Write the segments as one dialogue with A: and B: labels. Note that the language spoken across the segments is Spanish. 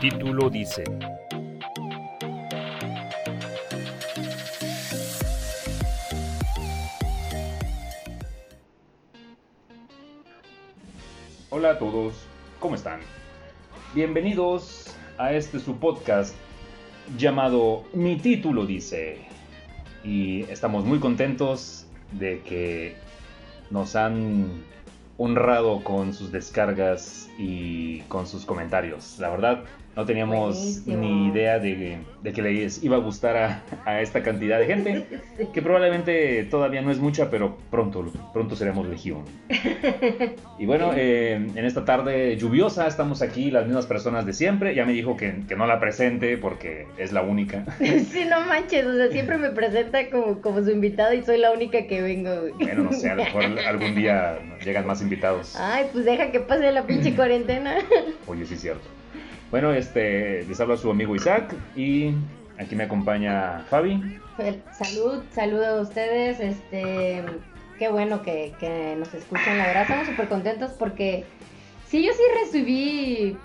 A: título dice. Hola a todos, ¿cómo están? Bienvenidos a este su podcast llamado Mi título dice. Y estamos muy contentos de que nos han honrado con sus descargas y con sus comentarios. La verdad, no teníamos
B: Buenísimo.
A: ni idea de, de que les iba a gustar a, a esta cantidad de gente, que probablemente todavía no es mucha, pero pronto, pronto seremos legión. Y bueno, eh, en esta tarde lluviosa estamos aquí las mismas personas de siempre. Ya me dijo que, que no la presente porque es la única.
B: Sí, no manches, o sea, siempre me presenta como, como su invitado y soy la única que vengo.
A: Bueno, no sé, a lo mejor algún día llegan más invitados.
B: Ay, pues deja que pase la pinche cuarentena.
A: Oye, sí es cierto. Bueno, este, les habla su amigo Isaac y aquí me acompaña Fabi.
B: Salud, saludo a ustedes, este, qué bueno que, que nos escuchan, la verdad estamos súper contentos porque sí, yo sí recibí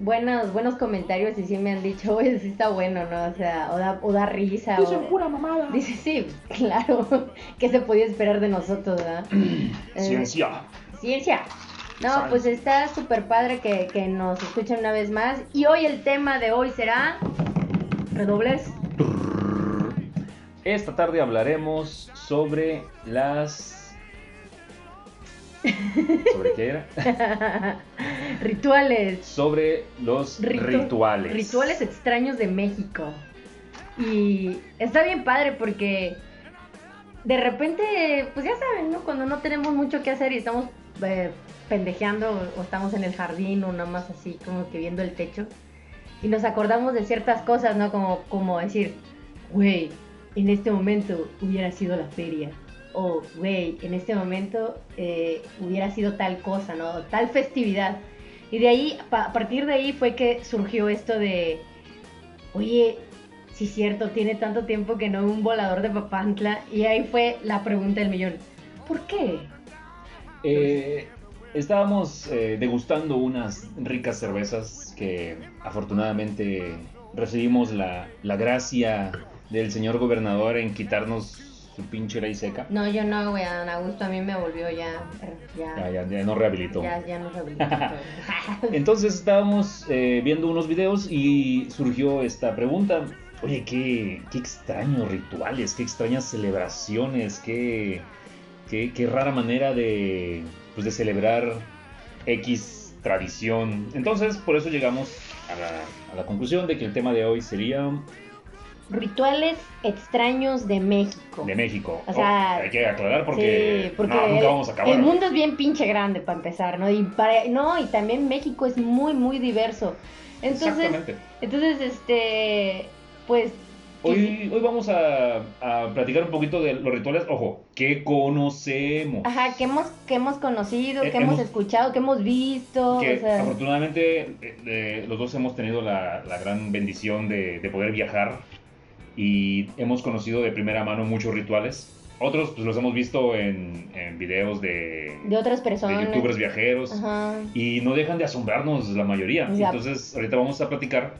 B: buenos, buenos comentarios y sí me han dicho, oye, sí está bueno, ¿no? O sea, o da, o da risa. o...
A: mamada.
B: Dice, sí, claro, que se podía esperar de nosotros, ¿verdad? Eh,
A: Ciencia.
B: No, pues está súper padre que, que nos escuchen una vez más. Y hoy el tema de hoy será... Redobles.
A: Esta tarde hablaremos sobre las... ¿Sobre qué era?
B: Rituales.
A: Sobre los
B: Ritu-
A: rituales.
B: Rituales extraños de México. Y está bien padre porque de repente, pues ya saben, ¿no? Cuando no tenemos mucho que hacer y estamos eh, pendejeando o estamos en el jardín o nada más así como que viendo el techo y nos acordamos de ciertas cosas, ¿no? Como, como decir, güey, en este momento hubiera sido la feria. O, güey, en este momento eh, hubiera sido tal cosa, ¿no? Tal festividad. Y de ahí, a partir de ahí fue que surgió esto de, oye, sí cierto, tiene tanto tiempo que no un volador de Papantla. Y ahí fue la pregunta del millón, ¿por qué?
A: Eh, estábamos eh, degustando unas ricas cervezas que afortunadamente recibimos la, la gracia del señor gobernador en quitarnos su pinche ley seca.
B: No, yo no, güey, Ana Augusto a mí me volvió ya, ya,
A: Ya, ya, ya no rehabilitó.
B: ya, ya no rehabilitó.
A: Entonces estábamos eh, viendo unos videos y surgió esta pregunta. Oye, qué, qué extraños rituales, qué extrañas celebraciones, qué, qué, qué rara manera de, pues, de celebrar X tradición. Entonces, por eso llegamos a la, a la conclusión de que el tema de hoy sería
B: Rituales extraños de México.
A: de México.
B: O sea,
A: Oh, hay que aclarar porque,
B: sí, porque
A: no, nunca vamos a acabar.
B: el mundo es bien pinche grande para empezar, ¿no? Y para, no, y también México es muy, muy diverso. Entonces,
A: Exactamente.
B: entonces, este, pues,
A: Hoy, hoy vamos a, a platicar un poquito de los rituales, ojo, que conocemos.
B: ajá, que hemos, que hemos conocido,
A: Eh,
B: que hemos,
A: hemos-
B: escuchado, que hemos visto,
A: que
B: o sea,
A: afortunadamente eh, eh, los dos hemos tenido la, la gran bendición de, de poder viajar y hemos conocido de primera mano muchos rituales. Otros pues los hemos visto en, en videos de,
B: de otras
A: de
B: personas.
A: youtubers viajeros
B: Ajá.
A: y no dejan de asombrarnos la mayoría.
B: Ya.
A: Entonces ahorita vamos a platicar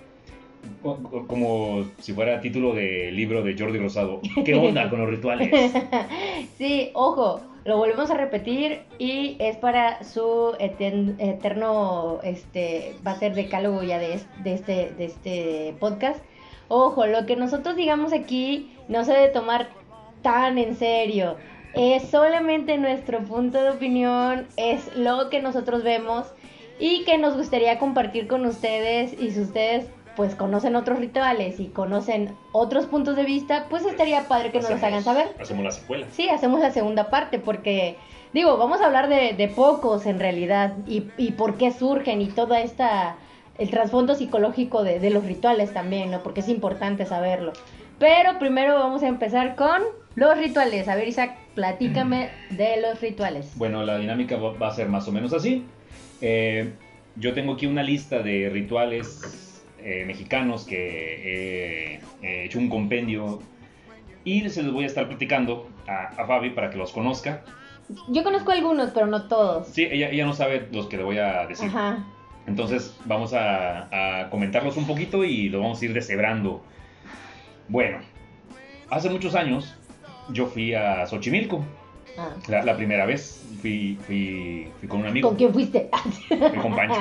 A: como si fuera título de libro de Jordi Rosado. ¿Qué onda con los rituales?
B: sí, ojo, lo volvemos a repetir y es para su eterno, este, va a ser decálogo ya de, de este, de este podcast. Ojo, lo que nosotros digamos aquí no se debe tomar tan en serio. Es solamente nuestro punto de opinión, es lo que nosotros vemos y que nos gustaría compartir con ustedes y si ustedes pues conocen otros rituales y conocen otros puntos de vista, pues estaría padre que nos los hagan saber.
A: Hacemos la secuela.
B: Sí, hacemos la segunda parte porque, digo, vamos a hablar de, de pocos en realidad y, y por qué surgen y toda esta, el trasfondo psicológico de, de los rituales también, ¿no? Porque es importante saberlo. Pero primero vamos a empezar con los rituales. A ver, Isaac, platícame de los rituales.
A: Bueno, la dinámica va va a ser más o menos así. Eh, yo tengo aquí una lista de rituales eh, mexicanos que he, he hecho un compendio y se los voy a estar platicando a, a Fabi para que los conozca.
B: Yo conozco algunos, pero no todos.
A: Sí, ella, ella no sabe los que le voy a decir.
B: Ajá.
A: Entonces vamos a, a comentarlos un poquito y lo vamos a ir deshebrando. Bueno, hace muchos años yo fui a Xochimilco.
B: Ah.
A: La, la primera vez fui, fui, fui con un amigo.
B: ¿Con quién fuiste?
A: Fui con Pancho.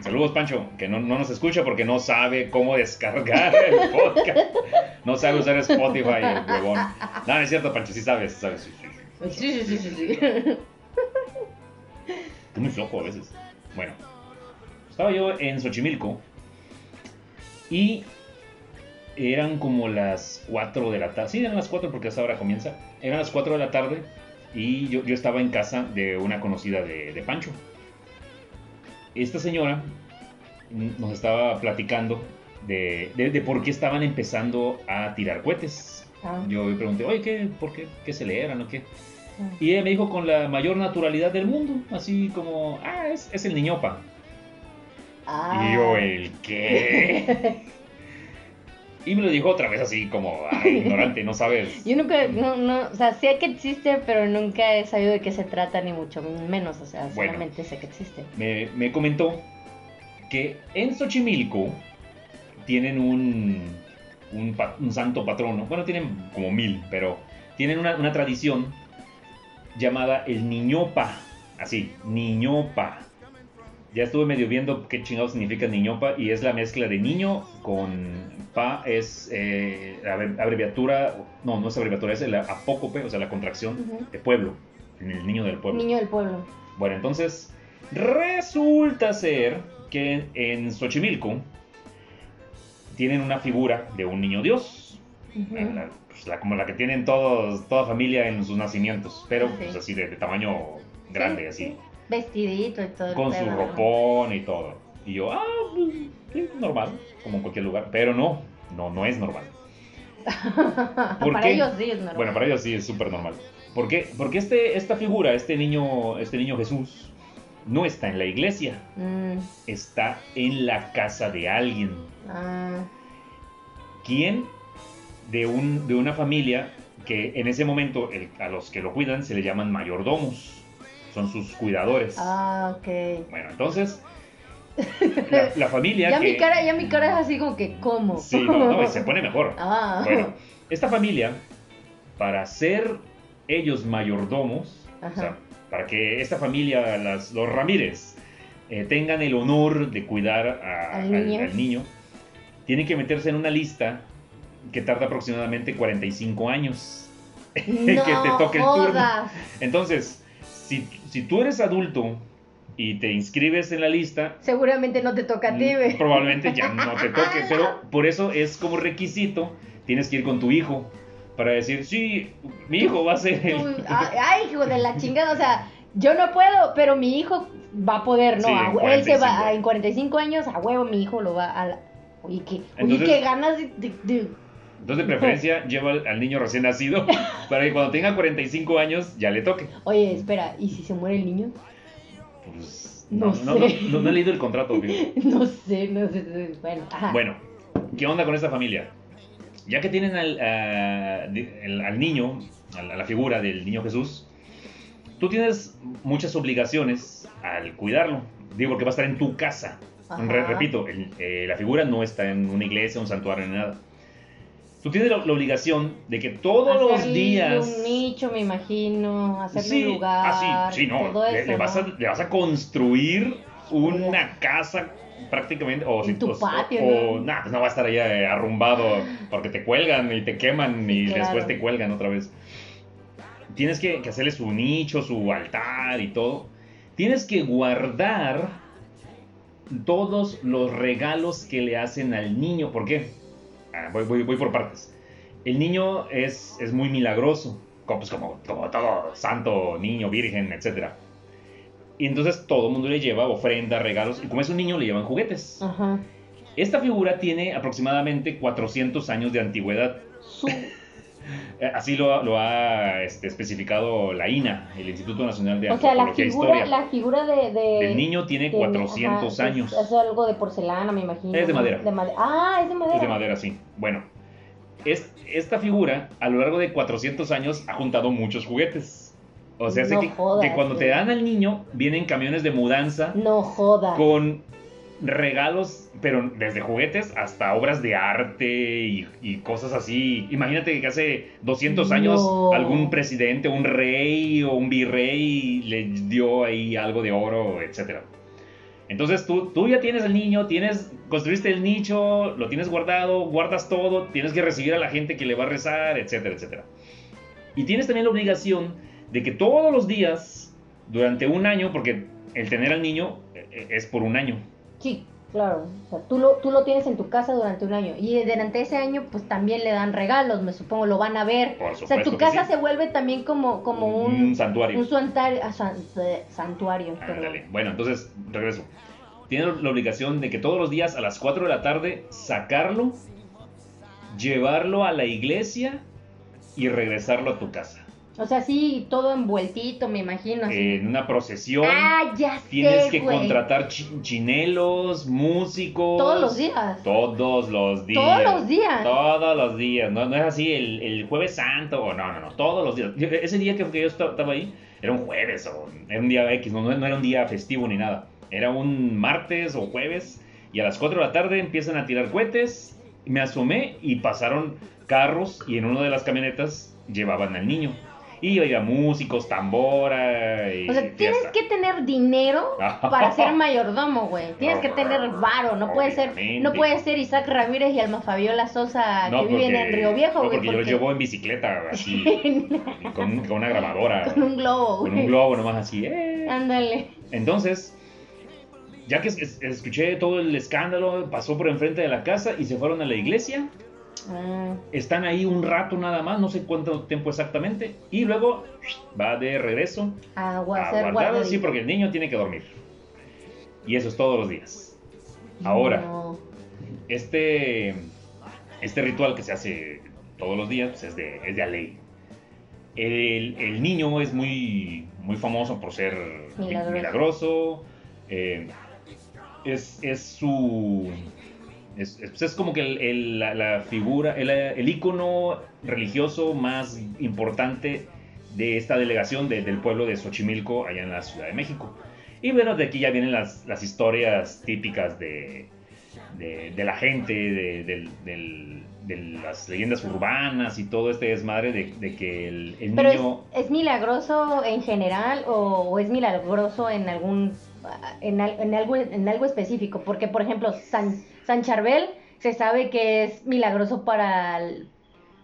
A: Saludos, Pancho, que no, no nos escucha porque no sabe cómo descargar el podcast. No sabe usar Spotify, el huevón. No, no es cierto, Pancho, sí sabes, sabes. Sí, sí, sí.
B: Sí, sí, sí, sí, sí.
A: Estoy muy flojo a veces. Bueno, estaba yo en Xochimilco y eran como las 4 de la tarde. Sí, eran las 4 porque hasta ahora comienza. Eran las 4 de la tarde y yo, yo estaba en casa de una conocida de, de Pancho. Esta señora nos estaba platicando de, de- de por qué estaban empezando a tirar cohetes.
B: Ah.
A: Yo le pregunté, oye, ¿qué, ¿por qué? ¿Qué celebran o qué?
B: Ah.
A: Y ella me dijo con la mayor naturalidad del mundo, así como, ah, es, es el niñopa.
B: Ah.
A: Y yo, ¿el qué? Y me lo dijo otra vez así como, ay, ignorante, no sabes.
B: Yo nunca, no, no, o sea, sé que existe, pero nunca he sabido de qué se trata, ni mucho menos, o sea,
A: Bueno.
B: solamente sé que existe.
A: Me, me comentó que en Xochimilco tienen un, un, santo patrono, bueno, tienen como mil, pero tienen una, una tradición llamada el niñopa, así, niñopa. Ya estuve medio viendo qué chingado significa niñopa y es la mezcla de niño con pa, es eh, abre- abreviatura, no, no es abreviatura, es el apócope, o sea, la contracción de pueblo, el niño del pueblo.
B: Niño del pueblo.
A: Bueno, entonces resulta ser que en Xochimilco tienen una figura de un niño Dios, la- pues, la- como la que tienen todos, toda familia en sus nacimientos, pero
B: Sí.
A: pues, así de, de tamaño grande,
B: Sí,
A: así,
B: sí. Vestidito y todo.
A: con su ropón y todo. Y yo, ah, pues, normal, como en cualquier lugar, pero no, no, no es normal. ¿Por
B: Para
A: qué?
B: ellos sí es normal.
A: Bueno, para ellos sí es súper normal. ¿Por qué? Porque este, esta figura, este niño, este niño Jesús, no está en la iglesia,
B: Mm,
A: está en la casa de alguien.
B: ah,
A: ¿Quién? De, un, de una familia que en ese momento el- a los que lo cuidan se le llaman mayordomos. Son sus cuidadores.
B: ah, ok.
A: Bueno, entonces, la, la familia
B: Ya
A: que...
B: mi cara, ya mi cara es así como que, ¿cómo?
A: Sí, no, se pone mejor.
B: Ah.
A: Bueno, esta familia, para ser ellos mayordomos, o
B: Ajá.
A: sea, para que esta familia, las, los Ramírez, eh, tengan el honor de cuidar a-
B: Al niño.
A: al niño, tienen que meterse en una lista que tarda aproximadamente 45 años.
B: no
A: que te toque el turno. Entonces, si, si tú eres adulto y te inscribes en la lista,
B: Seguramente no te toca a ti,
A: Mm,
B: güey.
A: Probablemente ya no te toque, pero por eso es como requisito, tienes que ir con tu hijo para decir, sí, mi hijo va a ser el...
B: Uy, Ay, hijo de la chingada, o sea, yo no puedo, pero mi hijo va a poder, ¿no?
A: Sí,
B: A-
A: en
B: él se
A: 45
B: va, en 45 años, a huevo, mi hijo lo va a... la- Oye, qué, oye,
A: Entonces-
B: qué ganas de... de- de-
A: Entonces, de preferencia, lleva al, al niño recién nacido para que cuando tenga 45 años ya le toque.
B: Oye, espera, ¿y si se muere el niño?
A: Pues,
B: No
A: no,
B: sé.
A: no- no- no he leído el contrato. fíjate.
B: No sé, no sé, bueno, ajá.
A: Bueno, ¿qué onda con esta familia? Ya que tienen al, a- de- el- al niño, a la, a la figura del niño Jesús, tú tienes muchas obligaciones al cuidarlo. Digo, porque va a estar en tu casa. Re- repito, el- eh, la figura no está en una iglesia, un santuario, ni nada. Tú tienes la, la obligación de que todos los días...
B: un nicho, me imagino, hacerle
A: Sí,
B: un lugar.
A: ah, sí, sí, no.
B: todo
A: le,
B: eso,
A: le vas
B: ¿no?
A: a, le vas a construir una casa prácticamente. O,
B: En
A: si-
B: tu
A: o-
B: patio,
A: O,
B: ¿no?
A: nah, pues no va a estar ahí eh, arrumbado porque te cuelgan y te queman y
B: claro.
A: después te cuelgan otra vez. Tienes que, que hacerle su nicho, su altar y todo. Tienes que guardar todos los regalos que le hacen al niño. ¿Por qué? Ah, voy, voy- voy por partes. El niño es, es muy milagroso, como, pues como, como todo santo, niño, virgen, etc. Y entonces todo el mundo le lleva ofrendas, regalos, y como es un niño le llevan juguetes.
B: Ajá.
A: Esta figura tiene aproximadamente 400 años de antigüedad.
B: Su-
A: Así lo, lo ha este, especificado la INA, el Instituto Nacional de
B: O sea, la
A: Antropología e
B: figura,
A: Historia.
B: la figura de... de
A: El niño tiene
B: de-
A: 400
B: ajá,
A: años.
B: Es, es algo de porcelana, me imagino.
A: Es de madera.
B: made- Ah, es de madera.
A: Es de madera, sí. Bueno, es, esta figura a lo largo de 400 años ha juntado muchos juguetes. O sea,
B: No
A: que,
B: jodas,
A: que cuando te dan al niño, vienen camiones de mudanza
B: No joda.
A: con regalos, pero desde juguetes hasta obras de arte y, y cosas así. Imagínate que hace 200 años algún presidente, un rey o un virrey le dio ahí algo de oro, etcétera. Entonces tú, tú ya tienes el niño, tienes, construiste el nicho, lo tienes guardado, guardas todo, tienes que recibir a la gente que le va a rezar, etcétera, etcétera. Y tienes también la obligación de que todos los días, durante un año, porque el tener al niño eh, es por un año.
B: Sí, claro. O sea, tú lo, tú lo tienes en tu casa durante un año. Y durante ese año, pues también le dan regalos, me supongo, lo van a ver.
A: Por
B: O sea, tu casa
A: sí.
B: se vuelve también como, como un,
A: Un santuario.
B: un santuario. ah, san- eh, santuario.
A: Bueno, entonces, regreso. Tienes la obligación de que todos los días a las 4 de la tarde sacarlo, llevarlo a la iglesia y regresarlo a tu casa.
B: O sea, sí, todo envueltito, me imagino.
A: En una procesión.
B: ah, ya sé,
A: Tienes que
B: güey.
A: contratar chi- chinelos, músicos.
B: Todos los días.
A: Todos los días.
B: Todos los días.
A: Todos los días. No, no es así el, el jueves santo o no, no, no. Todos los días. Yo- ese día que, que yo esta- estaba ahí era un jueves o era un día X. No, no, no era un día festivo ni nada. Era un martes o jueves. Y a las 4 de la tarde empiezan a tirar cohetes. Me asomé y pasaron carros y en una de las camionetas llevaban al niño. Y había músicos, tambora y
B: O sea, tienes que tener dinero para ser mayordomo, güey. Tienes que tener varo, no puede ser, no puede ser Isaac Ramírez y Alma Fabiola Sosa
A: No,
B: que viven
A: porque-
B: en Río Viejo,
A: no,
B: güey.
A: porque yo los llevo en bicicleta, así, con, con una grabadora,
B: con un globo,
A: con un globo nomás así. ¡eh!
B: Ándale.
A: Entonces, ya que es- es- escuché todo el escándalo, pasó por enfrente de la casa y se fueron a la iglesia.
B: Ah,
A: Están ahí un rato nada más, no sé cuánto tiempo exactamente, y luego va de regreso a guardar, sí, porque el niño tiene que dormir. Y eso es todos los días. Ahora,
B: No.
A: este, este ritual que se hace todos los días pues, es, de, es de a ley. El, el niño es muy, muy famoso por ser mi-
B: Milagroso.
A: milagroso. eh, es, es su. Es, es- pues, es como que el- el- la, la figura, el, el icono religioso más importante de esta delegación de- del pueblo de Xochimilco, allá en la Ciudad de México. Y bueno, de aquí ya vienen las, las historias típicas de, de, de la gente, de, de las leyendas urbanas y todo este desmadre de, de que el, el
B: Pero
A: niño...
B: es, ¿es milagroso en general o, o es milagroso en algún en, al- en algo en algo específico? Porque por ejemplo San, San Charbel se sabe que es milagroso para el-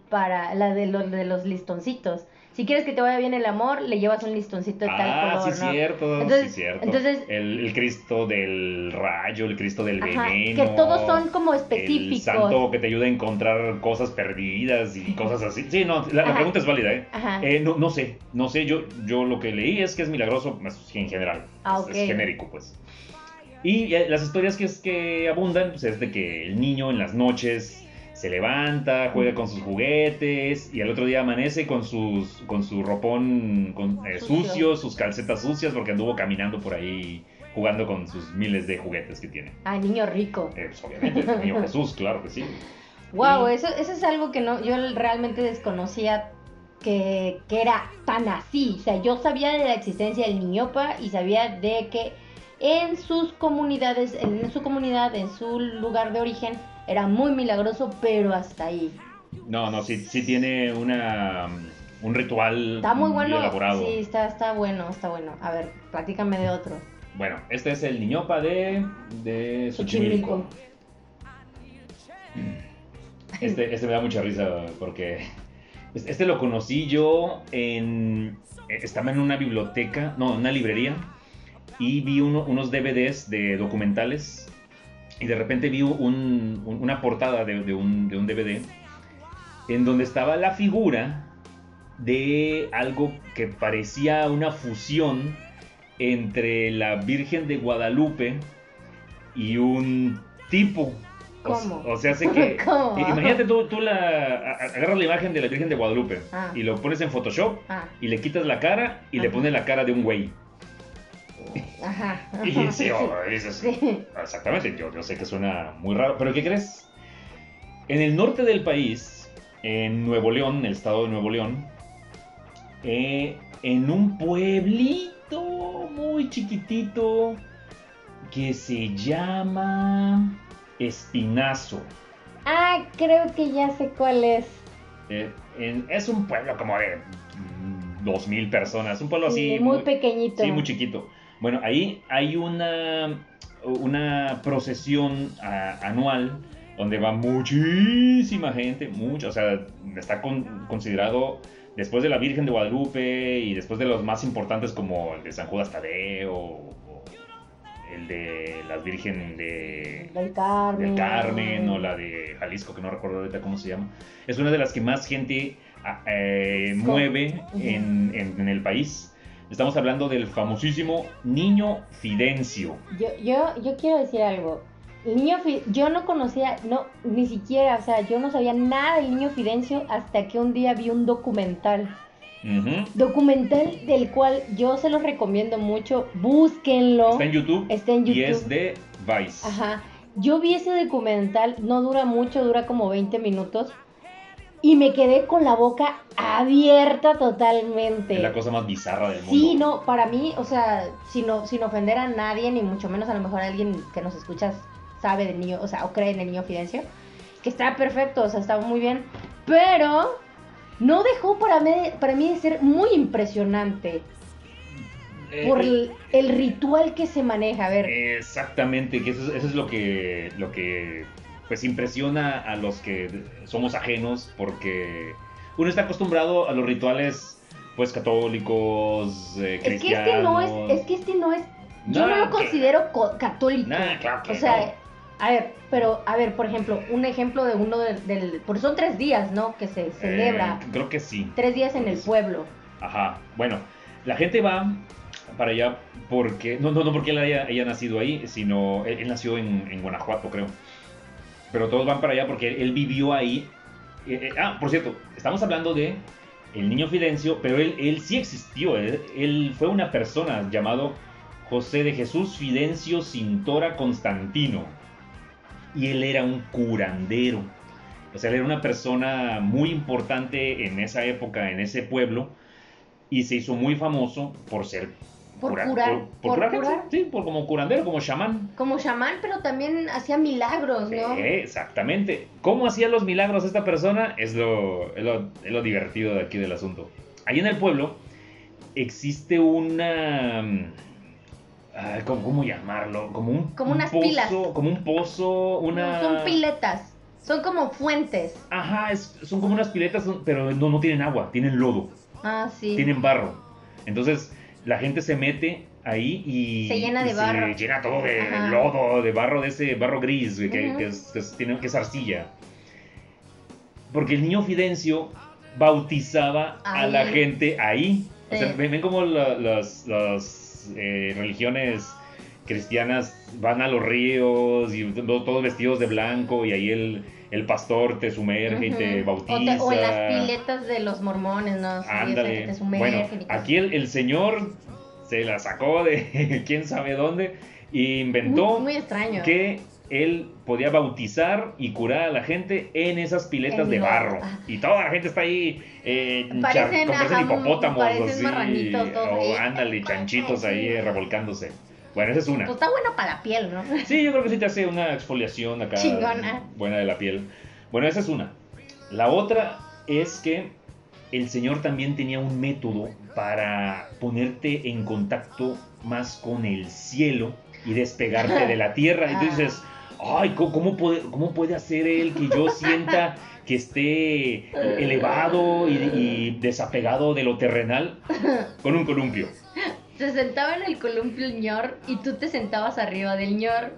B: para la de los de los listoncitos. Si quieres que te vaya bien el amor, le llevas un listoncito de tal
A: Ah,
B: color,
A: sí,
B: ¿no?
A: cierto,
B: Entonces-
A: sí, cierto.
B: entonces-
A: el, el Cristo del rayo, el Cristo del
B: Ajá,
A: veneno.
B: que todos son como
A: El
B: específicos.
A: santo que te ayuda a encontrar cosas perdidas y cosas así. Sí, no, la, pregunta es válida, ¿eh?
B: Ajá.
A: Eh, no, no sé, no sé, yo, yo lo que leí es que es milagroso pues, en general,
B: Ah,
A: es genérico pues. Y las historias que, es, que abundan pues, es de que el niño en las noches se levanta, juega con sus juguetes y al otro día amanece con, sus, con su ropón con, eh,
B: Sucio.
A: sus calcetas sucias porque anduvo caminando por ahí jugando con sus miles de juguetes que tiene.
B: Ah, niño rico.
A: Eh, pues, obviamente, el niño Jesús, claro que sí.
B: Wow,
A: Y-
B: eso, eso es algo que no, yo realmente desconocía que, que era tan así. O sea, yo sabía de la existencia del niñopa y sabía de que en sus comunidades, en su comunidad, en su lugar de origen, era muy milagroso, pero hasta ahí.
A: No, no, sí, sí tiene una, un ritual
B: Está muy bueno.
A: elaborado.
B: Sí, está, está bueno, está bueno. A ver, platícame de otro.
A: Bueno, este es el niñopa de, de Xochimilco. Este, este me da mucha risa porque este lo conocí yo en... Estaba en una biblioteca, no, en una librería y vi uno- unos DVDs de documentales y de repente vi un- un- una portada de, de un, de un DVD en donde estaba la figura de algo que parecía una fusión entre la Virgen de Guadalupe y un tipo.
B: ¿Cómo?
A: o sea, hace que...
B: ¿Cómo?
A: Imagínate tú, tú la, agarras la imagen de la Virgen de Guadalupe
B: Ah.
A: y lo pones en Photoshop
B: Ah,
A: y le quitas la cara y le pones la cara de un güey.
B: Ajá.
A: Y sí, oh,
B: Sí.
A: Exactamente, yo, yo sé que suena muy raro, pero ¿qué crees? En el norte del país, en Nuevo León, en el estado de Nuevo León, eh, en un pueblito muy chiquitito, que se llama Espinazo.
B: Ah, creo que ya sé cuál es.
A: Eh, en- es un pueblo como de dos mil personas, un pueblo
B: Sí,
A: así
B: muy pequeñito.
A: Sí, muy chiquito. Bueno, ahí hay una, una procesión a- anual donde va muchísima gente, mucho, o sea, está con- considerado después de la Virgen de Guadalupe y después de los más importantes como el de San Judas Tadeo o el de la Virgen de,
B: Del Carmen.
A: del Carmen o la de Jalisco, que no recuerdo ahorita cómo se llama. Es una de las que más gente eh, mueve en, en- en el país. Estamos hablando del famosísimo Niño Fidencio.
B: Yo, yo, yo quiero decir algo. El niño yo no conocía, no, ni siquiera, o sea, yo no sabía nada del niño Fidencio hasta que un día vi un documental. Documental del cual yo se los recomiendo mucho. Búsquenlo.
A: Está en YouTube
B: Está en
A: y es
B: YouTube.
A: de Vice.
B: Ajá. Yo vi ese documental, no dura mucho, dura como 20 minutos. Y me quedé con la boca abierta totalmente.
A: Es la cosa más bizarra del mundo.
B: Sí, no, para mí, o sea, sin, sin ofender a nadie, ni mucho menos a lo mejor alguien que nos escucha sabe del niño, o sea, o cree en el niño Fidencio, que está perfecto, o sea, está muy bien, pero no dejó para mí, para mí de ser muy impresionante
A: Eh,
B: por
A: eh,
B: el, el ritual que se maneja. A ver,
A: Exactamente, que eso, es- eso es lo que, lo que pues impresiona a los que somos ajenos porque uno está acostumbrado a los rituales pues católicos, eh,
B: es que
A: cristianos.
B: este no es, es que este no es, yo no,
A: No,
B: lo considero co- católico.
A: Nah, claro que
B: O sea,
A: no.
B: a ver, pero, a ver, por ejemplo, un ejemplo de uno del, del porque son tres días, ¿no? Que se celebra,
A: Eh, creo que sí.
B: tres días en el pueblo.
A: Ajá. Bueno, la gente va para allá porque. No, no, no porque él haya, haya nacido ahí, sino. Él, él nació en, en Guanajuato, creo. Pero todos van para allá porque él, vivió ahí. Eh, eh, ah, por cierto, estamos hablando de el niño Fidencio, pero él, él sí existió. Él, él fue una persona llamado José de Jesús Fidencio Cintora Constantino. Y él era un curandero. O sea, él era una persona muy importante en esa época, en ese pueblo, y se hizo muy famoso por ser
B: Por
A: cura-
B: curar,
A: por, por
B: por
A: curar gente, sí, por como curandero, como chamán.
B: Como chamán, pero también hacía milagros, ¿no?
A: Sí, exactamente. ¿Cómo hacía los milagros esta persona? Es lo, es lo, es lo divertido de aquí del asunto. Ahí en el pueblo existe una... ay, ¿cómo, cómo llamarlo? Como un,
B: Como
A: un
B: unas
A: pozo,
B: pilas.
A: Como un pozo, una...
B: No, son piletas, son como fuentes.
A: Ajá, es- son como unas piletas, pero no, no tienen agua, tienen lodo,
B: Ah, sí.
A: tienen barro. Entonces la gente se mete ahí y
B: Se llena
A: y
B: de barro.
A: Se llena todo de
B: Ajá.
A: lodo, de barro, de ese barro gris, que, es, que es- tiene- que es arcilla. Porque el niño Fidencio bautizaba a la gente ahí. O sea, ven, ven cómo la- las, las, eh, religiones cristianas van a los ríos y to- todos vestidos de blanco y ahí el, el pastor te sumerge y te bautiza.
B: O, te- o en las piletas de los mormones, ¿no? Sí,
A: Ándale.
B: te
A: Bueno, aquí el, el señor se la sacó de quién sabe dónde y inventó
B: Muy, muy extraño.
A: que él podía bautizar y curar a la gente en esas piletas de barro.
B: Ah.
A: Y toda la gente está ahí eh,
B: Parecen,
A: char- parecen
B: ajá,
A: hipopótamos
B: parecen
A: así. o ándale, chanchitos ahí revolcándose. Bueno, esa es una.
B: Pues está bueno para la piel, ¿no?
A: Sí, yo creo que sí te hace una exfoliación acá
B: Chingona.
A: buena de la piel. Bueno, esa es una. La otra es que el Señor también tenía un método para ponerte en contacto más con el cielo y despegarte de la tierra. Y tú
B: Ah.
A: dices, ay, ¿cómo, cómo puede, ¿cómo puede hacer él que yo sienta que esté elevado y, y desapegado de lo terrenal con un columpio?
B: Se sentaba en el columpio el ñor y tú te sentabas arriba del ñor.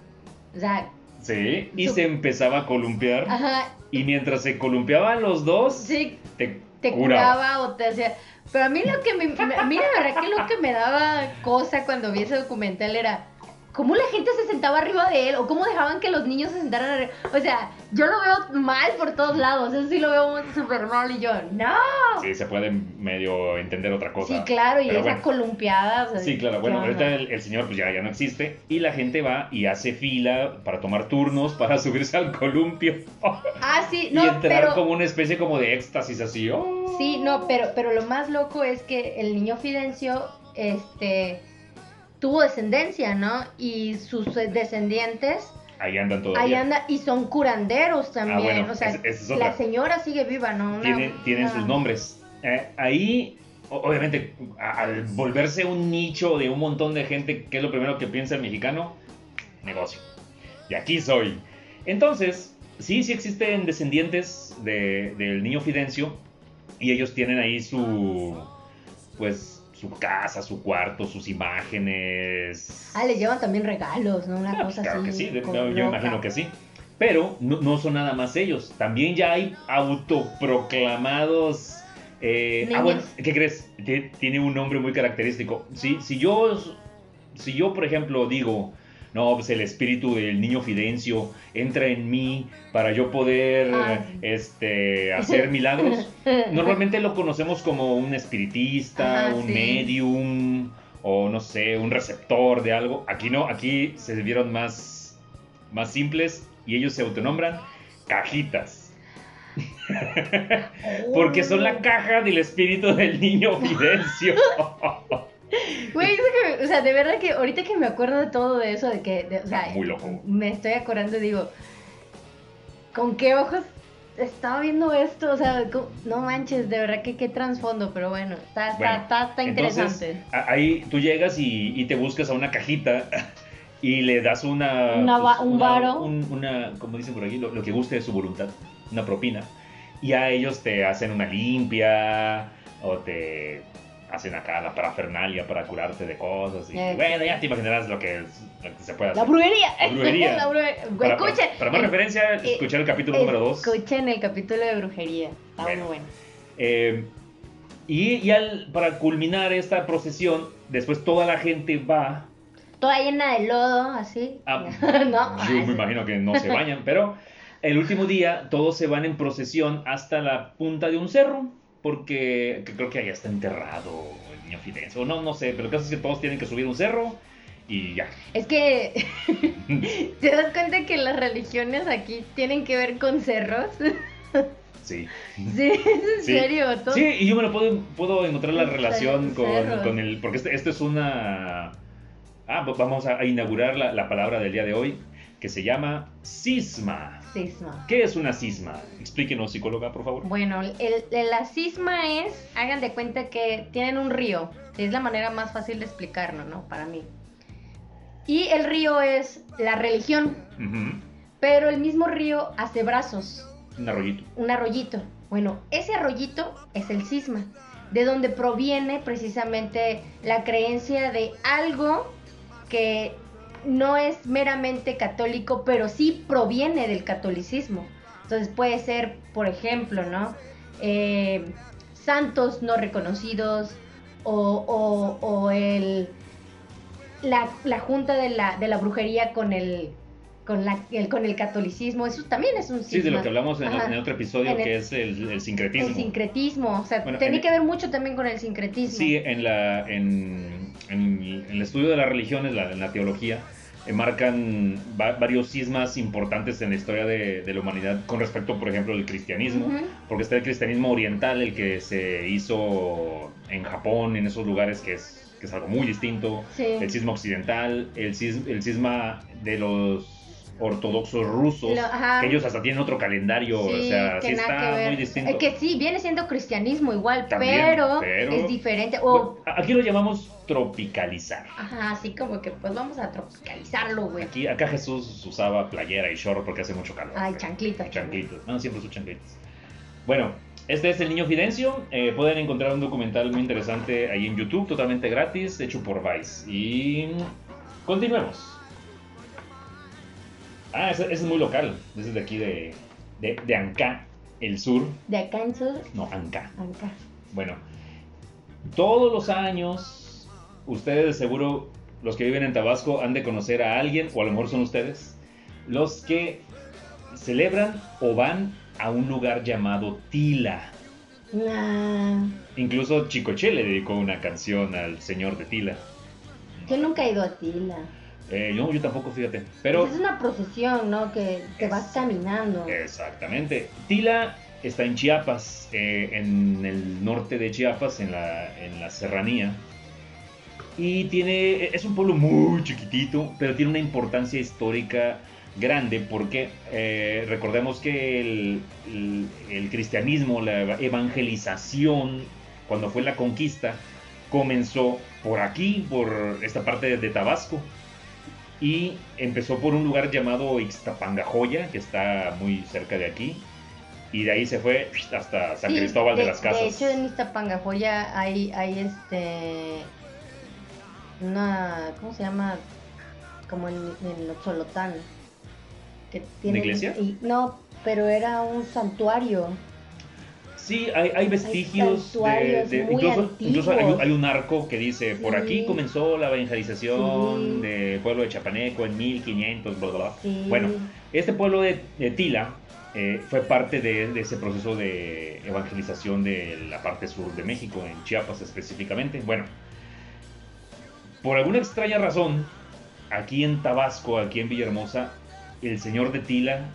B: O sea,
A: Sí, y
B: Su-
A: se empezaba a columpiar.
B: ajá,
A: Y mientras se columpiaban los dos,
B: sí,
A: te,
B: te
A: curaba.
B: curaba o te hacía. Pero a mí lo que me. me- a mí la verdad que lo que me daba cosa cuando vi ese documental era. ¿Cómo la gente se sentaba arriba de él? ¿O cómo dejaban que los niños se sentaran arriba? O sea, yo lo veo mal por todos lados. Eso sí lo veo súper mal. Y yo, ¡no!
A: Sí, se puede medio entender otra cosa.
B: Sí, claro, y
A: Pero
B: esa
A: bueno.
B: columpiada. o sea,
A: Sí, claro.
B: ¿qué
A: Bueno, ahorita el, el señor pues ya, ya no existe. Y la gente va y hace fila para tomar turnos, para subirse al columpio.
B: Ah, sí,
A: y
B: no,
A: entrar
B: pero.
A: como una especie como de éxtasis así. ¡oh!
B: Sí, no, pero, pero lo más loco es que el niño Fidencio, este, tuvo descendencia, ¿no? Y sus eh, descendientes
A: Ahí andan todavía.
B: ahí andan y son curanderos también.
A: Ah, bueno,
B: o sea,
A: es
B: la señora sigue viva, ¿no? Una-
A: tienen
B: una-
A: sus nombres. Eh, ahí, obviamente, al volverse un nicho de un montón de gente, ¿qué es lo primero que piensa el mexicano? Negocio. Y aquí soy. Entonces, sí, sí existen descendientes de- del niño Fidencio y ellos tienen ahí su, pues, su casa, su cuarto, sus imágenes.
B: Ah, les llevan también regalos, ¿no? Una
A: Ah, pues
B: cosa
A: claro
B: así.
A: que sí, yo, imagino que sí. Pero no, no son nada más ellos. También ya hay autoproclamados. eh, ah, bueno, ¿qué crees? Ti- Tiene un nombre muy característico. Si, si, yo, si yo, por ejemplo, digo, no, pues el espíritu del niño Fidencio entra en mí para yo poder este, hacer milagros. Normalmente lo conocemos como un espiritista,
B: Ajá,
A: un
B: sí.
A: medium o no sé, un receptor de algo. Aquí no, aquí se vieron más, más simples y ellos se autonombran cajitas. Porque son la caja del espíritu del niño Fidencio.
B: Güey, o sea, de verdad que ahorita que me acuerdo de todo de eso, de que, de- o sea,
A: Muy loco.
B: me estoy acordando y digo, ¿con qué ojos estaba viendo esto? O sea, no manches, de verdad que qué trasfondo, pero bueno, está, está,
A: Bueno,
B: está, interesante.
A: ahí tú llegas y, y te buscas a una cajita y le das una... pues,
B: Una va- un
A: una-
B: varo.
A: un- una, como dicen por aquí, lo, lo que guste de su voluntad, una propina. Y a ellos te hacen una limpia o te hacen acá la parafernalia para curarte de cosas. Y
B: Eh.
A: bueno, ya te imaginarás lo que, lo que se puede
B: La
A: hacer.
B: brujería.
A: La brujería.
B: La brujería.
A: Para, para-
B: escuchen.
A: para más
B: Eh,
A: referencia,
B: eh,
A: escuchar el capítulo número 2.
B: Escuchen el capítulo de brujería. Está
A: Bueno.
B: muy bueno.
A: Eh, y y al- para culminar esta procesión, después toda la gente va
B: Toda llena de lodo, así.
A: Ah,
B: no.
A: Yo me imagino que no se bañan, pero el último día todos se van en procesión hasta la punta de un cerro, porque que creo que allá está enterrado el niño Fidencio. O no, no sé, pero el caso es que todos tienen que subir un cerro y ya.
B: Es que te das cuenta que las religiones aquí tienen que ver con cerros.
A: Sí.
B: Sí, es en
A: Sí.
B: serio. todo-
A: Sí, y yo me lo puedo, puedo encontrar la relación con, con el. Porque este- esto es una. Ah, va- vamos a, a inaugurar la, la palabra del día de hoy, que se llama cisma.
B: Cisma.
A: ¿Qué es una cisma? Explíquenos, psicóloga, por favor.
B: Bueno, el, el- la cisma es, hagan de cuenta que tienen un río. Es la manera más fácil de explicarlo, ¿no? Para mí. Y el río es la religión, pero el mismo río hace brazos.
A: Un arroyito.
B: un arroyito. Bueno, ese arroyito es el cisma, de donde proviene precisamente la creencia de algo que no es meramente católico, pero sí proviene del catolicismo. Entonces puede ser, por ejemplo, ¿no? Eh, santos no reconocidos o, o- o el, la, la junta de la, de la brujería con el, con, la, el, con el catolicismo. Eso también es un cisma.
A: Sí, de lo que hablamos en, en otro episodio,
B: En el-
A: que es el, el sincretismo.
B: El sincretismo, o sea,
A: Bueno,
B: tiene
A: en-
B: que ver mucho también con el sincretismo.
A: Sí, en, la, en, en el estudio de las religiones, la, en la teología, eh, marcan va- varios cismas importantes en la historia de, de la humanidad con respecto, por ejemplo, al cristianismo.
B: Ujú.
A: Porque está el cristianismo oriental, el que se hizo en Japón, en esos lugares, que es, que es algo muy distinto.
B: Sí.
A: El cisma occidental, el, cis- el cisma de los ortodoxos rusos,
B: Lo-
A: que ellos hasta tienen otro calendario, o
B: Sí,
A: sea,
B: que
A: sí
B: que
A: está muy distinto.
B: Eh, que sí, viene siendo cristianismo igual,
A: También,
B: pero,
A: pero-
B: es diferente. O,
A: Bueno, aquí lo llamamos tropicalizar.
B: ajá, así como que pues vamos a tropicalizarlo, güey.
A: Aquí, acá Jesús usaba playera y short porque hace mucho calor.
B: Ay, chanclitas.
A: Chanclitos. No, siempre sus chanclitos. Bueno, este es el niño Fidencio. Eh, pueden encontrar un documental muy interesante ahí en YouTube, totalmente gratis, hecho por Vice. Y continuemos. Ah, ese, ese es muy local. Ese es de aquí de, de, de Ancá, el sur.
B: De acá en sur,
A: No, Ancá.
B: acá.
A: Bueno, todos los años, ustedes de seguro, los que viven en Tabasco, han de conocer a alguien, o a lo mejor son ustedes, los que celebran o van a un lugar llamado Tila.
B: Nah,
A: Incluso Chicoche le dedicó una canción al señor de Tila.
B: yo nunca he ido a Tila.
A: Eh, no, yo tampoco, fíjate. Pero
B: Pues es una procesión, ¿no? Que te vas caminando.
A: Exactamente. Tila está en Chiapas, eh, en el norte de Chiapas, en la, en la serranía. Y tiene, es un pueblo muy chiquitito, pero tiene una importancia histórica grande porque eh, recordemos que el, el, cristianismo, la evangelización, cuando fue la conquista, comenzó por aquí, por esta parte de Tabasco, y empezó por un lugar llamado Ixtapangajoya, que está muy cerca de aquí, y de ahí se fue hasta San Cristóbal de, las Casas.
B: De hecho, en Iztapangajoya hay, hay este. Una. ¿Cómo se llama? Como en, en Otzolotán.
A: Que tiene, iglesia?
B: no, pero era un santuario.
A: Sí, hay, hay vestigios de, incluso, incluso hay, un arco que dice por aquí comenzó la evangelización del pueblo de Chapaneco en 1500, bla, bla, Bueno, este pueblo de, Tila eh, fue parte de, ese proceso de evangelización de la parte sur de México, en Chiapas específicamente. Bueno, por alguna extraña razón, aquí en Tabasco, aquí en Villahermosa, el señor de Tila,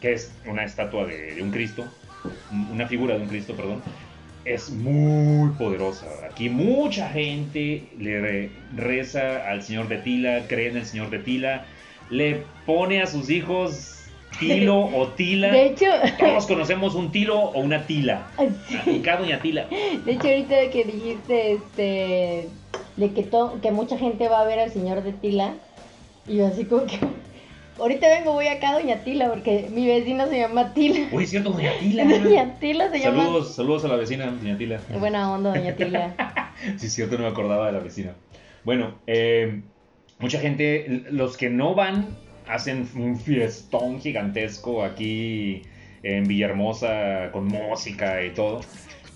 A: que es una estatua de, un Cristo, una figura de un Cristo, perdón, es muy poderosa. Aquí mucha gente le reza al señor de Tila, cree en el señor de Tila, le pone a sus hijos Tilo o Tila.
B: De hecho,
A: todos conocemos un Tilo o una Tila. Sí. Cada doña Tila.
B: De hecho, ahorita que dijiste este de que que mucha gente va a ver al señor de Tila, y yo así como que ahorita vengo, voy acá a Doña Tila, porque mi vecina se llama Tila.
A: Uy, es cierto, Doña Tila.
B: Doña Tila se
A: llama.
B: Saludos,
A: saludos a la vecina, Doña Tila.
B: Buena onda, Doña Tila.
A: sí, es cierto, no me acordaba de la vecina. Bueno, eh, mucha gente, los que no van hacen un fiestón gigantesco aquí en Villahermosa con música y todo.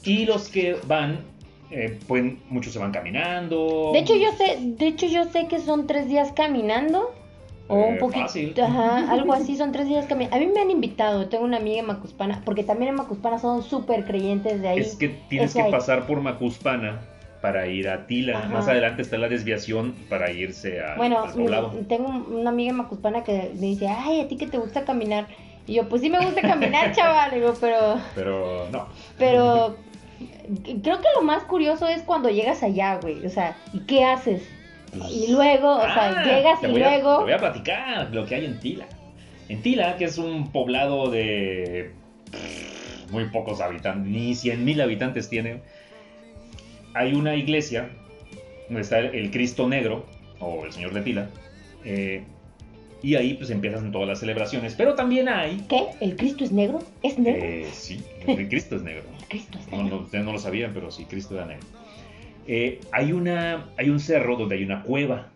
A: Y los que van, eh, pues muchos se van caminando.
B: De hecho yo sé, de hecho yo sé que son tres días caminando. O un eh, poquito, ajá, algo así, son tres días caminando. A mí me han invitado, tengo una amiga en Macuspana, porque también en Macuspana son súper creyentes de ahí.
A: Es que tienes que pasar por Macuspana para ir a Tila. Más adelante está la desviación para irse a
B: bueno, tengo una amiga macuspana que me dice, ay, ¿a ti que te gusta caminar? Y yo, pues sí me gusta caminar, chaval. digo, pero...
A: Pero no.
B: Pero creo que lo más curioso es cuando llegas allá, güey. O sea, ¿y qué haces? Y luego, o sea, ah, llegas y luego...
A: te voy a platicar lo que hay en Tila. En Tila, que es un poblado de muy pocos habitantes, ni 100 mil habitantes tiene hay una iglesia donde está el, Cristo Negro, o el Señor de Tila, eh, y ahí pues empiezan todas las celebraciones. Pero también hay...
B: ¿Qué? ¿El Cristo es negro? ¿Es negro?
A: Eh, sí, el Cristo es negro.
B: Cristo es negro.
A: No, ustedes no lo sabían, pero sí, Cristo era negro. Eh, hay, una, hay un cerro donde hay una cueva.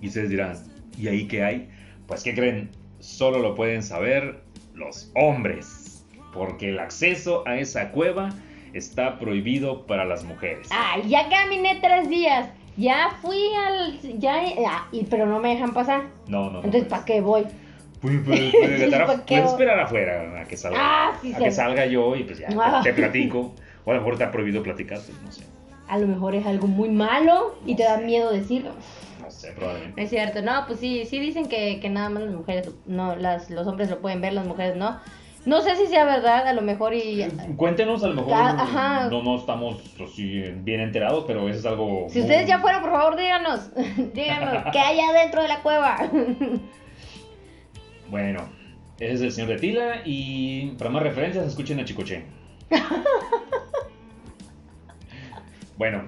A: Y ustedes dirán, ¿y ahí qué hay? Pues, ¿qué creen? Solo lo pueden saber los hombres. Porque el acceso a esa cueva está prohibido para las mujeres.
B: Ay, ya caminé tres días. Ya fui al. Ya, ah, pero no me dejan pasar.
A: No, no.
B: Entonces, ¿para qué voy?
A: Pues, puedes esperar afuera a que salga.
B: Ah, sí,
A: a que salga yo y pues ya ah. te, platico. O a lo mejor te ha prohibido platicar, pues, no sé.
B: A lo mejor es algo muy malo y te da miedo decirlo.
A: No sé, probablemente.
B: Es cierto, no, pues sí, sí dicen que, que nada más las mujeres, no, las, los hombres lo pueden ver, las mujeres no. No sé si sea verdad, a lo mejor y...
A: Cuéntenos, a lo mejor ah, No, no estamos así bien enterados, pero eso es algo...
B: Si ustedes ya fueron, por favor, díganos, díganos, ¿qué hay adentro de la cueva?
A: bueno, ese es el señor de Tila y para más referencias escuchen a Chicoche. bueno,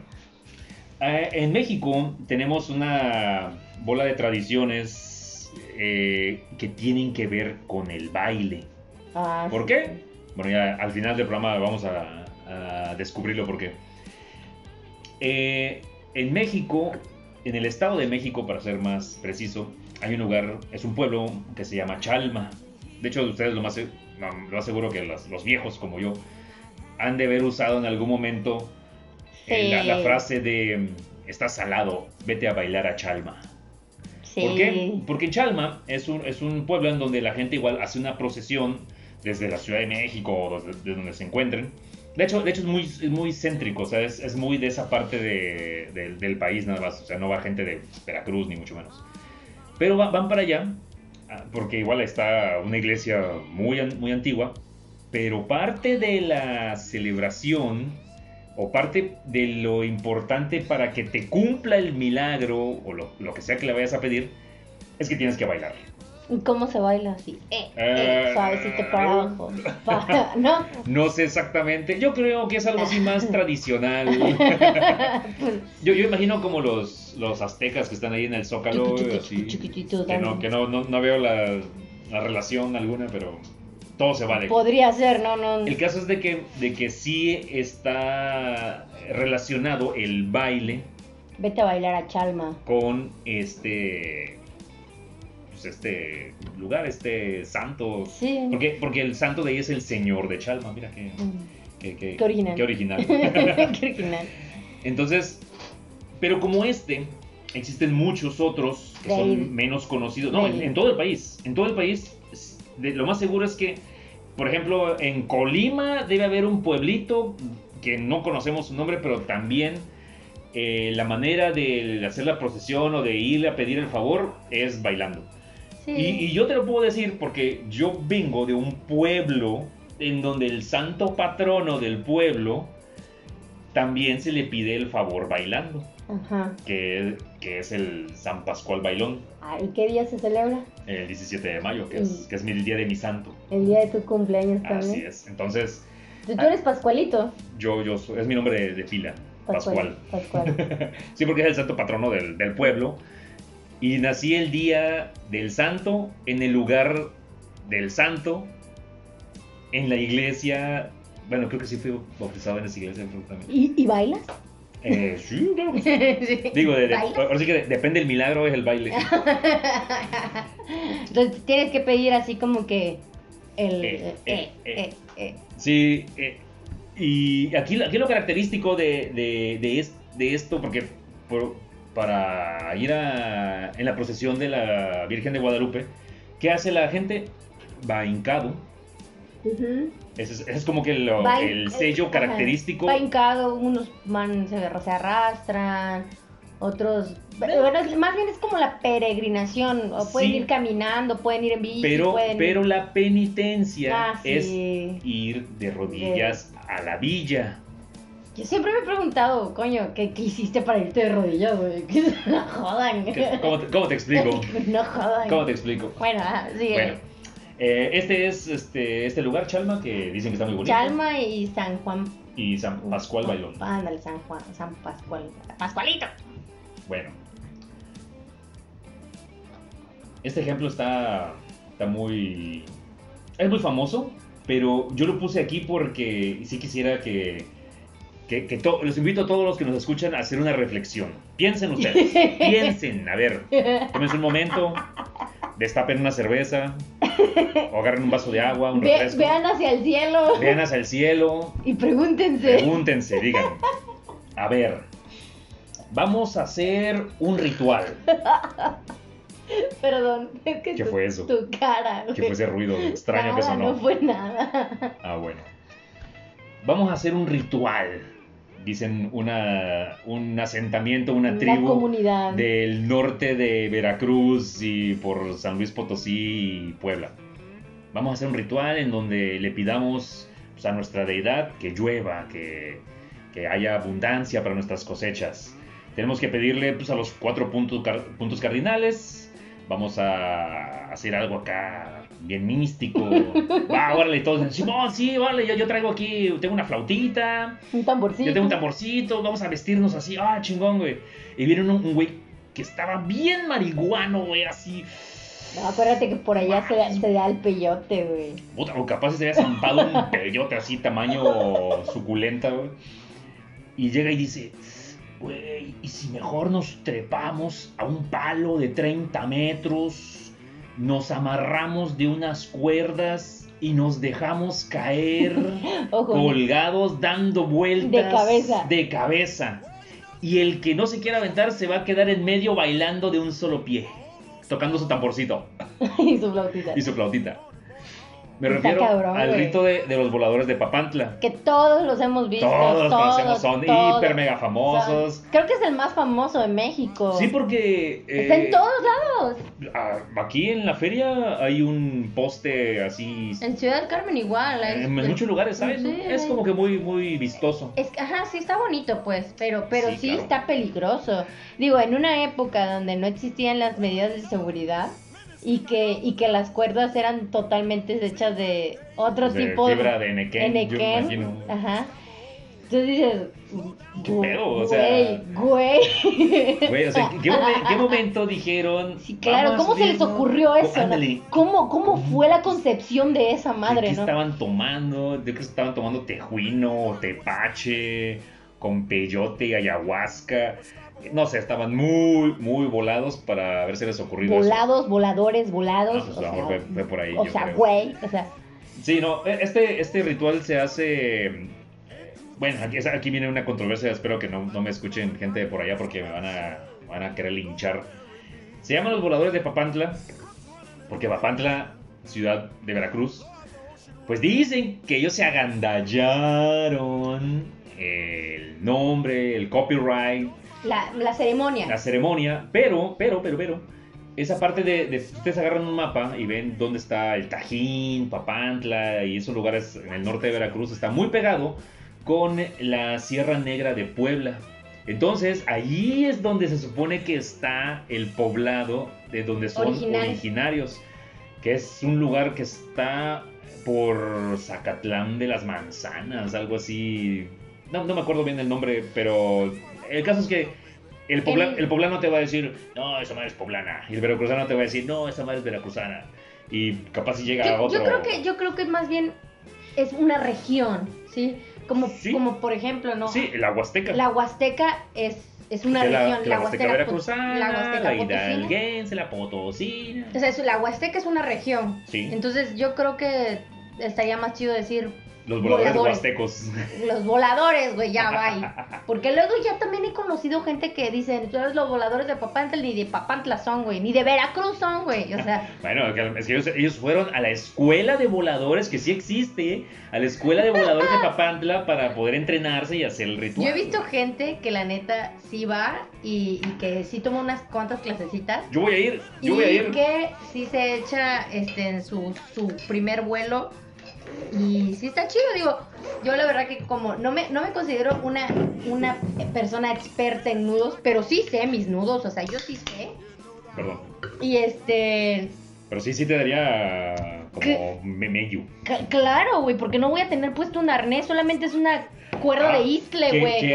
A: eh, en México tenemos una bola de tradiciones eh, que tienen que ver con el baile.
B: Ah,
A: ¿Por qué? Bueno, ya al final del programa vamos a, descubrirlo por qué. Eh, en México, en el Estado de México, para ser más preciso, hay un lugar, es un pueblo que se llama Chalma. De hecho, ustedes lo más, lo aseguro que los, viejos como yo han de haber usado en algún momento eh, la, frase de estás salado, vete a bailar a Chalma. ¿Por qué? Porque Chalma es un, es un pueblo en donde la gente igual hace una procesión desde la Ciudad de México o desde, donde se encuentren. De hecho, de hecho es, muy, muy céntrico, o sea, es, es muy de esa parte de, del país nada más, o sea, no va gente de Veracruz ni mucho menos. Pero van para allá, ah, porque igual está una iglesia muy, muy antigua, pero parte de la celebración o parte de lo importante para que te cumpla el milagro o lo, lo que sea que le vayas a pedir, es que tienes que bailar.
B: ¿Y ¿Cómo se baila así? Eh, eh,
A: Eh,
B: suavecito para abajo. Pa- ¿No?
A: No sé exactamente, yo creo que es algo así más tradicional.
B: Pues,
A: Yo, yo imagino como los, los aztecas que están ahí en el zócalo, así, que no, que no, no, no veo la, la relación alguna, pero todo se vale.
B: podría ser, no, no.
A: El caso es de que, de que sí está relacionado el baile
B: Vete a bailar a Chalma.
A: con este pues este lugar, este santo.
B: Sí.
A: Porque, porque el santo de ahí es el señor de Chalma, mira qué,
B: Mm.
A: qué, qué-
B: Qué original.
A: qué original.
B: Qué original.
A: Entonces, pero como este, existen muchos otros que
B: De ahí.
A: son menos conocidos. No, en, todo el país. En todo el país, de- lo más seguro es que, por ejemplo, en Colima debe haber un pueblito que no conocemos su nombre, pero también eh, la manera de hacer la procesión o de ir a pedir el favor es bailando.
B: Sí.
A: Y, y yo te lo puedo decir porque yo vengo de un pueblo en donde el santo patrono del pueblo también se le pide el favor bailando,
B: Ajá.
A: que, que es el San Pascual Bailón,
B: Ah, ¿Y qué día se celebra?
A: el 17 de mayo, que es, que es mi- el día de mi santo.
B: El día de tu cumpleaños también.
A: Así es. Entonces,
B: Tú, tú eres Pascualito.
A: yo, yo soy- es mi nombre de, de pila, Pascual.
B: Pascual.
A: Sí, porque es el santo patrono del, del pueblo. Y nací el día del santo, en el lugar del santo, en la iglesia. Bueno, creo que sí fui bautizado en esa iglesia también.
B: ¿Y, y bailas?
A: Eh, sí, claro que sí.
B: Sí.
A: Digo, de- de-
B: ¿Bailas?
A: ahora sí que de- depende del milagro, es el baile.
B: Entonces tienes que pedir así como que el...
A: Eh,
B: eh,
A: eh,
B: eh, eh.
A: Sí, y aquí, aquí lo característico de, es- de esto, porque por- para ir a, en la procesión de la Virgen de Guadalupe, ¿qué hace la gente? Va hincado.
B: Ujú.
A: Ese es, ese es como que lo-
B: Va hin-
A: el sello característico.
B: Va hincado, unos van, se, se arrastran, otros... Bueno, es- más bien es como la peregrinación, o pueden
A: Sí.
B: ir caminando, pueden ir en bici,
A: Pero,
B: pueden...
A: pero la penitencia
B: Ah,
A: es
B: sí.
A: ir de rodillas a la villa.
B: Yo siempre me he preguntado, coño, ¿qué, qué hiciste para irte de rodillas, güey? No jodan.
A: ¿Qué- ¿Cómo te, cómo te explico?
B: no jodan.
A: ¿Cómo te explico?
B: Bueno, ah, sí.
A: Bueno, eh, este es este, este lugar, Chalma, que dicen que está muy bonito.
B: Chalma y San Juan.
A: Y San Pascual Bailón.
B: Ándale, San Juan, San Pascual. Pascualito.
A: Bueno. Este ejemplo está, está muy... Es muy famoso, pero yo lo puse aquí porque sí quisiera que... que, que to- los invito a todos los que nos escuchan a hacer una reflexión. Piensen ustedes. piensen. A ver, tómense un momento. Destapen una cerveza. O agarren un vaso de agua, un
B: Ve-
A: refresco.
B: vean hacia el cielo
A: Vean hacia el cielo.
B: y pregúntense.
A: Pregúntense, digan. A ver, vamos a hacer un ritual.
B: Perdón, es que
A: ¿Qué
B: tu,
A: fue eso?
B: tu cara.
A: Que fue ese ruido extraño que
B: Nada,
A: sonó.
B: No fue nada.
A: Ah, bueno. Vamos a hacer un ritual. Dicen una, un asentamiento, una
B: Una
A: tribu
B: comunidad.
A: del norte de Veracruz y por San Luis Potosí y Puebla. Vamos a hacer un ritual en donde le pidamos pues, a nuestra deidad que llueva, que, que haya abundancia para nuestras cosechas. Tenemos que pedirle pues, a los cuatro puntos, puntos cardinales. Vamos a hacer algo acá bien místico. Va, órale, todos dicen, Simón, sí, vale, yo, yo traigo aquí, tengo una flautita,
B: Un tamborcito.
A: yo tengo un tamborcito, vamos a vestirnos así, ah, chingón, güey. Y viene un, un güey que estaba bien marihuano, güey, así.
B: No, acuérdate que por allá se da, se da el peyote, güey.
A: Puta, o capaz se había zampado un peyote así, tamaño suculenta, güey. Y llega y dice, güey, ¿y si mejor nos trepamos a un palo de 30 metros? Nos amarramos de unas cuerdas y nos dejamos caer
B: Ojo.
A: colgados dando vueltas
B: De cabeza.
A: de cabeza. Y el que no se quiera aventar se va a quedar en medio bailando de un solo pie, tocando su tamborcito
B: y su flautita.
A: y su flautita. Me
B: Está
A: refiero
B: cabrón,
A: al
B: güey.
A: rito de, de los voladores de Papantla.
B: Que todos los hemos visto.
A: Todos los conocemos, son
B: todos.
A: hiper mega famosos.
B: Son- Creo que es el más famoso de México.
A: Sí, porque...
B: Está
A: eh,
B: en todos lados.
A: Aquí en la feria hay un poste así...
B: En Ciudad del Carmen igual. hay-
A: En muchos lugares, ¿sabes?
B: Sí,
A: es como que muy, muy vistoso.
B: Es ajá, sí está bonito, pues, pero, pero
A: Sí,
B: sí,
A: claro.
B: está peligroso. Digo, en una época donde no existían las medidas de seguridad y que, y que las cuerdas eran totalmente hechas de otro
A: De
B: tipo
A: fibra de Enequén, yo
B: Enequén,
A: imagino.
B: Ajá. Entonces dices,
A: ¿Qué pedo? O sea-
B: güey, güey.
A: Güey, o sea, ¿en qué, momen- qué momento dijeron?
B: Sí, claro,
A: "Vamos a
B: ¿cómo se les
A: subirnos"?
B: ocurrió eso? no? ¿Cómo, ¿Cómo fue la concepción de esa
A: ¿De
B: madre,
A: qué
B: no?
A: estaban tomando? Yo creo que estaban tomando tejuino, tepache, con peyote, ayahuasca. No sé, estaban muy, muy volados para haberse les ocurrido eso.
B: Volados, voladores, volados.
A: Ah, pues,
B: o sea,
A: fue- fue por ahí,
B: O
A: yo
B: sea,
A: creo.
B: güey, o sea,
A: Sí, no, e- este, este ritual se hace... Bueno, aquí, aquí viene una controversia, espero que no, no me escuchen gente de por allá porque me van a, van a querer linchar. Se llaman los voladores de Papantla, porque Papantla, ciudad de Veracruz, pues dicen que ellos se agandallaron el nombre, el copyright,
B: la, la ceremonia.
A: la ceremonia, pero, pero, pero, pero, esa parte de, de- ustedes agarran un mapa y ven dónde está el Tajín, Papantla y esos lugares en el norte de Veracruz, está muy pegado con la Sierra Negra de Puebla. Entonces, ahí es donde se supone que está el poblado de donde son
B: Original.
A: originarios, que es un lugar que está por Zacatlán de las Manzanas, algo así. No, no me acuerdo bien el nombre, pero el caso es que el, pobla- el poblano te va a decir, no, esa madre es poblana. Y el veracruzano te va a decir, no, esa madre es veracruzana. Y capaz si llega
B: Yo,
A: otro.
B: yo creo que, yo creo que más bien es una región, ¿sí? Como,
A: Sí.
B: como por ejemplo, ¿no?
A: Sí, la Huasteca.
B: La Huasteca es, es una
A: la,
B: región.
A: que la Huasteca
B: Pot-
A: veracruzana,
B: la
A: la,
B: Huasteca potosina.
A: hidalguense, la potosina.
B: O sea, la Huasteca es una región.
A: Sí.
B: Entonces yo creo que estaría más chido decir
A: Los voladores
B: voladores.
A: huastecos.
B: los voladores, güey, ya va. Porque luego ya también he conocido gente que dice, entonces los voladores de Papantla ni de Papantla son, güey, ni de Veracruz son, güey. O sea,
A: Bueno, es que ellos, ellos fueron a la escuela de voladores, que sí existe, ¿eh? a la escuela de voladores de Papantla para poder entrenarse y hacer el ritual.
B: yo he visto gente que la neta sí va y, y que sí toma unas cuantas clasecitas.
A: Yo voy a ir, yo
B: y
A: voy a ir.
B: que sí se echa este, en su, su primer vuelo. Y sí está chido, digo, yo la verdad que como no me, no me considero una, una persona experta en nudos, pero sí sé mis nudos, o sea, yo sí sé.
A: Perdón.
B: Y este,
A: Pero sí, sí te daría como
B: ¿Qué?
A: me- meyu.
B: c- claro, güey, porque no voy a tener puesto un arnés, solamente es una cuerda
A: Ah,
B: de isle,
A: qué-
B: güey. que que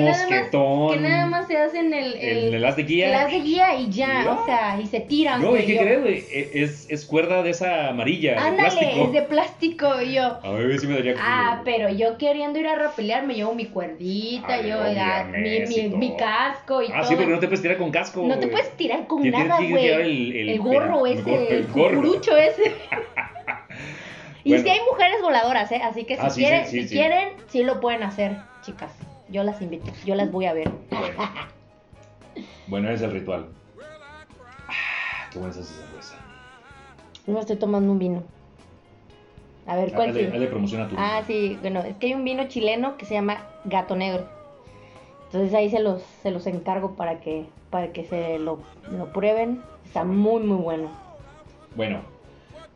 B: nada más-
A: mosquetón.
B: que nada más se hacen el, el,
A: El, el haz de guía.
B: el haz de guía y ya,
A: No.
B: o sea, y se tiran,
A: No. ¿y qué crees, güey? E- Es, es cuerda de esa amarilla,
B: Ándale,
A: plástico.
B: es de plástico y yo.
A: A ver, sí me daría
B: Ah, pero yo queriendo ir a rapelear me llevo mi cuerdita,
A: Ah,
B: yo ya,
A: mi
B: mi, mi, casco y
A: Ah,
B: todo.
A: sí, porque no te puedes tirar con casco.
B: No te
A: güey.
B: puedes tirar con nada,
A: que
B: güey. El, gorro
A: el
B: ese,
A: gorro,
B: el,
A: gorro.
B: ese. y
A: Bueno.
B: sí hay mujeres voladoras, ¿eh? Así que si
A: Ah, sí,
B: quieren,
A: sí, sí,
B: si quieren, sí lo pueden hacer, chicas. Yo las invito, yo las voy a ver.
A: Bueno. Bueno, ese es el ritual. Ah, qué buena es esa cerveza.
B: Me estoy tomando un vino. A ver, ¿cuál
A: Hazle,
B: sí?
A: hazle promoción a tu.
B: Ah, sí, bueno, es que hay un vino chileno que se llama Gato Negro. Entonces ahí se los, se los encargo para que, para que se lo, lo prueben. Está muy, muy bueno.
A: Bueno,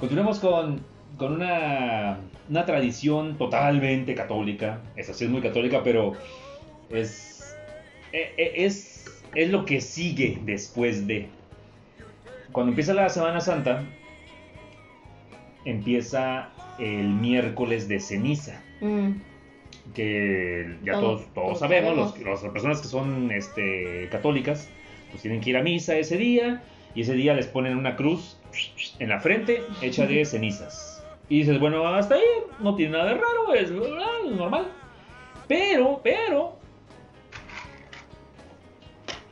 A: continuemos con, con una, una tradición totalmente católica. Esa sí es muy católica, pero es, e- e- es, es lo que sigue después de. Cuando empieza la Semana Santa, empieza el miércoles de ceniza.
B: Mm,
A: que ya
B: todos,
A: todos sabemos,
B: sabemos.
A: los- las personas que son este, católicas, pues tienen que ir a misa ese día y ese día les ponen una cruz en la frente hecha de cenizas. Y dices, bueno, hasta ahí no tiene nada de raro, es ah, es normal. Pero, pero,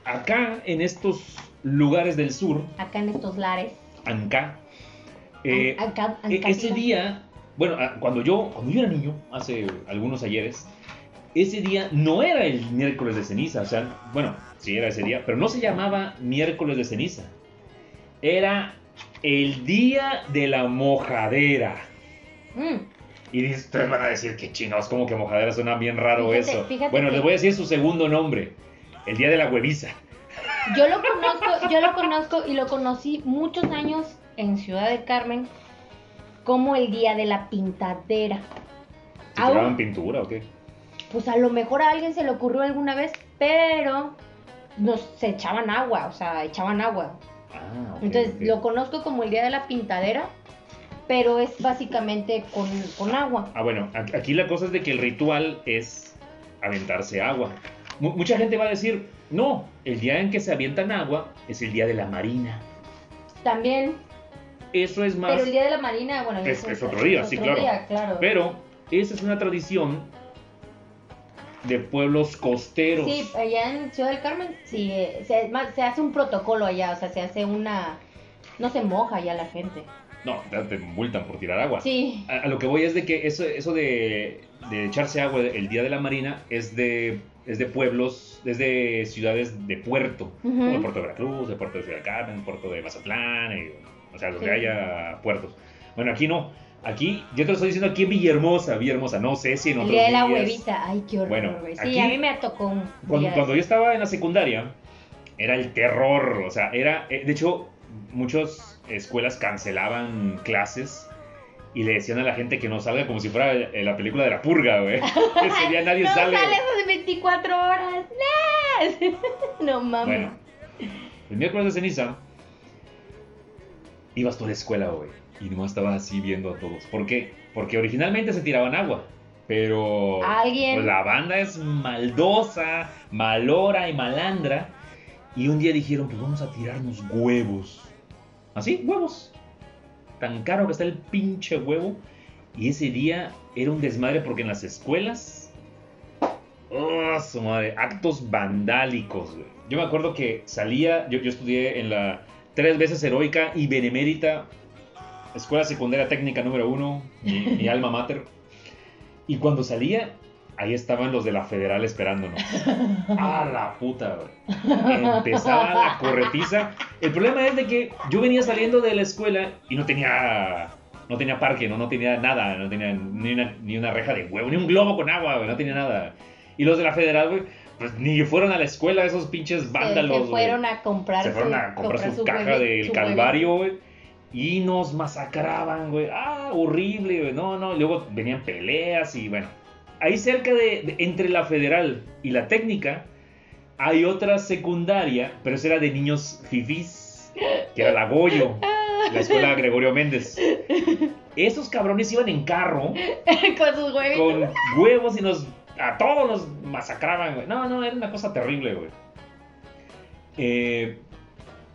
A: acá en estos lugares del sur,
B: acá en estos lares.
A: acá, eh, e- ese día, bueno, ah, cuando yo, cuando yo era niño, hace algunos ayeres, ese día no era el miércoles de ceniza, o sea, bueno, sí era ese día, pero no se llamaba miércoles de ceniza. Era el día de la mojadera.
B: Mm,
A: Y dices, ustedes van a decir que chingados, como que mojadera suena bien raro
B: Fíjate,
A: eso.
B: fíjate
A: bueno, les voy a decir su segundo nombre. El día de la hueviza.
B: Yo lo conozco, yo lo conozco y lo conocí muchos años en Ciudad del Carmen como el día de la pintadera.
A: ¿Se
B: Aún-
A: tiraban pintura o qué?
B: pues a lo mejor a alguien se le ocurrió alguna vez, pero nos se echaban agua, o sea, echaban agua.
A: Ah,
B: Entonces lo conozco como el día de la pintadera, pero es básicamente con, con agua.
A: Ah, bueno, aquí la cosa es de que el ritual es aventarse agua. Mu- mucha gente va a decir, no, el día en que se avientan agua es el día de la marina.
B: También,
A: Eso es más...
B: pero el día de la marina, bueno,
A: Es- es otro día, sí, claro.
B: día, claro.
A: Pero esa es una tradición de pueblos costeros.
B: Sí, allá en Ciudad del Carmen, sí, eh, se, hace un protocolo allá, o sea, se hace una... No se moja ya la gente.
A: No, te multan por tirar agua.
B: Sí,
A: A, a lo que voy es de que eso, eso de, de echarse agua el día de la marina es de, es de pueblos, es de ciudades de puerto.
B: Ujú.
A: Como de Puerto de Veracruz, de Puerto de Ciudad del Carmen, Puerto de Mazatlán, y- o sea, donde
B: Sí.
A: haya puertos. Bueno, aquí no. Aquí, yo te lo estoy diciendo aquí en Villahermosa, Villahermosa, no sé si en
B: el
A: otros
B: día de la
A: días-
B: huevita. Ay, qué horror,
A: Bueno.
B: Sí,
A: aquí-
B: a mí me tocó un
A: Cuando, cuando yo estaba en la secundaria, era el terror, o sea, era, eh, de hecho, muchas escuelas cancelaban clases y le decían a la gente que no salga como si fuera eh, la película de la purga, güey. Ese día nadie
B: no
A: sale.
B: sales de 24 horas. ¡No! no mames.
A: Bueno, el miércoles de ceniza ibas tú a la escuela, güey, y nomás estabas así viendo a todos. ¿Por qué? Porque originalmente se tiraban agua, pero
B: Alguien-
A: pues, la banda es maldosa, malora y malandra. Y un día dijeron, pues vamos a tirarnos huevos. Así, huevos. Tan caro que está el pinche huevo. Y ese día era un desmadre porque en las escuelas Oh, su madre, actos vandálicos, güey. Yo me acuerdo que salía, yo, yo estudié en la tres veces heroica y benemérita Escuela Secundaria Técnica número uno, mi, mi alma mater. Y cuando salía, ahí estaban los de la federal esperándonos. ¡A la puta! Empezaba la corretiza. El problema es de que yo venía saliendo de la escuela y no tenía... No tenía parque, no, no tenía nada, no tenía ni una, ni una reja de huevo, ni un globo con agua, no tenía nada. Y los de la federal, güey, pues ni fueron a la escuela esos pinches vándalos,
B: se, fueron a comprar
A: Se fueron
B: su-
A: a comprar su, caja del Calvario, güey. Y nos masacraban, güey. Ah, horrible, güey. No, no. Luego venían peleas y bueno. Ahí cerca de, de- entre la federal y la técnica hay otra secundaria, pero esa era de niños fifís, que era la Goyo, la escuela Gregorio Méndez. Esos cabrones iban en carro
B: con sus huevitos.
A: con huevos y nos a todos nos masacraban, güey. No, no, era una cosa terrible, güey. Eh,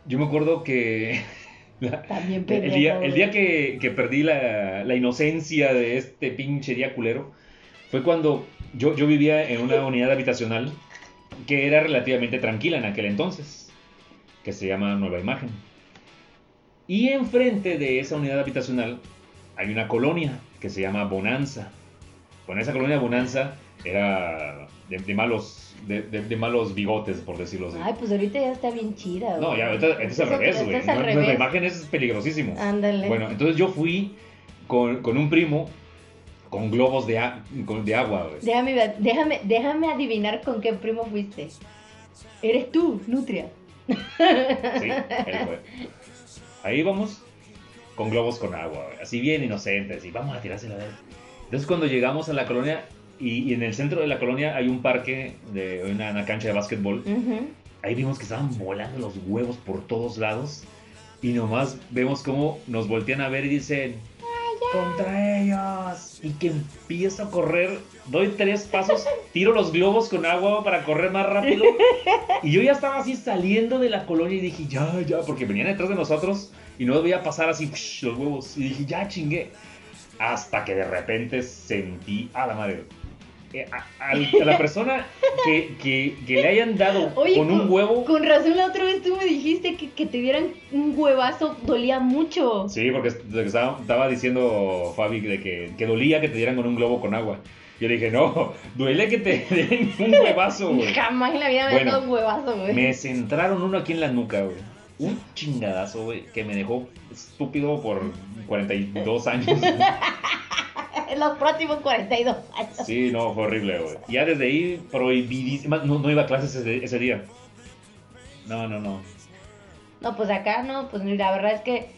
A: yo me acuerdo que
B: También
A: el día, el día que, que perdí la, la inocencia de este pinche día culero fue cuando yo, yo vivía en una unidad habitacional que era relativamente tranquila en aquel entonces, que se llama Nueva Imagen. Y enfrente de esa unidad habitacional hay una colonia que se llama Bonanza. Con esa colonia Bonanza era de, de malos de, de- malos bigotes, por decirlo así.
B: Ay, pues ahorita ya está bien chida,
A: No,
B: güey.
A: ya, ahorita ahorita es al revés, güey.
B: al revés.
A: Nueva Imagen es peligrosísimo.
B: Ándale.
A: Bueno, entonces yo fui con, con un primo con globos de, a- con- de agua, güey.
B: Déjame, déjame, déjame adivinar con qué primo fuiste. Eres tú, Nutria.
A: Sí, él fue. Ahí vamos con globos con agua, güey. Así bien inocentes. Y vamos a tirársela a ver. Entonces cuando llegamos a la colonia, y, y en el centro de la colonia hay un parque, de una, una cancha de básquetbol. Ahí vimos que estaban volando los huevos por todos lados. Y nomás vemos cómo nos voltean a ver y dicen, contra ellos. Y que empiezo a correr, doy tres pasos, tiro los globos con agua para correr más rápido. Y yo ya estaba así saliendo de la colonia y dije, ya, ya, porque venían detrás de nosotros y no veía pasar así los huevos. Y dije, ya chingué. Hasta que de repente sentí, a la madre, a, al- a la persona que, que- que le hayan dado
B: Oye,
A: con un huevo.
B: Con razón la otra vez tú me dijiste que, que te dieran un huevazo dolía mucho.
A: Sí, porque estaba, estaba diciendo Fabi de que, que dolía que te dieran con un globo con agua. Yo le dije, no, duele que te den un huevazo, güey.
B: Jamás en la vida me
A: Bueno,
B: he dado un huevazo, güey.
A: Me centraron uno aquí en la nuca, güey. Un chingadazo, güey, que me dejó estúpido por 42 años.
B: En los próximos 42 años.
A: Sí, no, fue horrible, güey. Ya desde ahí, prohibidísima. No, no iba a clases ese, ese día. No, no, no.
B: No, pues acá no, pues la verdad es que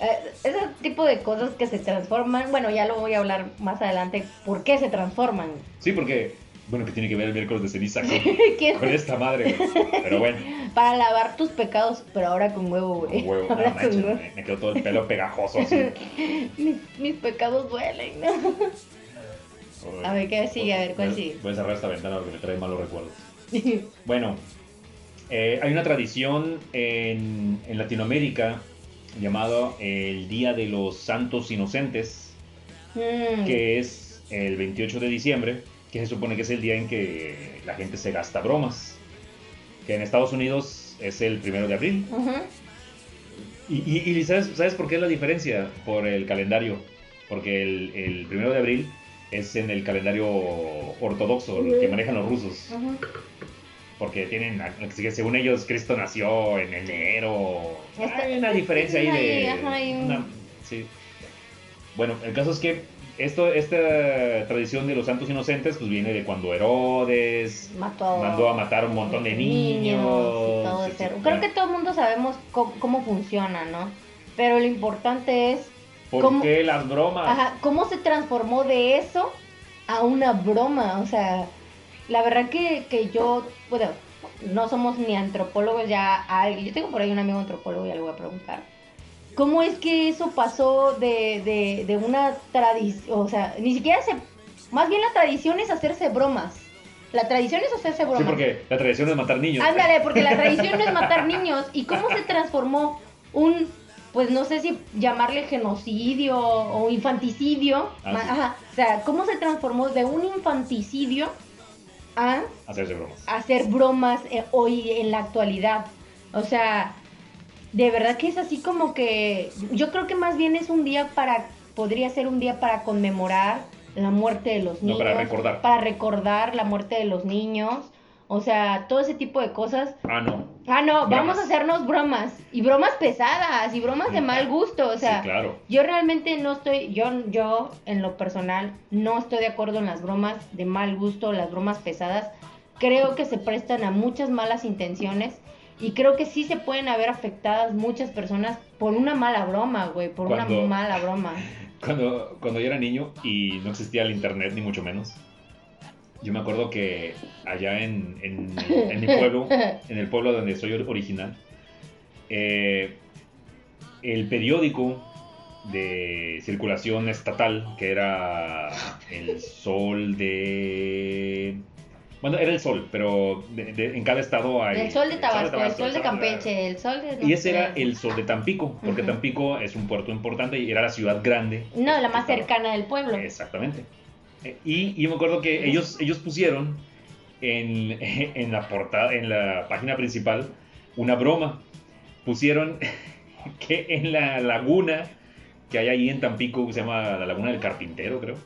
B: eh, ese tipo de cosas que se transforman, bueno, ya lo voy a hablar más adelante, ¿por qué se transforman?
A: Sí, porque, bueno, que tiene que ver el miércoles de ceniza con, esta madre, güey. Pero bueno,
B: Para lavar tus pecados, pero ahora con huevo, güey.
A: con huevo, no
B: Ahora con
A: manches,
B: huevo.
A: me, me quedó todo el pelo pegajoso así.
B: Mis, mis pecados duelen, ¿no? A ver, ¿qué sigue? A ver, ¿cuál
A: Voy
B: sigue?
A: Voy a cerrar esta ventana porque me trae malos recuerdos. Bueno, eh, hay una tradición en, en Latinoamérica llamado el Día de los Santos Inocentes,
B: Mm,
A: que es el 28 de diciembre, que se supone que es el día en que la gente se gasta bromas. Que en Estados Unidos es el primero de abril.
B: ujú.
A: Y, y- y ¿sabes, ¿sabes por qué es la diferencia? Por el calendario. Porque el, el primero de abril es en el calendario ortodoxo, el que manejan los rusos.
B: Ujú.
A: Porque tienen, que según ellos, Cristo nació en enero. Hay una diferencia ahí de. Una- sí. Bueno, el caso es que esto, esta tradición de los santos inocentes, pues viene de cuando Herodes
B: Mató
A: mandó a matar un montón de niños.
B: y todo ese- Creo que todo el mundo sabemos cómo, cómo funciona, ¿no? Pero lo importante es
A: ¿Por
B: ¿cómo-
A: qué las bromas?
B: Ajá, ¿cómo se transformó de eso a una broma? O sea, la verdad que, que yo, bueno, no somos ni antropólogos ya, alguien, yo tengo por ahí un amigo antropólogo, ya le voy a preguntar. ¿Cómo es que eso pasó de, de, de una tradición, o sea, ni siquiera se, más bien la tradición es hacerse bromas. La tradición es hacerse bromas.
A: Sí, porque la tradición es matar niños.
B: Ándale, porque la tradición es matar niños. ¿Y cómo se transformó un, pues no sé si llamarle genocidio o infanticidio?
A: Ah, sí.
B: Ajá. O sea, ¿cómo se transformó de un infanticidio a
A: Hacerse bromas.
B: hacer bromas eh, hoy en la actualidad? O sea, de verdad que es así como que yo creo que más bien es un día para, podría ser un día para conmemorar la muerte de los
A: No,
B: niños.
A: para recordar.
B: Para recordar la muerte de los niños. O sea, todo ese tipo de cosas.
A: Ah, no.
B: Ah, no,
A: Bromas.
B: vamos a hacernos bromas. Y bromas pesadas, y bromas de mal gusto. O sea,
A: sí, claro.
B: yo realmente no estoy, yo, yo en lo personal, no estoy de acuerdo en las bromas de mal gusto, las bromas pesadas. Creo que se prestan a muchas malas intenciones. Y creo que sí se pueden haber afectadas muchas personas por una mala broma, güey, por
A: Cuando-
B: una mala broma.
A: Cuando, cuando yo era niño y no existía el internet, ni mucho menos, yo me acuerdo que allá en, en, en mi pueblo, en el pueblo donde soy or- original, eh, el periódico de circulación estatal, que era el Sol de... Bueno, era el Sol, pero de- de- en cada estado hay...
B: El sol de Tabasco, el sol de
A: el
B: Campeche, el sol de... no
A: Y ese era el Sol de Tampico, porque. Tampico es un puerto importante y era la ciudad grande.
B: No, la más
A: estaba-
B: cercana del pueblo.
A: Exactamente. Eh, Y, y yo me acuerdo que ellos, ellos pusieron en, en la portada, en la página principal, una broma. Pusieron que en la laguna que hay ahí en Tampico, que se llama la Laguna del Carpintero, creo,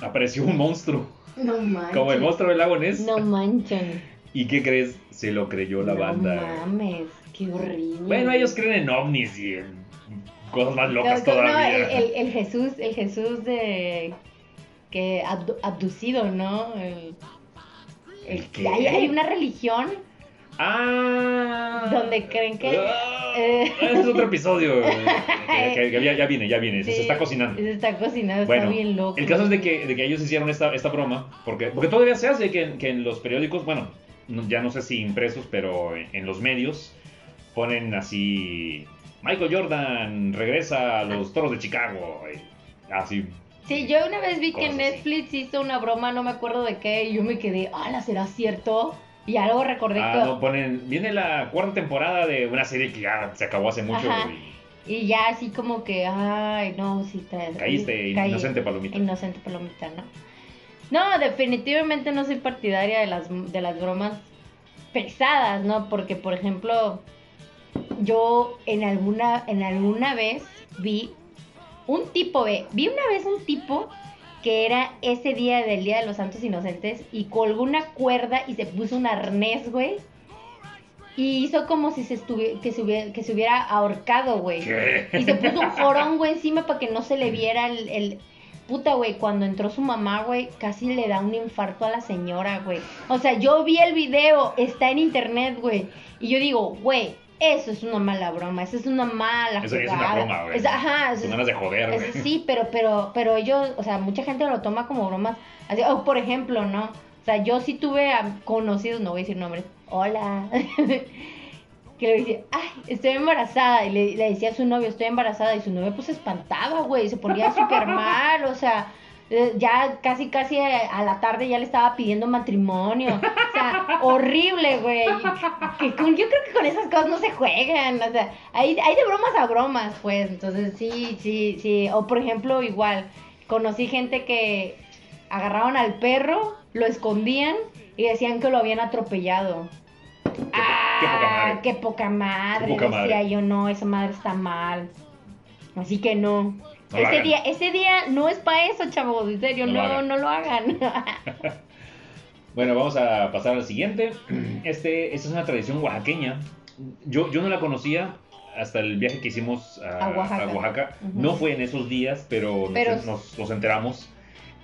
A: apareció un monstruo,
B: No manches.
A: como el monstruo del lago Ness.
B: No manchen.
A: ¿Y qué crees? Se lo creyó la
B: no
A: banda.
B: mames, qué horrible.
A: Bueno, ellos creen en ovnis y en cosas más locas
B: No, no,
A: todavía.
B: el, el- el Jesús, el Jesús de que abdu- abducido, ¿no? El, el-
A: ¿El qué?
B: hay, hay una religión
A: Ah.
B: Donde creen que-
A: Ah,
B: eh.
A: Ese es otro episodio. que, que- que ya, viene, ya viene. Se está cocinando.
B: Se está cocinando,
A: Bueno,
B: está bien loco.
A: el caso es de que, de que ellos hicieron esta, esta broma, porque, porque todavía se hace que, en- que en los periódicos, bueno, no- ya no sé si impresos, pero en, en los medios ponen así, Michael Jordan regresa a los Toros de Chicago, así.
B: Sí, yo una vez vi que
A: así.
B: Netflix hizo una broma, no me acuerdo de qué, y yo me quedé, ala, ¿será cierto? Y algo recordé
A: Ah,
B: que...
A: no, ponen, viene la cuarta temporada de una serie que ya se acabó hace mucho
B: Ajá.
A: y
B: Y ya así como que, ay, no, sí está...
A: caíste
B: caí-
A: inocente palomita.
B: Inocente palomita, ¿no? No, definitivamente no soy partidaria de las, de las bromas pesadas, ¿no? Porque, por ejemplo, yo en alguna, en alguna vez vi un tipo, ve, vi una vez un tipo que era ese día del Día de los Santos Inocentes y colgó una cuerda y se puso un arnés, güey. y hizo como si se estuviera, que se hubiera, que se hubiera ahorcado, güey. Y se puso un jorón, güey, encima para que no se le viera el, el... Puta, güey, cuando entró su mamá, güey, casi le da un infarto a la señora, güey. O sea, yo vi el video, está en internet, güey. Y yo digo, güey, eso es una mala broma, eso es una mala
A: Eso ya es una
B: jugada.
A: broma, güey.
B: Es- ajá,
A: Son
B: eso-
A: ganas de joder, güey.
B: sí, pero, pero, pero ellos, o sea, mucha gente lo toma como bromas. Así, o por ejemplo, ¿no? O sea, yo sí tuve a conocidos, no voy a decir nombres, hola, que le decía, ay, estoy embarazada, y le, le decía a su novio, estoy embarazada, y su novio pues se espantaba, güey, se ponía súper mal, o sea, ya casi, casi a, la tarde ya le estaba pidiendo matrimonio, o sea, horrible, güey, que con- yo creo que con esas cosas no se juegan, o sea, hay, hay de bromas a bromas, pues, entonces sí, sí, sí, o por ejemplo, igual, conocí gente que agarraban al perro, lo escondían y decían que lo habían atropellado.
A: qué poca
B: ah,
A: madre.
B: qué poca madre.
A: Qué poca
B: decía
A: madre.
B: yo, no, esa madre está mal. Así que no.
A: No
B: ese día, ese día no es para eso, chavos, en serio,
A: No lo
B: no,
A: hagan.
B: no lo hagan.
A: Bueno, vamos a pasar al siguiente. Este, esta es una tradición oaxaqueña. Yo, yo no la conocía hasta el viaje que hicimos a,
B: A Oaxaca.
A: No fue en esos días, pero nos,
B: Pero-
A: nos- nos enteramos.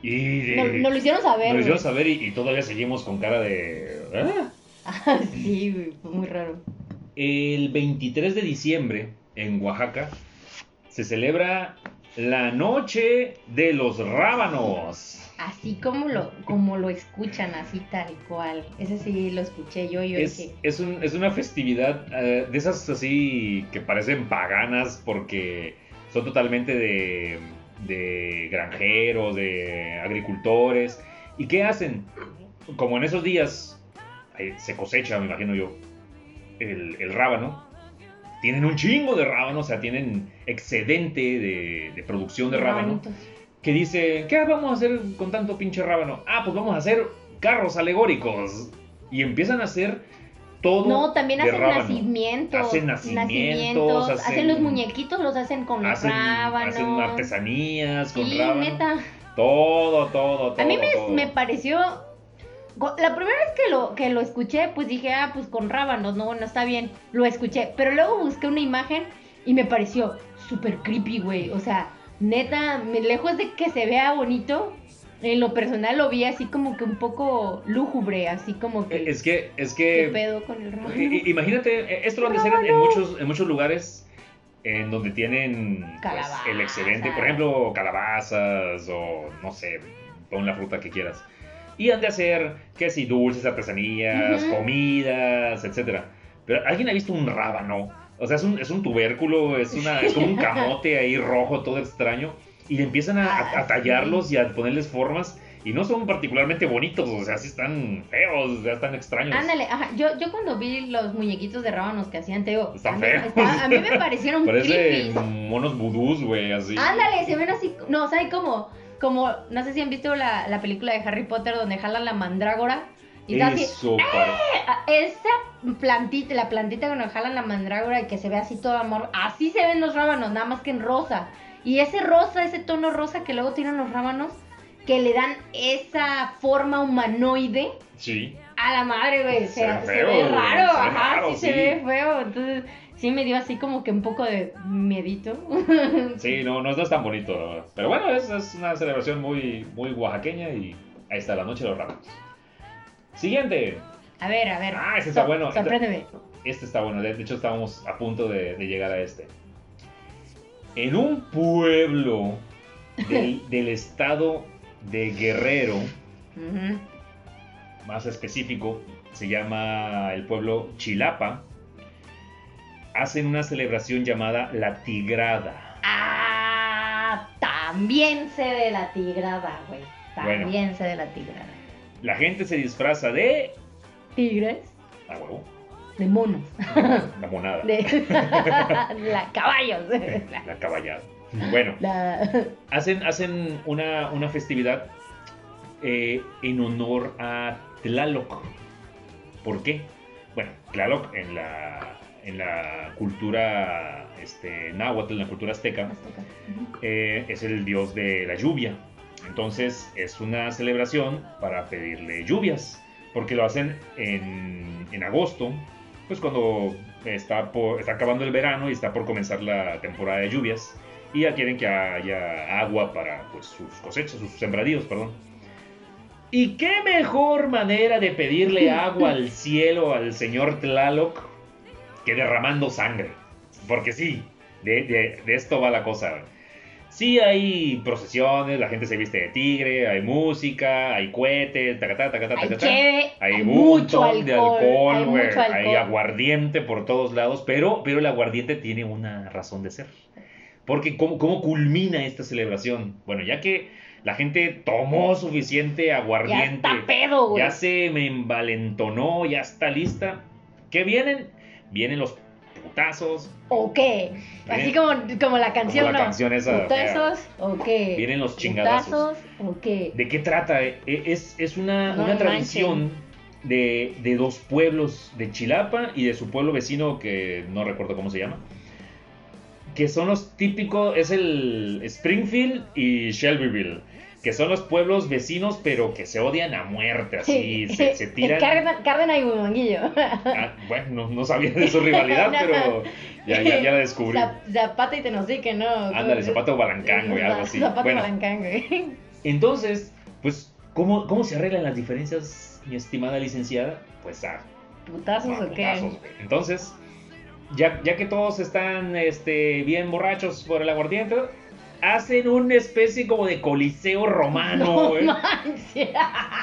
A: Y de-
B: Nos, nos lo hicieron saber.
A: nos lo hicieron saber y, y todavía seguimos con cara de... "Ah".
B: Ah, sí, fue muy raro.
A: El 23 de diciembre en Oaxaca se celebra la Noche de los Rábanos.
B: Así como lo, como lo escuchan, así tal cual. Ese sí lo escuché yo yo
A: Es,
B: dije,
A: es, un- es una festividad eh, de esas así que parecen paganas porque son totalmente de, de granjeros, de agricultores. ¿Y qué hacen? Como en esos días eh, se cosecha, me imagino yo, el, el rábano. Tienen un chingo de rábano, o sea, tienen excedente de, de producción de rábano que dice, ¿qué vamos a hacer con tanto pinche rábano? Ah, pues vamos a hacer carros alegóricos. Y empiezan a hacer todo.
B: No, también hacen
A: rábano.
B: nacimientos.
A: Hacen nacimientos,
B: hacen...
A: hacen-
B: los muñequitos, los hacen con
A: Hacen,
B: rábanos.
A: hacen artesanías con
B: Sí,
A: rábano.
B: neta.
A: Todo, todo, todo.
B: A mí me,
A: todo.
B: me pareció. La primera vez que lo, que lo escuché, pues dije, ah, pues con rábanos, no, bueno, está bien. Lo escuché. Pero luego busqué una imagen y me pareció súper creepy, güey. O sea, neta, me- lejos de que se vea bonito, en lo personal lo vi así como que un poco lúgubre, así como que.
A: Es que, es
B: ¿Qué
A: que.
B: pedo con el rábano?
A: i- i- Imagínate, eh, esto lo han de hacer en, muchos, en muchos lugares en donde tienen pues, el excedente, por ejemplo, calabazas o no sé, pon la fruta que quieras. Y han de hacer, que si dulces, artesanías,
B: Ujú.
A: comidas, etcétera. Pero ¿alguien ha visto un rábano? O sea, es un, es un tubérculo, es, una, es como un camote ahí rojo, todo extraño. Y le empiezan a, a- a
B: Ah,
A: tallarlos y a ponerles formas. Y no son particularmente bonitos, o sea, sí están feos, o sea, están extraños.
B: Ándale, ajá, yo, yo cuando vi los muñequitos de rábanos que hacían, te digo,
A: Están
B: a mí,
A: feos.
B: está- a mí me parecieron
A: Parecen
B: creepy.
A: monos vudús, güey, así.
B: Ándale, se ven así, no, ¿sabes cómo? Como, no sé si han visto la, la película de Harry Potter donde jalan la mandrágora y así,
A: para-
B: ah, esa plantita, la plantita cuando jalan la mandrágora y que se ve así todo amor, así se ven los rábanos, nada más que en rosa. Y ese rosa, ese tono rosa que luego tienen los rábanos, que le dan esa forma humanoide
A: Sí.
B: a la madre, güey. Se,
A: Se
B: se ve raro,
A: se
B: ajá,
A: raro,
B: sí,
A: sí.
B: se ve feo. Entonces, sí me dio así como que un poco de miedito.
A: Sí, no, no, no es tan bonito. Pero bueno, es, es una celebración muy, muy oaxaqueña y ahí está, la noche de los ramos. Siguiente.
B: A ver, a ver.
A: Ah, ese está bueno.
B: Sorpréndeme.
A: Este está bueno, de hecho estábamos a punto de, de llegar a este. En un pueblo del, del estado de Guerrero, más específico, se llama el pueblo Chilapa, hacen una celebración llamada La Tigrada.
B: Ah, también sé de la tigrada, güey.
A: Bueno.
B: También sé de la tigrada.
A: La gente se disfraza de...
B: Tigres,
A: Ah, huevo.
B: de monos,
A: La monada.
B: de la caballos.
A: La caballada. Bueno,
B: La-
A: hacen, hacen una, una festividad eh, en honor a Tlaloc. ¿Por qué? Bueno, Tlaloc en la, en la cultura este, náhuatl, en la cultura azteca, eh, es el dios de la lluvia. Entonces es una celebración para pedirle lluvias, porque lo hacen en, en agosto pues cuando está, por, está acabando el verano y está por comenzar la temporada de lluvias y ya quieren que haya agua para pues, sus cosechas, sus sembradíos, perdón. ¿Y qué mejor manera de pedirle agua al cielo al señor Tlaloc que derramando sangre? Porque sí, de, esto va la cosa. Sí hay procesiones, la gente se viste de tigre, hay música, hay cohetes, tacatá, tacatá, tacatá.
B: Hay,
A: hay mucho alcohol, de alcohol, hay, hay, aguardiente por todos lados, pero, pero el aguardiente tiene una razón de ser. Porque ¿cómo, ¿cómo culmina esta celebración? Bueno, ya que la gente tomó suficiente aguardiente.
B: Ya está pedo, güey.
A: Ya se me envalentonó, ya está lista. ¿Qué vienen? Vienen los putazos.
B: ¿O qué? Así como, como la canción,
A: como la canción esa.
B: ¿Putazos? ¿O qué?
A: Vienen los chingadazos.
B: ¿O qué?
A: ¿De qué trata? E, es, es una, una tradición de, de dos pueblos, de Chilapa y de su pueblo vecino que no recuerdo cómo se llama que son los típicos, es el Springfield y Shelbyville, que son los pueblos vecinos, pero que se odian a muerte, así, se, se tiran...
B: Cárdenas y Bumanguillo.
A: Ah, bueno, no, sabía de su rivalidad, pero ya, ya, ya, la descubrí.
B: Zapata y Tenosique, ¿no?
A: Ándale, Zapata o Balancán, güey, algo así.
B: Zapata bueno, Balancán, güey.
A: Entonces, pues, ¿cómo, ¿cómo se arreglan las diferencias, mi estimada licenciada? Pues a...
B: ¿Putazos o qué?
A: Entonces ya, ya que todos están este, bien borrachos por el aguardiente, hacen una especie como de coliseo romano.
B: No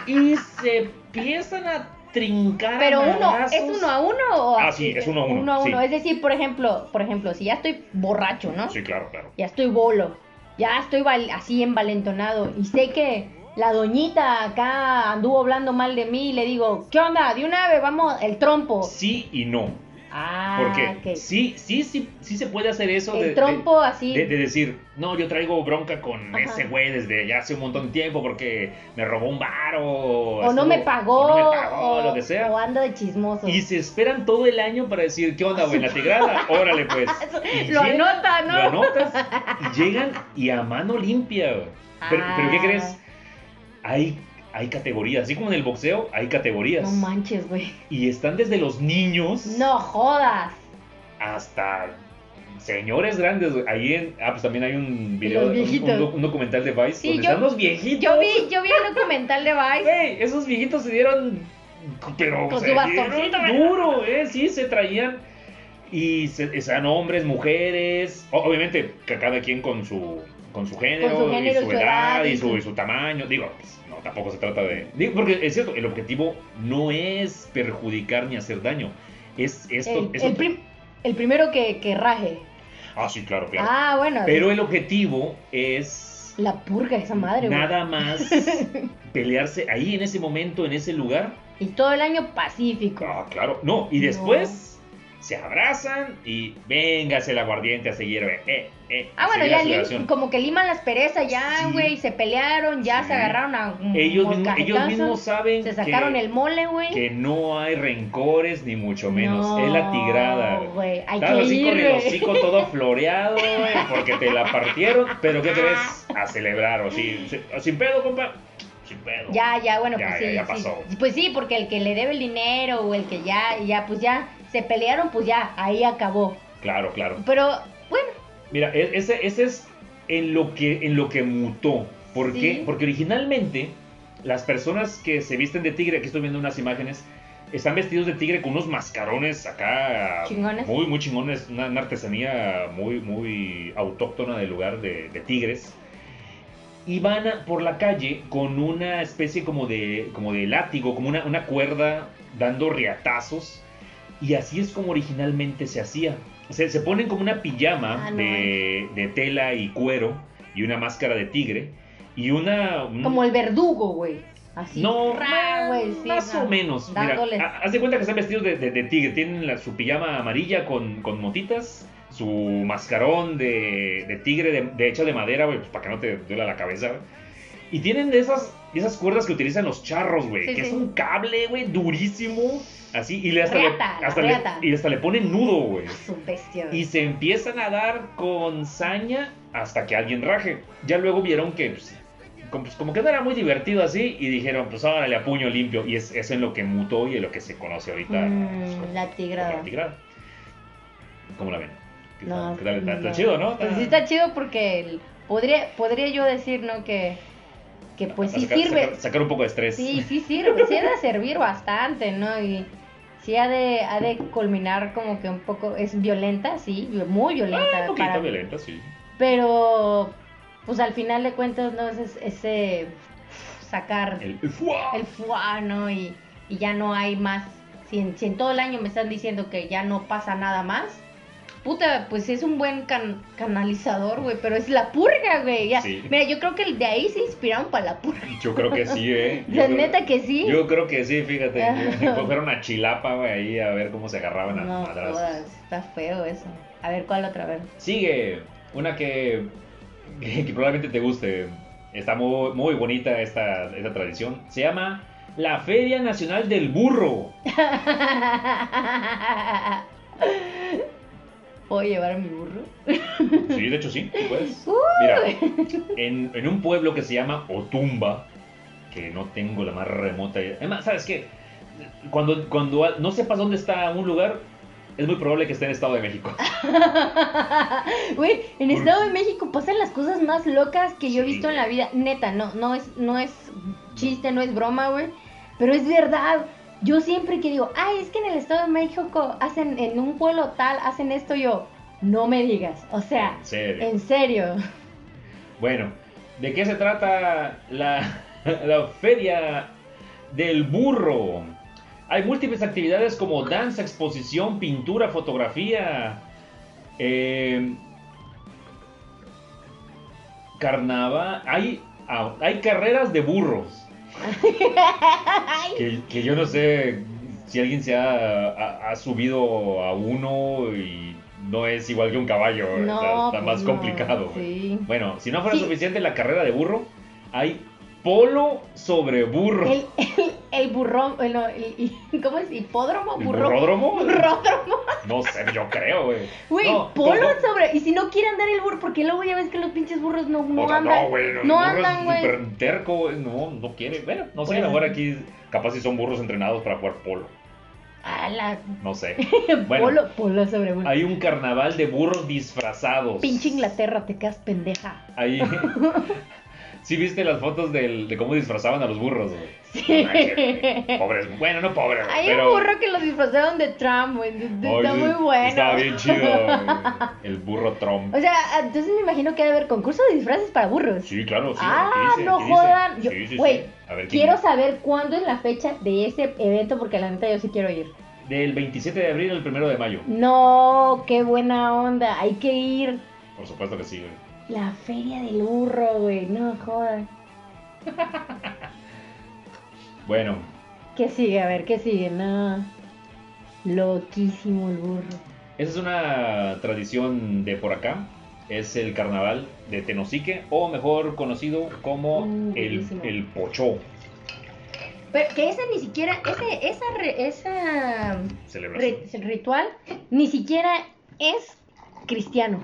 A: y se empiezan a trincar.
B: Pero uno, ¿es uno a uno o
A: Ah, sí, es uno a uno.
B: Uno a uno. Es decir, por ejemplo, por ejemplo, si ya estoy borracho, ¿no?
A: Sí, claro, claro.
B: Ya estoy bolo. Ya estoy así envalentonado. Y sé que la doñita acá anduvo hablando mal de mí y le digo, ¿qué onda? De una vez vamos, el trompo.
A: Sí y no.
B: Ah,
A: Porque sí, sí, sí, sí se puede hacer eso.
B: El de, trompo así.
A: De, decir, no, yo traigo bronca con ese güey desde ya hace un montón de tiempo porque me robó un bar o...
B: O no me pagó.
A: O no me pagó, lo que sea.
B: O anda de chismoso.
A: Y se esperan todo el año para decir, ¿qué onda, güey? La tigrada, órale pues.
B: lo anotan, ¿no?
A: Lo anotas y llegan y a mano limpia, Pero, pero ¿qué crees? Ah. Hay hay categorías. Así como en el boxeo, hay categorías.
B: No manches, güey.
A: Y están desde los niños.
B: No jodas.
A: Hasta señores grandes. Ahí en. Ah, pues también hay un video. Un, un, documental de Vice. Sí, donde yo, están los viejitos.
B: Yo vi, yo vi el documental de Vice.
A: Güey, esos viejitos se dieron. Pero.
B: Con se su bastoncito,
A: duro, eh. Sí, se traían. Y se, sean hombres, mujeres. Obviamente, cada quien con su. Con su género,
B: con su género
A: y su edad, y su, y su tamaño. Digo, pues, tampoco se trata de... Digo, porque es cierto, el objetivo no es perjudicar ni hacer daño. Es esto...
B: El, el, primero que, que, raje.
A: Ah, sí, claro, claro.
B: Ah, bueno.
A: Pero el objetivo es...
B: La purga esa madre,
A: Nada más pelearse ahí en ese momento, en ese lugar.
B: Y todo el año pacífico.
A: Ah, claro. No, y después se abrazan y véngase el aguardiente a seguir, eh, eh,
B: ah, bueno, ya como que liman las perezas ya, güey, se pelearon, ya se agarraron a
A: ellos, mismos, ellos mismos saben
B: se sacaron el mole, güey.
A: Que no hay rencores ni mucho menos, es la tigrada.
B: güey, hay
A: Estás así con el hocico todo floreado, güey, porque te la partieron, pero ¿qué crees? A celebrar, o sí, sin pedo, compa. Sin pedo.
B: Ya, ya, bueno, pues sí, ya pasó. Pues sí, porque el que le debe el dinero o el que ya, ya, pues ya se pelearon, pues ya, ahí acabó.
A: Claro, claro.
B: Pero, bueno.
A: Mira, e-, ese, ese es en lo que, en lo que mutó. ¿Por qué? Porque originalmente las personas que se visten de tigre, aquí estoy viendo unas imágenes, están vestidos de tigre con unos mascarones acá.
B: Chingones.
A: Muy, muy chingones. Una, artesanía muy, muy autóctona del lugar de, tigres. Y van por la calle con una especie como de, como de látigo, como una, una cuerda dando riatazos y así es como originalmente se hacía. Se, se ponen como una pijama ah, de, tela y cuero y una máscara de tigre y una...
B: Como el verdugo, güey. Así.
A: No, más o menos. Mira, haz de cuenta que están vestidos de, tigre. Tienen la, su pijama amarilla con, motitas, su mascarón de, tigre de, hecho de madera, güey, pues para que no te duela la cabeza. Y tienen de esas, esas cuerdas que utilizan los charros, güey, que es un cable, güey, durísimo Así, y le hasta, le, hasta le, y hasta le ponen nudo, güey. Y se empiezan a dar con saña hasta que alguien raje. Ya luego vieron que pues, como, pues, como que no era muy divertido así y dijeron, pues ahora le a puño limpio. Y es, es en lo que mutó y en lo que se conoce ahorita.
B: Mm,
A: pues, como-
B: la
A: como
B: tigrada.
A: la tigrada. ¿Cómo la ven? ¿Qué
B: No,
A: tal? ¿Qué tal? Está, está chido, ¿no?
B: Pues sí está chido porque podría, podría yo decir, ¿no? Que, que pues sí
A: sacar,
B: sirve.
A: Sacar, sacar un poco de estrés.
B: Sí, sí sirve, sí ha de servir bastante, ¿no? Y sí ha de, ha de culminar como que un poco, es violenta, sí, muy violenta.
A: Ah, un poquito
B: para-
A: violenta, sí.
B: Pero, pues al final de cuentas, ¿no? Es ese, sacar
A: El, ¡Fua!
B: el fuá, ¿no? Y, y ya no hay más. Si en, si en todo el año me están diciendo que ya no pasa nada más, puta, pues es un buen can- canalizador, güey, pero es la purga, güey.
A: Sí.
B: Mira, yo creo que de ahí se inspiraron para la purga.
A: Yo creo que sí, ¿eh? Yo creo-
B: neta que sí.
A: Yo creo que sí, fíjate.
B: Ah.
A: Yo- Fueron a Chilapa, güey, ahí a ver cómo se agarraban a
B: No,
A: madrazos.
B: está feo eso. A ver, ¿cuál otra vez?
A: Sigue una que, que, que probablemente te guste. Está muy, muy bonita esta, esta tradición. Se llama la Feria Nacional del Burro.
B: ¿Puedo llevar a mi burro?
A: Sí, de hecho sí, sí puedes. Mira, en, en un pueblo que se llama Otumba, que no tengo la más remota idea. Además, ¿sabes qué? Cuando, cuando no sepas dónde está un lugar, es muy probable que esté en Estado de México.
B: Güey, en
A: Por-
B: Estado de México pasan las cosas más locas que yo he
A: Sí,
B: visto en la vida. Neta, no, no es, no es chiste, no es broma, güey. Pero es verdad. Yo siempre que digo, ay, es que en el Estado de México hacen, en un pueblo tal, hacen esto, yo, no me digas. O sea,
A: En serio.
B: en serio.
A: Bueno, ¿de qué se trata la, la feria del burro? Hay múltiples actividades como danza, exposición, pintura, fotografía, eh, carnaval. Hay, ah, hay carreras de burros. Que, que yo no sé si alguien se ha, ha- ha subido a uno y no es igual que un caballo.
B: No,
A: está, está
B: pues
A: más
B: no,
A: complicado.
B: sí.
A: Bueno, si no fuera
B: Sí.
A: suficiente la carrera de burro, hay polo sobre burro.
B: El, el, el burrón, el, ¿cómo es? ¿Hipódromo?
A: ¿El
B: ¿Burro?
A: burródromo?
B: Burródromo.
A: No sé, yo creo, güey.
B: Güey,
A: No,
B: polo sobre. Y si no quiere andar el burro, porque luego ya ves que los pinches burros no, no
A: O sea,
B: andan.
A: no, güey. No,
B: andan, güey.
A: súper terco, güey. No, no quiere. Bueno, no sé, a lo mejor aquí capaz si son burros entrenados para jugar polo.
B: La.
A: No sé. Bueno.
B: Polo, polo sobre burro.
A: Hay un carnaval de burros disfrazados.
B: Pinche Inglaterra, te quedas pendeja.
A: Ahí. ¿Sí viste las fotos del- de cómo disfrazaban a los burros, güey?
B: Sí.
A: No. Pobres. Bueno, no pobres,
B: Hay
A: pero...
B: un burro que lo disfrazaron de Trump, güey. Está muy bueno.
A: Estaba bien chido. El burro Trump.
B: O sea, entonces me imagino que debe haber concurso de disfraces para burros.
A: Sí, claro, sí.
B: ah,
A: aquí dice,
B: no
A: aquí
B: jodan. Yo-
A: Sí, sí,
B: Güey,
A: sí. A ver, ¿quién
B: quiero saber cuándo es la fecha de ese evento porque la neta yo sí quiero ir.
A: Del 27 de abril al 1 de mayo.
B: No, qué buena onda. Hay que ir.
A: Por supuesto que sí, güey.
B: La feria del burro, güey. No jodan.
A: Bueno,
B: ¿Qué sigue? A ver, ¿qué sigue? No. Loquísimo el burro.
A: esa es una tradición de por acá. Es el carnaval de Tenosique, o mejor conocido como
B: Uh,
A: el, el Pochó.
B: Pero que ese ni siquiera, ese, esa, re- esa
A: Celebración.
B: ri- ritual ni siquiera es cristiano.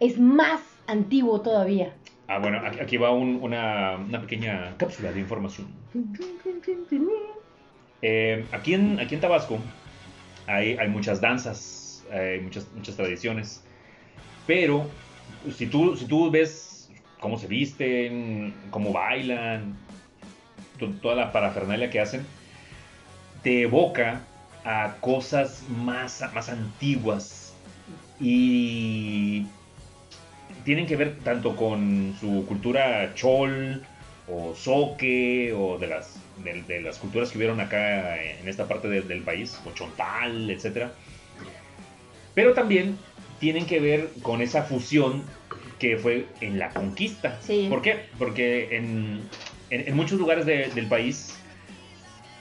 B: Es más antiguo todavía.
A: Ah, bueno, aquí va un- una, pequeña cápsula de información. Eh, aquí, en, aquí en Tabasco hay, hay muchas danzas, hay muchas, muchas tradiciones, pero si tú, si tú ves cómo se visten, cómo bailan, to- toda la parafernalia que hacen, te evoca a cosas más, más antiguas y tienen que ver tanto con su cultura chol o soque o de las, de, de las culturas que hubieron acá en esta parte de- del país, o chontal, etc. Pero también tienen que ver con esa fusión que fue en la conquista.
B: Sí.
A: ¿Por qué? Porque en, en- en muchos lugares de- del país,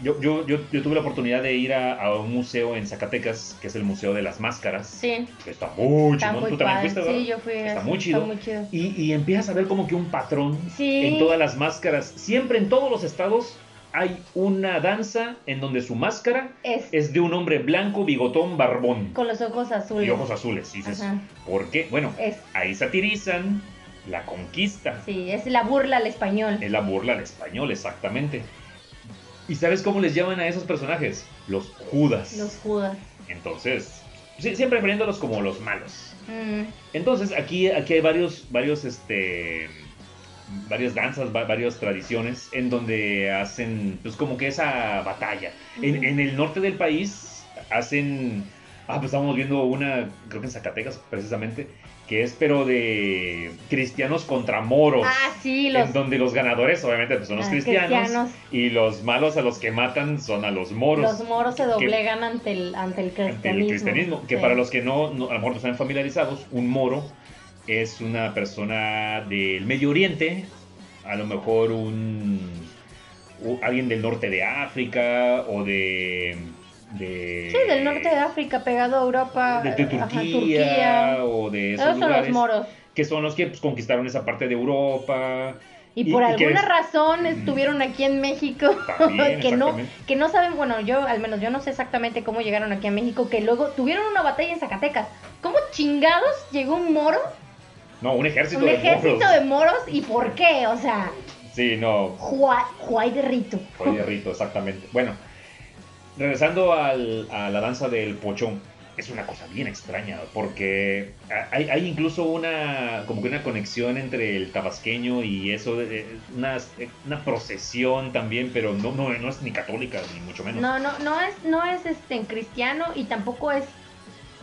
A: yo, yo, yo, yo tuve la oportunidad de ir a, a un museo en Zacatecas, que es el Museo de las Máscaras.
B: Sí,
A: que está muy
B: está muy
A: Tú también fuiste, ¿verdad?
B: Sí, yo fui.
A: Está muy chido.
B: muy chido.
A: Y, y empiezas a ver como que un patrón
B: Sí.
A: en todas las máscaras. Siempre en todos los estados hay una danza en donde su máscara
B: Es,
A: es de un hombre blanco, bigotón, barbón
B: con los ojos azules.
A: y ojos azules. Y dices,
B: Ajá.
A: ¿por qué? Bueno,
B: Es
A: ahí satirizan la conquista.
B: Sí, es la burla al español.
A: Es la burla al español, exactamente. ¿Y sabes cómo les llaman a esos personajes? Los Judas.
B: Los Judas.
A: Entonces, sí, siempre refiriéndolos como los malos.
B: Mm,
A: Entonces, aquí, aquí hay varios, varios, este, varias danzas, va- varias tradiciones en donde hacen, pues como que esa batalla. En el norte del país hacen, ah, pues estamos viendo una, creo que en Zacatecas precisamente, que es pero de cristianos contra moros.
B: Ah, sí, los
A: En donde los ganadores obviamente pues, son los
B: Ah,
A: cristianos,
B: cristianos.
A: y los malos a los que matan son a los moros.
B: los moros se doblegan ante el ante el
A: Ante
B: cristianismo.
A: el cristianismo, que
B: Sí.
A: para los que no, no- a lo mejor no están familiarizados, un moro es una persona del Medio Oriente, a lo mejor un, alguien del norte de África o de... de
B: Sí, del norte de África, pegado a Europa.
A: de, de
B: ajá,
A: Turquía, o de esos
B: Esos son los moros.
A: que son los que pues, conquistaron esa parte de Europa.
B: Y,
A: Y-
B: por
A: y
B: alguna razón estuvieron aquí en México.
A: También,
B: que no que no saben, bueno, yo al menos yo no sé exactamente cómo llegaron aquí a México, que luego tuvieron una batalla en Zacatecas. ¿Cómo chingados llegó un moro?
A: No, un ejército
B: Un
A: de
B: ejército
A: moros.
B: de moros y por qué? O sea,
A: Sí, no,
B: Juay de Rito.
A: Fue de rito, exactamente. Bueno, regresando al- a la danza del pochón, es una cosa bien extraña, porque hay, hay incluso una, como que una conexión entre el tabasqueño y eso, de- una, una procesión también, pero no, no, no es ni católica, ni mucho menos.
B: No, no, no es, no es este cristiano y tampoco es,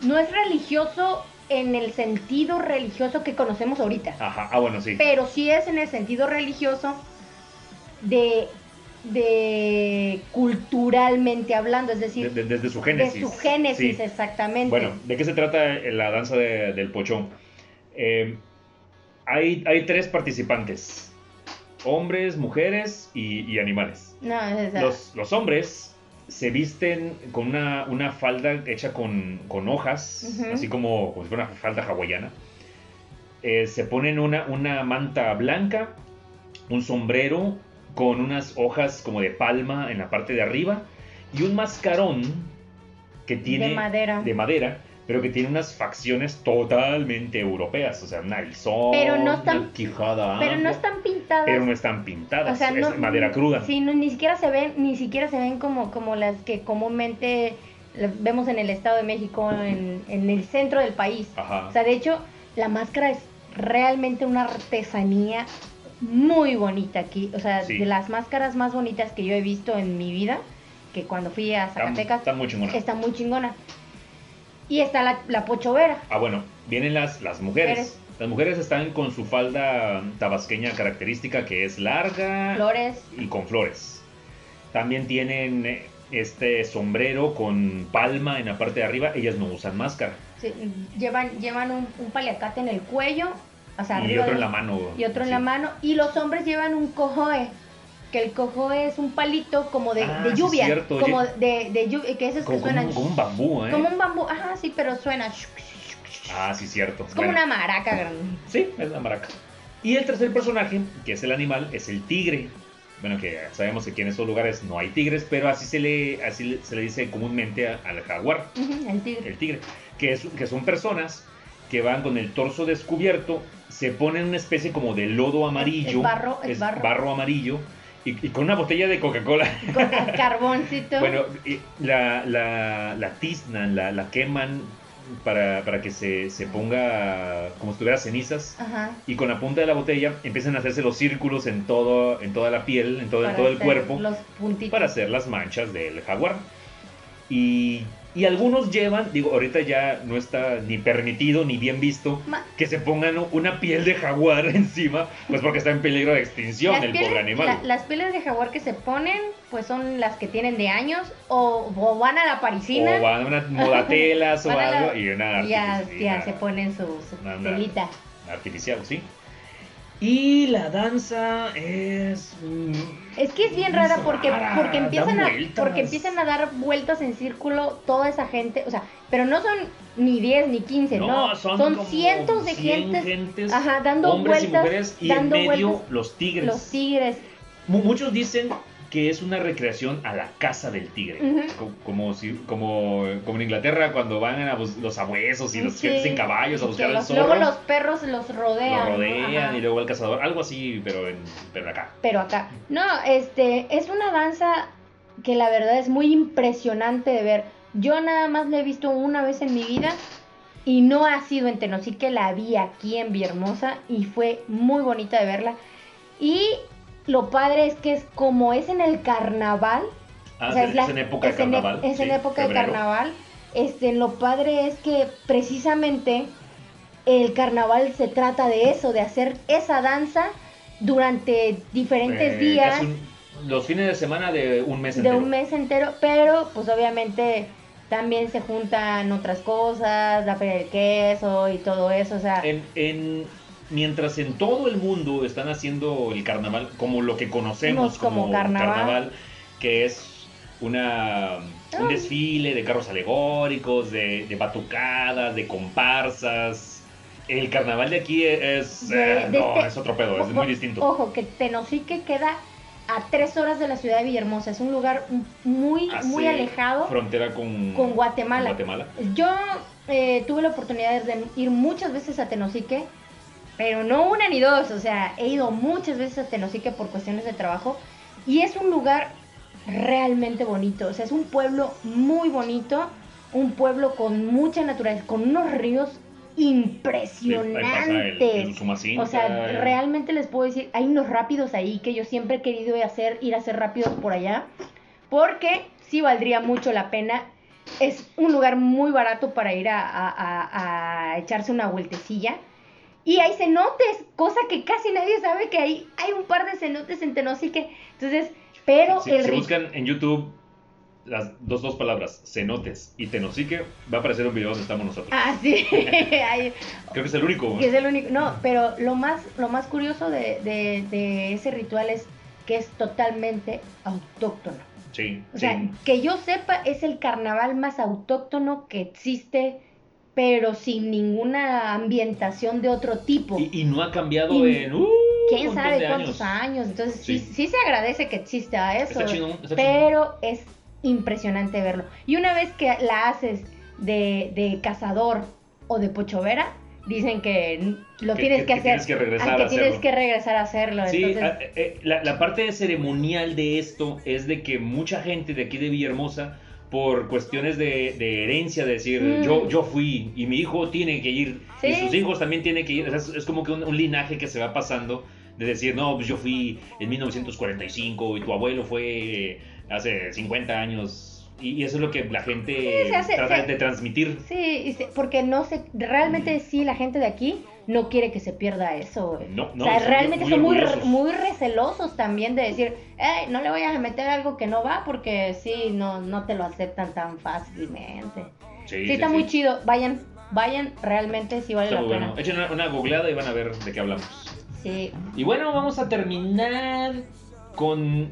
B: no es religioso en el sentido religioso que conocemos ahorita.
A: Ajá, ah, bueno, sí.
B: pero sí es en el sentido religioso de, de culturalmente hablando, es decir,
A: De- de- desde su
B: de
A: génesis.
B: su génesis
A: Sí.
B: exactamente.
A: Bueno, ¿de qué se trata la danza de- del pochón? Eh, hay, hay tres participantes, hombres, mujeres y, y animales.
B: no,
A: Los, los hombres se visten con una, una falda hecha con, con hojas, así como, como si fuera una falda hawaiana. Eh, se ponen una, una manta blanca, un sombrero con unas hojas como de palma en la parte de arriba y un mascarón que tiene
B: de madera.
A: de madera, pero que tiene unas facciones totalmente europeas, o sea, narizón,
B: Pero no están-
A: una quijada
B: pero no están pintadas.
A: pero no están pintadas,
B: o sea, no,
A: es madera cruda.
B: Sí, no, ni siquiera se ven, ni siquiera se ven como, como las que comúnmente las vemos en el Estado de México, en, en el centro del país.
A: Ajá.
B: O sea, de hecho, la máscara es realmente una artesanía muy bonita aquí. O sea,
A: Sí.
B: de las máscaras más bonitas que yo he visto en mi vida, que cuando fui a Zacatecas,
A: está muy chingona.
B: está muy chingona. Y está la, la pochovera.
A: Ah, bueno, vienen las, las mujeres.
B: Mujeres.
A: Las mujeres están con su falda tabasqueña característica que es larga
B: Flores.
A: y con flores. También tienen eh, este sombrero con palma en la parte de arriba. Ellas no usan máscara.
B: sí, llevan llevan un, un paliacate en el cuello. O sea,
A: y otro en la mano.
B: y otro en
A: sí.
B: la mano. Y los hombres llevan un cojoe. Que el cojoe es un palito como de,
A: Ah,
B: de
A: sí,
B: lluvia.
A: cierto,
B: como
A: oye.
B: de, de lluvia. Que esos
A: Como,
B: que
A: como
B: suenan.
A: un, como un bambú, ¿eh?
B: Como un bambú. Ajá, sí, pero suena.
A: Ah, sí, cierto.
B: Es como
A: Bueno,
B: una maraca grande.
A: Sí, es la maraca. Y el tercer personaje, que es el animal, es el tigre. Bueno, que sabemos que aquí en estos lugares no hay tigres, pero así se le, así se le dice comúnmente al jaguar,
B: Ujú, el tigre.
A: el tigre, que, es, que son personas que van con el torso descubierto, se ponen una especie como de lodo amarillo,
B: Es barro, es barro.
A: amarillo, y, y con una botella de Coca-Cola.
B: Con carboncito.
A: Bueno, la, la, la tiznan, la, la queman para, para que se, se ponga como si tuviera cenizas.
B: Ajá.
A: Y con la punta de la botella empiezan a hacerse los círculos en todo, en toda la piel, en todo, en todo el cuerpo,
B: Los puntitos.
A: para hacer las manchas del jaguar. Y, y algunos llevan, digo, ahorita ya no está ni permitido ni bien visto
B: Ma-
A: que se pongan una piel de jaguar encima, pues porque está en peligro de extinción
B: Las
A: el
B: pieles,
A: pobre animal.
B: la- las pieles de jaguar que se ponen, pues son las que tienen de años, o, o van a la parisina.
A: O van a una modatelas o
B: la-
A: algo y una
B: ya, se ponen su, su
A: una-
B: telita.
A: artificial, sí. Y la danza es... mm,
B: Es que es bien rara porque,
A: rara,
B: porque, empiezan a, porque empiezan a dar vueltas en círculo toda esa gente, o sea, pero no son ni 10 ni 15, no, son,
A: como
B: cientos de
A: 100
B: gentes,
A: gentes,
B: ajá, dando
A: hombres
B: vueltas,
A: y mujeres, y
B: dando
A: en medio
B: vueltas
A: los tigres.
B: los tigres.
A: Mu- Muchos dicen que es una recreación a la casa del tigre. Como, si, como, como en Inglaterra cuando van a los abuesos y los
B: Sí,
A: gentes en caballos a buscar al
B: los-
A: zorro.
B: Luego los perros los rodean.
A: lo
B: ¿no?
A: rodean y luego el cazador. Algo así, pero, en, pero acá.
B: Pero acá. No, este, es una danza que la verdad es muy impresionante de ver. Yo nada más la he visto una vez en mi vida y no ha sido en Tenosique, la vi aquí en Villahermosa y fue muy bonita de verla. Y lo padre es que es como es en el carnaval.
A: Ah,
B: o sea,
A: es, en época de
B: en e-
A: carnaval.
B: Es en época de carnaval. Este, lo padre es que precisamente el carnaval se trata de eso, de hacer esa danza durante diferentes
A: Eh,
B: días
A: un- los fines de semana de un mes
B: de
A: entero.
B: un mes entero, pero pues obviamente también se juntan otras cosas, la feria del queso y todo eso, o sea,
A: En, en- mientras en todo el mundo están haciendo el carnaval como lo que conocemos
B: Como
A: como,
B: carnaval.
A: carnaval. que es una un
B: Ay.
A: desfile de carros alegóricos, de, de batucadas, de comparsas. El carnaval de aquí es,
B: De-
A: eh,
B: de
A: no,
B: este-
A: es otro pedo, es muy distinto.
B: Ojo, que Tenosique queda a tres horas de la ciudad de Villahermosa, es un lugar muy, muy
A: Hace
B: alejado
A: Frontera con,
B: con Guatemala.
A: con Guatemala.
B: Yo eh, tuve la oportunidad de ir muchas veces a Tenosique, pero no una ni dos, o sea, he ido muchas veces a Tenosique por cuestiones de trabajo y es un lugar realmente bonito, o sea, es un pueblo muy bonito, un pueblo con mucha naturaleza, con unos ríos
A: el-
B: impresionantes.
A: el
B: O sea, realmente les puedo decir, hay unos rápidos ahí que yo siempre he querido hacer, ir a hacer rápidos por allá, porque sí valdría mucho la pena. Es un lugar muy barato para ir a, a- a- a echarse una vueltecilla. Y hay cenotes, cosa que casi nadie sabe que hay, hay un par de cenotes en Tenosique. Entonces, pero
A: Si,
B: el
A: si buscan en YouTube las dos, dos palabras, cenotes y tenosique, va a aparecer un video donde estamos nosotros.
B: Ah, sí.
A: Creo que es el único.
B: que es el único. No, pero lo más, lo más curioso de, de- de ese ritual es que es totalmente autóctono.
A: Sí,
B: O sea,
A: sí.
B: que yo sepa, es el carnaval más autóctono que existe, pero sin ninguna ambientación de otro tipo.
A: Y, y no ha cambiado
B: Y-
A: en. uh,
B: ¿Quién sabe cuántos años? Entonces, sí.
A: Sí.
B: sí se agradece que exista eso. Pero es impresionante verlo. Y una vez que la haces de, de cazador o de pochovera, dicen que lo
A: Que-
B: tienes
A: que-
B: hacer.
A: tienes que regresar a
B: que tienes
A: hacerlo.
B: que regresar a hacerlo.
A: Sí,
B: Entonces,
A: a- eh, la, la parte ceremonial de esto es de que mucha gente de aquí de Villahermosa, por cuestiones de, de herencia, de decir,
B: Mm.
A: yo, yo fui y mi hijo tiene que ir, y
B: Sí.
A: sus hijos también tienen que ir, es, es como que un, un linaje que se va pasando, de decir, no, pues yo fui en 1945 y tu abuelo fue hace 50 años, y, y eso es lo que la gente
B: Sí, se hace-
A: trata
B: se-
A: de transmitir.
B: Sí, se- porque no se, realmente sí, la gente de aquí no quiere que se pierda eso.
A: No, no,
B: o sea, realmente
A: muy
B: son muy, muy recelosos también de decir, "Ey, no le vayas a meter algo que no va porque sí, no, no te lo aceptan tan fácilmente. Sí, está muy chido, vayan, vayan, realmente sí vale
A: Está
B: la pena.
A: bueno. Echen una, una googleada y van a ver de qué hablamos.
B: Sí,
A: Y bueno, vamos a terminar con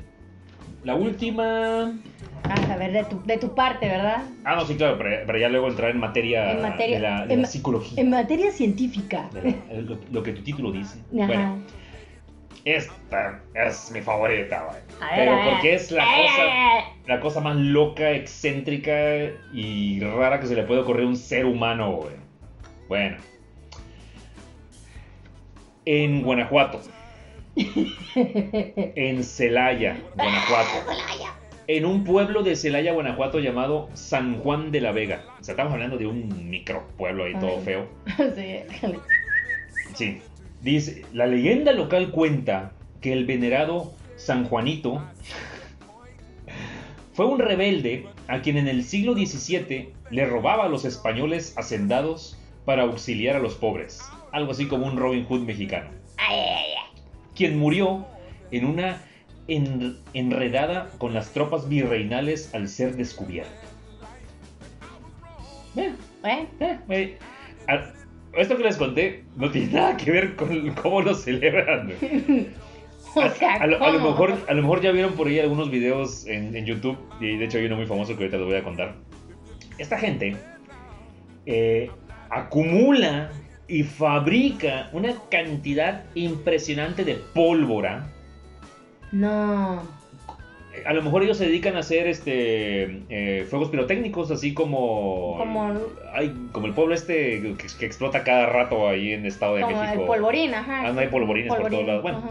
A: la última.
B: Vamos a ver de tu, de tu parte, ¿verdad?
A: Ah, no, sí, claro, para, para ya luego entrar en materia,
B: En materia-
A: de la, de
B: en
A: la
B: ma-
A: psicología.
B: En materia científica.
A: la- lo, lo que tu título dice.
B: Ajá.
A: Bueno, esta es mi favorita, güey. Pero porque es la
B: Eh,
A: cosa, la cosa más loca, excéntrica y rara que se le puede ocurrir a un ser humano, güey. Bueno. En Guanajuato. en Celaya, Guanajuato. En un pueblo de Celaya, Guanajuato llamado San Juan de la Vega. O sea, estamos hablando de un micropueblo ahí todo feo.
B: sí.
A: Sí. Dice, la leyenda local cuenta que el venerado San Juanito fue un rebelde a quien en el siglo XVII le robaba a los españoles hacendados para auxiliar a los pobres. Algo así como un Robin Hood mexicano.
B: Ay.
A: Quien murió en una en- enredada con las tropas virreinales al ser descubierto. Eh, eh, eh. A- Esto que les conté no tiene nada que ver con cómo lo celebran. güey.
B: o
A: A,
B: sea,
A: a lo, a lo
B: ¿cómo?
A: mejor, a lo mejor ya vieron por ahí algunos videos en, en YouTube, y de hecho hay uno muy famoso que ahorita les voy a contar. Esta gente eh, acumula y fabrica una cantidad impresionante de pólvora.
B: No.
A: a lo mejor ellos se dedican a hacer este eh, fuegos pirotécnicos, así como.
B: Como-
A: ay, como el pueblo este que, que explota cada rato ahí en Estado de
B: Como
A: México.
B: el polvorín, ajá.
A: Ah, no hay polvorines por todos lados. Bueno,
B: ajá.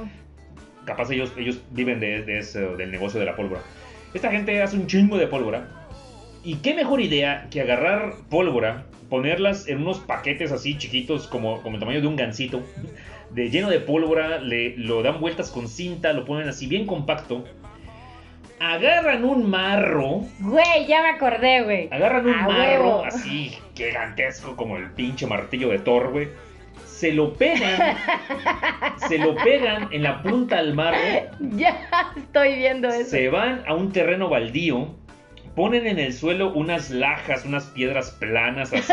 A: capaz ellos, ellos viven de, de ese- del negocio de la pólvora. Esta gente hace un chingo de pólvora. Y qué mejor idea que agarrar pólvora, ponerlas en unos paquetes así chiquitos, como, como el tamaño de un gansito, de lleno de pólvora, le, lo dan vueltas con cinta, lo ponen así bien compacto. Agarran un marro,
B: Güey, ya me acordé, güey.
A: agarran un
B: A
A: marro
B: huevo.
A: así gigantesco como el pinche martillo de Thor, güey. Se lo pegan, se lo pegan en la punta del marro
B: Ya estoy viendo eso.
A: se van a un terreno baldío, ponen en el suelo unas lajas, unas piedras planas así.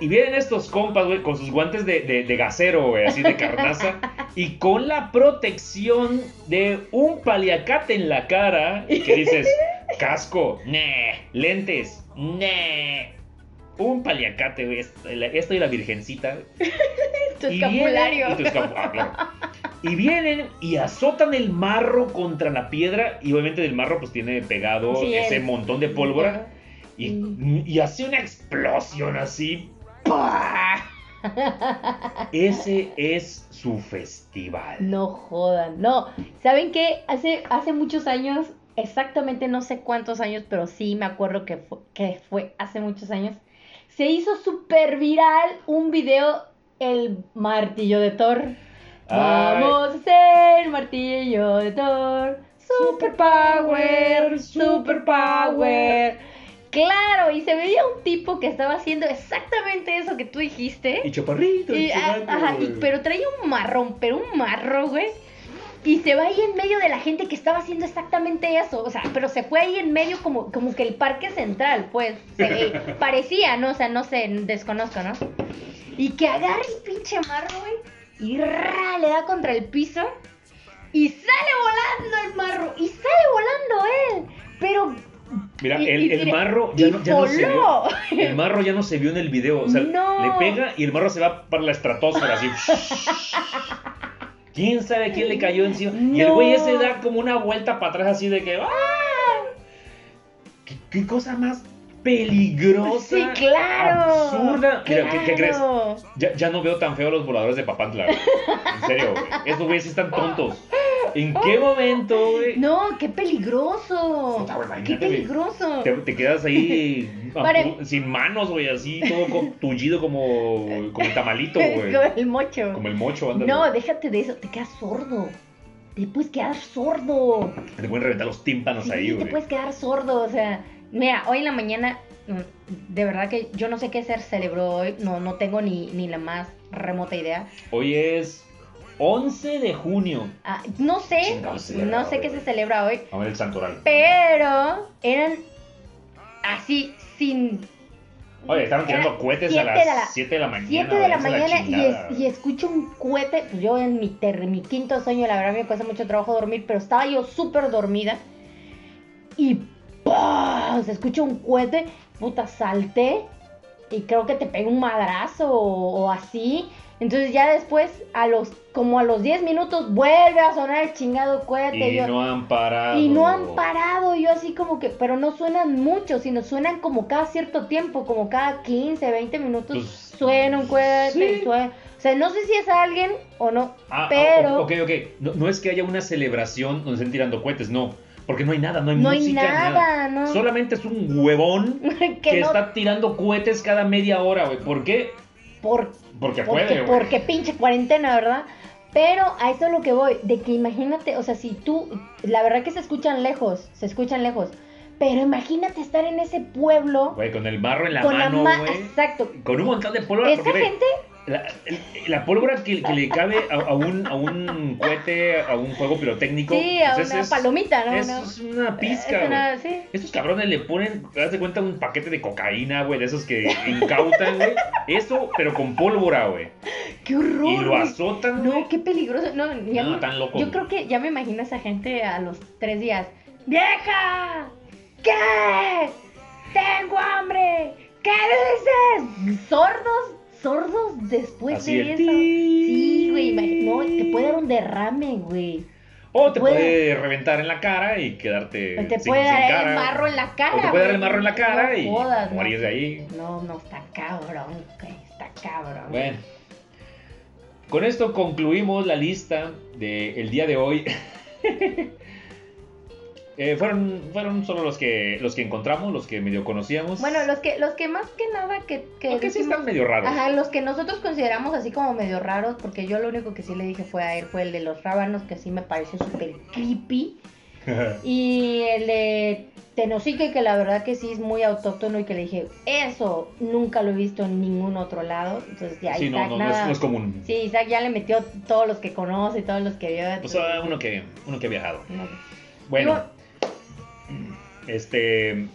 A: Y vienen estos compas, güey, con sus guantes de, de, de gasero, güey, así de carnaza. Y con la protección de un paliacate en la cara. Que dices, casco, ne, lentes, ne. Un paliacate, güey, esto y la virgencita.
B: Tu
A: Y
B: escapulario.
A: vienen- y tu escapu- ah, claro. Y vienen y azotan el marro contra la piedra. Y obviamente del marro pues tiene pegado
B: Sí,
A: ese montón de pólvora. Y, y hace una explosión así. ¡pah! Ese es su festival.
B: No jodan, no. ¿Saben qué? Hace, hace muchos años, exactamente no sé cuántos años, pero sí me acuerdo que fue, que fue hace muchos años, se hizo súper viral un video, el martillo de Thor. Vamos a hacer martillo de Thor. Super power, super power. Claro, y se veía un tipo que estaba haciendo exactamente eso que tú dijiste.
A: Y chaparrito.
B: Y,
A: y
B: ah, ajá, y- pero traía un marrón, pero un marro, güey. Y se va ahí en medio de la gente que estaba haciendo exactamente eso. O sea, pero se fue ahí en medio como, como que el parque central, pues. Se parecía, ¿no? O sea, no sé, desconozco, ¿no? Y que agarra el pinche marro, güey. Y ra, le da contra el piso. Y sale volando el marro. Y sale volando él. Pero.
A: Mira,
B: y-
A: el,
B: y
A: el marro ya no, ya no se vio. El marro ya no se vio en el video. O sea,
B: No.
A: le pega y el marro se va para la estratosfera así. ¿Quién sabe quién le cayó encima? Y el güey ese da como una vuelta para atrás así de que. ¡ah! ¿Qué, qué cosa más peligrosa?
B: Sí, claro.
A: Absurda. Mira, ¿qué, qué crees? Ya, ya no veo tan feo los voladores de Papantla. güey. En serio, güey. Estos güeyes sí están tontos. ¿En qué momento, güey?
B: No, qué peligroso.
A: Puta, güey,
B: Qué peligroso.
A: Te, te quedas ahí
B: Para-
A: sin manos, güey, así, todo tullido como, como el tamalito, güey.
B: Como el mocho.
A: Como el mocho, ándale.
B: No, déjate de eso, te quedas sordo. Te puedes quedar sordo.
A: Te pueden reventar los tímpanos
B: Sí,
A: ahí,
B: te
A: güey.
B: puedes quedar sordo. O sea, mira, hoy en la mañana, mm, de verdad que yo no sé qué se celebró hoy. No, no tengo ni, ni la más remota idea.
A: Hoy es 11 de junio.
B: Ah, no sé, no sé
A: hoy,
B: qué se celebra hoy.
A: A ver el santoral.
B: Pero eran así, sin
A: Oye, estaban tirando cohetes a las
B: de la-
A: 7 de la mañana.
B: 7 de la mañana y,
A: chingada.
B: es- y escucho un cohete. Pues yo en mi, ter- mi quinto sueño, la verdad me cuesta mucho trabajo dormir, pero estaba yo súper dormida. Y ¡pah! se escucha un cohete, puta, salté y creo que te pega un madrazo o, o así. Entonces ya después, a los como a los 10 minutos, vuelve a sonar el chingado cohete.
A: Y
B: yo-
A: no han parado.
B: y no han parado, yo así como que, pero no suenan mucho, sino suenan como cada cierto tiempo, como cada 15, 20 minutos
A: Pues,
B: suena un cohete,
A: sí.
B: suena. O sea, no sé si es alguien o no,
A: Ah,
B: pero
A: ah, ok, ok. No, no es que haya una celebración donde estén tirando cohetes, no. Porque no hay nada, no hay
B: no hay
A: música,
B: nada, ¿no?
A: Solamente es un huevón
B: que
A: que
B: no,
A: está tirando cohetes cada media hora, güey. ¿Por qué?
B: por,
A: Porque
B: porque,
A: puede, güey.
B: porque pinche cuarentena, ¿verdad? Pero a eso es lo que voy, de que imagínate, o sea, si tú, la verdad que se escuchan lejos, se escuchan lejos, pero imagínate estar en ese pueblo
A: Güey, con el marro en la
B: con
A: mano,
B: la ma-
A: güey.
B: exacto.
A: Con un montón de pólvora.
B: Esa
A: porque,
B: gente
A: La, pólvora que, que le cabe a, a un, a un cohete, a un juego pirotécnico.
B: Sí, a
A: pues
B: una
A: es-
B: palomita, ¿no?
A: Es, es una pizca,
B: Es una- sí.
A: Estos cabrones le ponen, te das de cuenta, un paquete de cocaína, güey, de esos que incautan, güey. Eso, pero con pólvora, güey.
B: ¡Qué horror!
A: Y lo azotan, güey.
B: No, qué peligroso. No, ya
A: No,
B: me-
A: tan loco,
B: Yo creo que ya me imagino a esa gente a los tres días. ¡Vieja! ¿Qué? ¡Tengo hambre! ¿Qué dices? ¿Sordos? ¿Sordos después
A: Así
B: de
A: de
B: eso? Sí, güey. No, te puede dar un derrame, güey.
A: O te
B: Puede-
A: puede reventar en la cara y quedarte
B: Te
A: sin-
B: puede
A: sin
B: dar
A: cara.
B: el marro en la cara.
A: O te puede dar el marro en la cara
B: No
A: y
B: jodas,
A: morir
B: no.
A: de ahí.
B: No, no, está cabrón, güey. Está cabrón.
A: Bueno. Con esto concluimos la lista del día de hoy. Eh, fueron, fueron solo los que los que encontramos, los que medio conocíamos.
B: Bueno, los que, los que más que nada que, que
A: Los que sí están medio raros.
B: Ajá, los que nosotros consideramos así como medio raros, porque yo lo único que sí le dije fue a él fue el de los rábanos, que sí me pareció súper creepy. Y el de Tenosique, que la verdad que sí es muy autóctono y que le dije, eso nunca lo he visto en ningún otro lado. Entonces ya
A: sí, no,
B: Isaac
A: no, no es,
B: nada.
A: no es común.
B: Sí, Isaac ya le metió todos los que conoce y todos los que vio.
A: Pues
B: entonces,
A: uno que, uno que ha viajado.
B: no.
A: Bueno, este.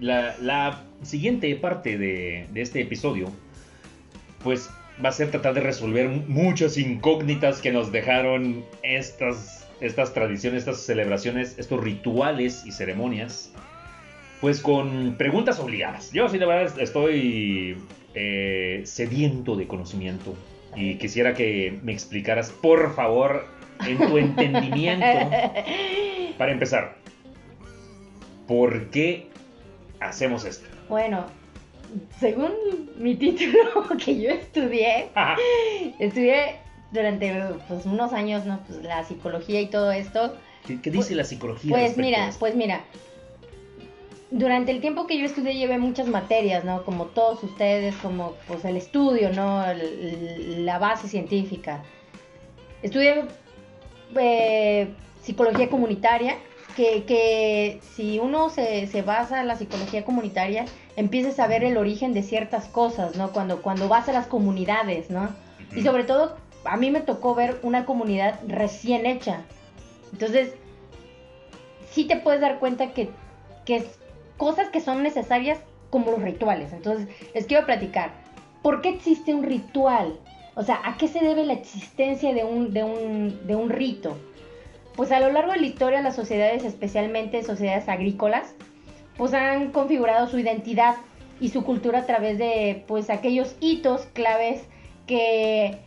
A: La, la siguiente parte de, de este episodio, pues va a ser tratar de resolver muchas incógnitas que nos dejaron estas, estas tradiciones, estas celebraciones, estos rituales y ceremonias, pues con preguntas obligadas. Yo sí, la verdad, estoy eh, sediento de conocimiento y quisiera que me explicaras, por favor, en tu entendimiento. Para empezar, ¿por qué hacemos esto?
B: Bueno, según mi título que yo estudié, estudié durante pues, unos años, ¿no? Pues la psicología y todo esto.
A: ¿Qué, qué dice la psicología?
B: Pues mira, pues mira. Durante el tiempo que yo estudié llevé muchas materias, ¿no? Como todos ustedes, como pues el estudio, ¿no? El- la base científica. Estudié eh, psicología comunitaria, que, que si uno se, se basa en la psicología comunitaria, empiezas a ver el origen de ciertas cosas, ¿no? Cuando, cuando vas a las comunidades, ¿no? Y sobre todo, a mí me tocó ver una comunidad recién hecha. Entonces, sí te puedes dar cuenta que, que es cosas que son necesarias como los rituales. Entonces, les quiero platicar. ¿Por qué existe un ritual? O sea, ¿a qué se debe la existencia de un, de un, de un rito? Pues a lo largo de la historia las sociedades, especialmente sociedades agrícolas, pues han configurado su identidad y su cultura a través de pues aquellos hitos claves que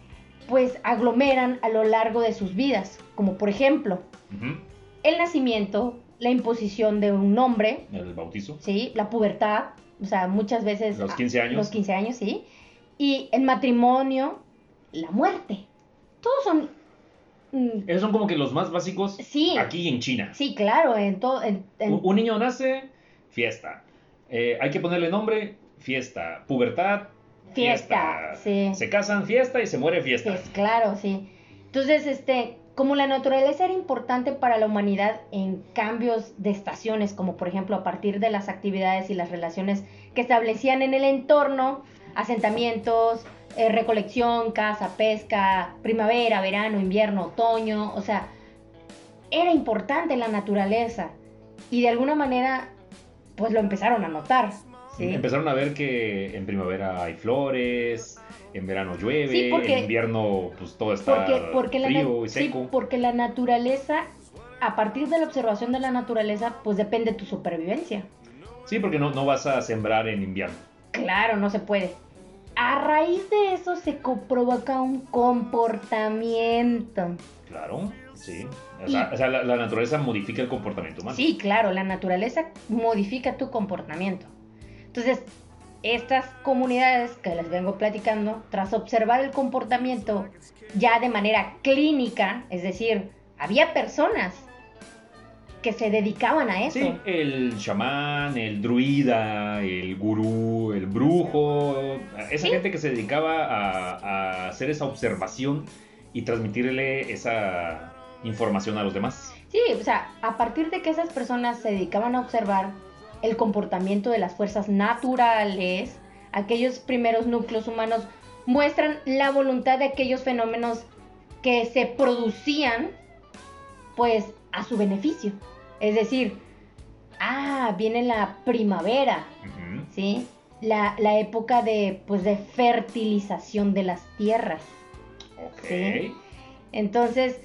B: pues aglomeran a lo largo de sus vidas, como por ejemplo el nacimiento, la imposición de un nombre,
A: El bautizo.
B: ¿sí? La pubertad, o sea, muchas veces...
A: Los 15 años.
B: Los 15 años, sí. Y el matrimonio, la muerte. Todos son... mm,
A: Esos son como que los más básicos
B: Sí.
A: aquí en China.
B: Sí, claro, en todo... en- en-
A: Un, un niño nace, fiesta. Eh, hay que ponerle nombre, fiesta. Pubertad,
B: Fiesta, sí.
A: Se casan, fiesta y se muere, fiesta.
B: Pues claro, sí. Entonces, este, como la naturaleza era importante para la humanidad en cambios de estaciones, como por ejemplo a partir de las actividades y las relaciones que establecían en el entorno, asentamientos, eh, recolección, caza, pesca, primavera, verano, invierno, otoño, o sea, era importante la naturaleza y de alguna manera, pues lo empezaron a notar. ¿sí?
A: Empezaron a ver que en primavera hay flores, en verano llueve,
B: Sí, porque-
A: en invierno pues todo está
B: porque,
A: frío y
B: sí,
A: seco.
B: porque la naturaleza, a partir de la observación de la naturaleza, pues depende tu supervivencia.
A: Sí, porque no, no vas a sembrar en invierno.
B: Claro, no se puede. A raíz de eso se provoca un comportamiento.
A: Claro, sí. O sea, o sea, la, la naturaleza modifica el comportamiento humano.
B: Sí, claro, la naturaleza modifica tu comportamiento. Entonces, estas comunidades que les vengo platicando, tras observar el comportamiento ya de manera clínica, es decir, había personas que se dedicaban a eso.
A: Sí, el chamán, el druida, el gurú, el brujo, esa
B: Sí.
A: gente que se dedicaba a, a hacer esa observación y transmitirle esa información a los demás.
B: Sí, o sea, a partir de que esas personas se dedicaban a observar el comportamiento de las fuerzas naturales, aquellos primeros núcleos humanos muestran la voluntad de aquellos fenómenos que se producían, pues, a su beneficio. Es decir, ah, viene la primavera. ¿sí? La, la época de, pues, de fertilización de las tierras.
A: Ok.
B: Sí. Entonces,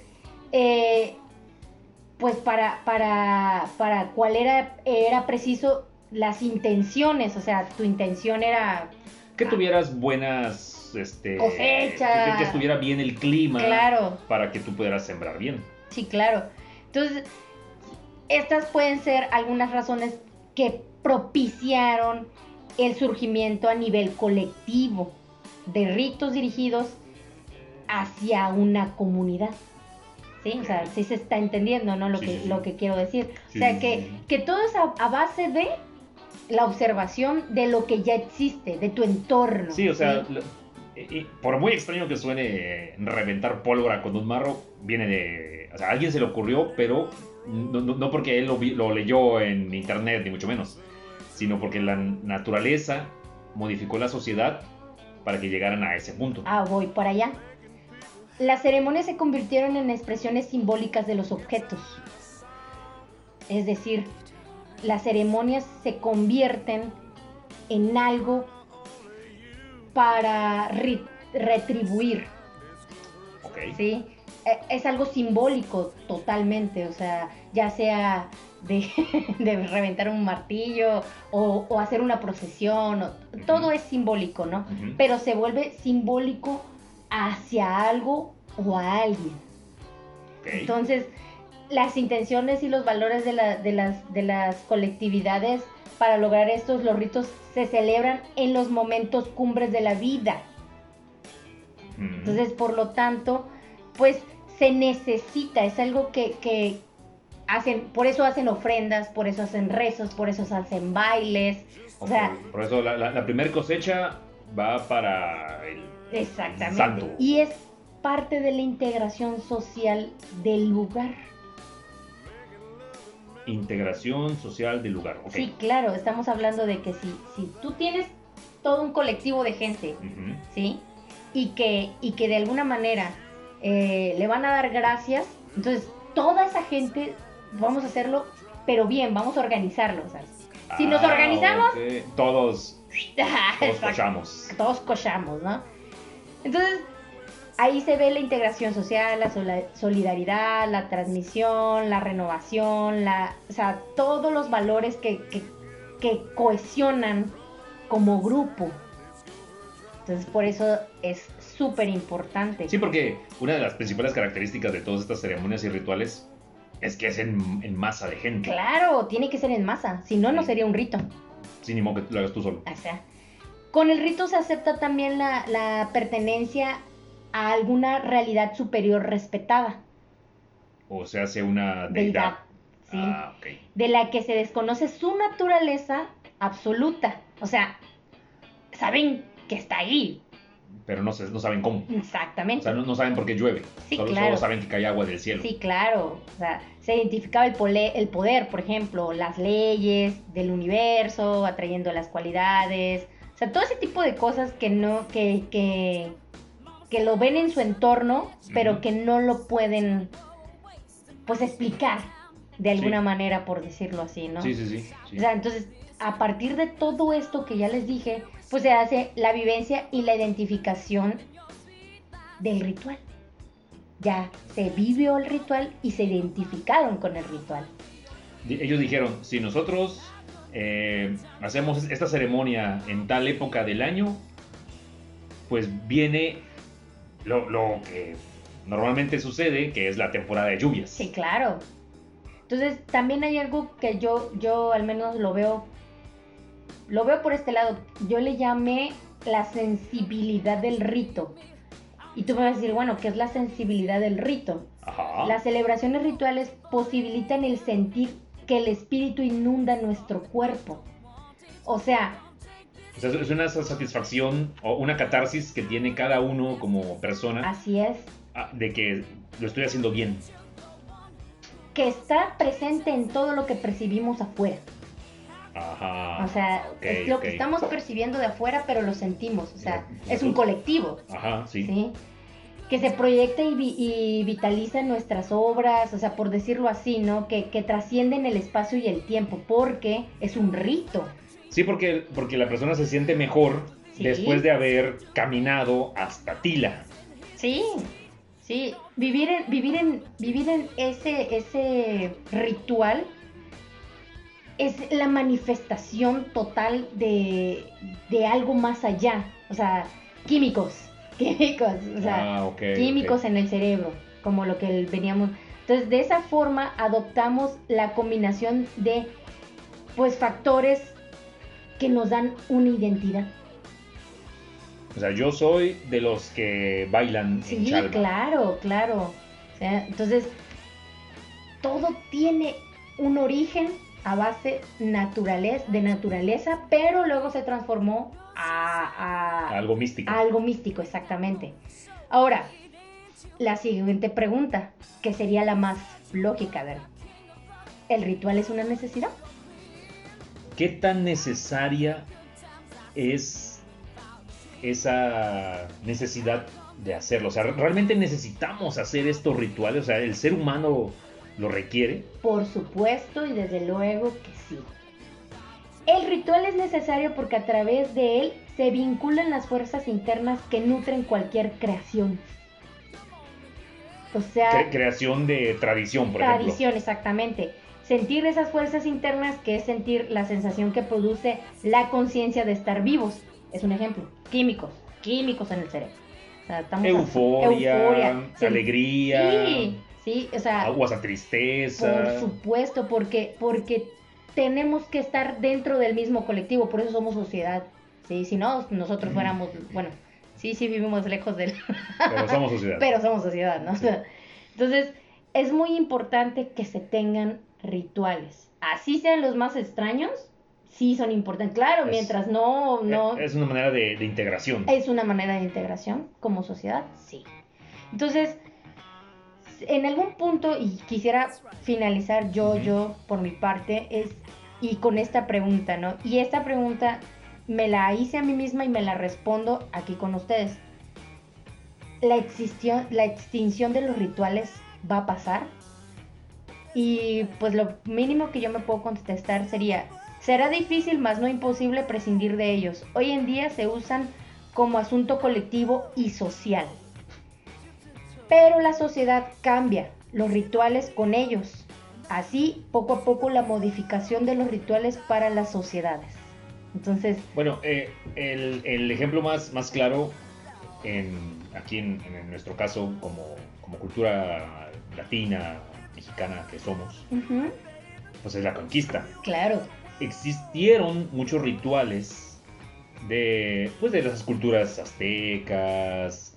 B: eh, pues para, para, para cuál era, era preciso las intenciones, o sea, tu intención era,
A: Que tuvieras buenas este,
B: Cosecha.
A: Que, que estuviera bien el clima
B: claro,
A: para que tú pudieras sembrar bien.
B: Sí, claro. Entonces, estas pueden ser algunas razones que propiciaron el surgimiento a nivel colectivo de ritos dirigidos hacia una comunidad. ¿Sí? O sea, sí se está entendiendo, ¿no? Lo,
A: Sí,
B: que,
A: sí,
B: lo que quiero decir.
A: Sí,
B: o sea, que, que todo es a, a base de la observación de lo que ya existe, de tu entorno.
A: Sí, o sea, y- y por muy extraño que suene eh, reventar pólvora con un marro, viene de... O sea, a alguien se le ocurrió, pero no, no- no porque él lo, vi- lo leyó en internet, ni mucho menos, sino porque la naturaleza modificó la sociedad para que llegaran a ese punto.
B: Ah, voy por allá. Las ceremonias se convirtieron en expresiones simbólicas de los objetos. Es decir, las ceremonias se convierten en algo para ri- retribuir,
A: Ok.
B: ¿sí? E- Es algo simbólico totalmente, o sea, ya sea de, de reventar un martillo o, o hacer una procesión, o- todo es simbólico, ¿no? Pero se vuelve simbólico hacia algo o a alguien. Entonces, las intenciones y los valores de, la- de las, de las colectividades para lograr estos, los ritos se celebran en los momentos cumbres de la vida. Entonces, por lo tanto, pues se necesita, es algo que, que hacen, por eso hacen ofrendas, por eso hacen rezos, por eso hacen bailes. O sea,
A: Por eso la, la, primera cosecha va para el...
B: Exactamente.
A: Santo.
B: Y es parte de la integración social del lugar.
A: Integración social del lugar.
B: Sí, claro, estamos hablando de que si, si tú tienes todo un colectivo de gente. ¿sí? Y que, y que de alguna manera eh, le van a dar gracias, entonces toda esa gente vamos a hacerlo, pero bien, vamos a organizarlo. Si nos
A: Ah,
B: organizamos-.
A: Todos, todos
B: Exacto.
A: cochamos.
B: todos cochamos, ¿no? Entonces, ahí se ve la integración social, la solidaridad, la transmisión, la renovación, la, o sea, todos los valores que, que, que cohesionan como grupo. Entonces, por eso es súper importante.
A: Sí, porque una de las principales características de todas estas ceremonias y rituales es que es en, en masa de gente.
B: Claro, tiene que ser en masa, si no, no
A: Sí.
B: sería un rito.
A: Sin ni modo que lo hagas tú solo.
B: O sea, con el rito se acepta también la, la pertenencia a alguna realidad superior respetada.
A: O se hace una
B: deidad,
A: deidad.
B: ¿sí?
A: Ah,
B: de la que se desconoce su naturaleza absoluta. O sea, saben que está ahí,
A: Pero no, no saben cómo. O
B: exactamente.
A: sea, no, no saben por qué llueve.
B: Sí,
A: solo,
B: claro.
A: solo saben que cae agua del cielo.
B: Sí, claro. O sea, se identificaba el, pole- el poder, por ejemplo, las leyes del universo, atrayendo las cualidades. O sea, todo ese tipo de cosas que no, que, que, que lo ven en su entorno, pero que no lo pueden, pues, explicar de alguna
A: Sí.
B: manera, por decirlo así, ¿no?
A: Sí, sí, sí. sí.
B: O sea, entonces, a partir de todo esto que ya les dije, pues se hace la vivencia y la identificación del ritual. Ya se vivió el ritual y se identificaron con el ritual.
A: Ellos dijeron, si nosotros eh, hacemos esta ceremonia en tal época del año, pues viene lo, lo que normalmente sucede, que es la temporada de lluvias.
B: Sí, claro. Entonces, también hay algo que yo, yo al menos lo veo, lo veo por este lado. Yo le llamé la sensibilidad del rito. Y tú me vas a decir, bueno, ¿qué es la sensibilidad del rito?
A: Ajá.
B: Las celebraciones rituales posibilitan el sentir que el espíritu inunda nuestro cuerpo. O sea,
A: O sea, es una satisfacción o una catarsis que tiene cada uno como persona
B: así es,
A: ah, de que lo estoy haciendo bien.
B: que está presente en todo lo que percibimos afuera.
A: Ajá.
B: O sea, es lo que estamos percibiendo de afuera, pero lo sentimos. O sea, es un colectivo,
A: Ajá, sí.
B: ¿sí? Que se proyecta y, vi- y vitaliza nuestras obras, o sea, por decirlo así, ¿no? Que, que trascienden el espacio y el tiempo, porque es un rito.
A: Sí, porque, porque la persona se siente mejor
B: Sí.
A: después de haber caminado hasta Tila.
B: Sí, sí, vivir en, vivir en, vivir en ese, ese ritual es la manifestación total de, de algo más allá. O sea, químicos, químicos, o sea,
A: ah,
B: químicos en el cerebro, como lo que veníamos. Entonces, de esa forma adoptamos la combinación de pues factores que nos dan una identidad.
A: O sea, yo soy de los que bailan
B: Sí,
A: en chalma.
B: claro, claro. O sea, entonces, todo tiene un origen a base naturaleza, de naturaleza, pero luego se transformó a, a-
A: Algo místico.
B: a algo místico, exactamente. Ahora, la siguiente pregunta, que sería la más lógica, ver. ¿El ritual es una necesidad?
A: ¿Qué tan necesaria es esa necesidad de hacerlo? O sea, ¿realmente necesitamos hacer estos rituales? O sea, ¿el ser humano lo requiere?
B: Por supuesto y desde luego que sí. El ritual es necesario porque a través de él se vinculan las fuerzas internas que nutren cualquier creación. O sea,
A: Cre- creación de tradición, por
B: tradición, exactamente. Sentir esas fuerzas internas que es sentir la sensación que produce la conciencia de estar vivos. Es un ejemplo. Químicos, químicos en el cerebro. O sea, estamos
A: ejemplo. Euforia,
B: euforia,
A: alegría,
B: Sí, sí, o sea,
A: a tristeza.
B: por supuesto, porque, porque tenemos que estar dentro del mismo colectivo, por eso somos sociedad. ¿sí? Si no, nosotros fuéramos, bueno, sí, sí vivimos lejos del...
A: Pero somos sociedad.
B: Pero somos sociedad, ¿no?
A: Sí.
B: Entonces, es muy importante que se tengan rituales. Así sean los más extraños, sí son importantes. Claro,
A: Es-
B: mientras no, no...
A: Eh, Es una manera de, de integración.
B: ¿Es una manera de integración como sociedad? Sí. Entonces, en algún punto, y quisiera finalizar yo, yo, por mi parte, es, y con esta pregunta, ¿no? Y esta pregunta me la hice a mí misma y me la respondo aquí con ustedes. ¿La, existión, la extinción de los rituales va a pasar? Y pues lo mínimo que yo me puedo contestar sería, será difícil, más no imposible prescindir de ellos. Hoy en día se usan como asunto colectivo y social. Pero la sociedad cambia, los rituales con ellos. Así, poco a poco, la modificación de los rituales para las sociedades. Entonces,
A: Bueno, eh, el, el ejemplo más, más claro, en, aquí en, en nuestro caso, como, como cultura latina, mexicana que somos, pues es la conquista.
B: claro,
A: Existieron muchos rituales de, pues de las culturas aztecas,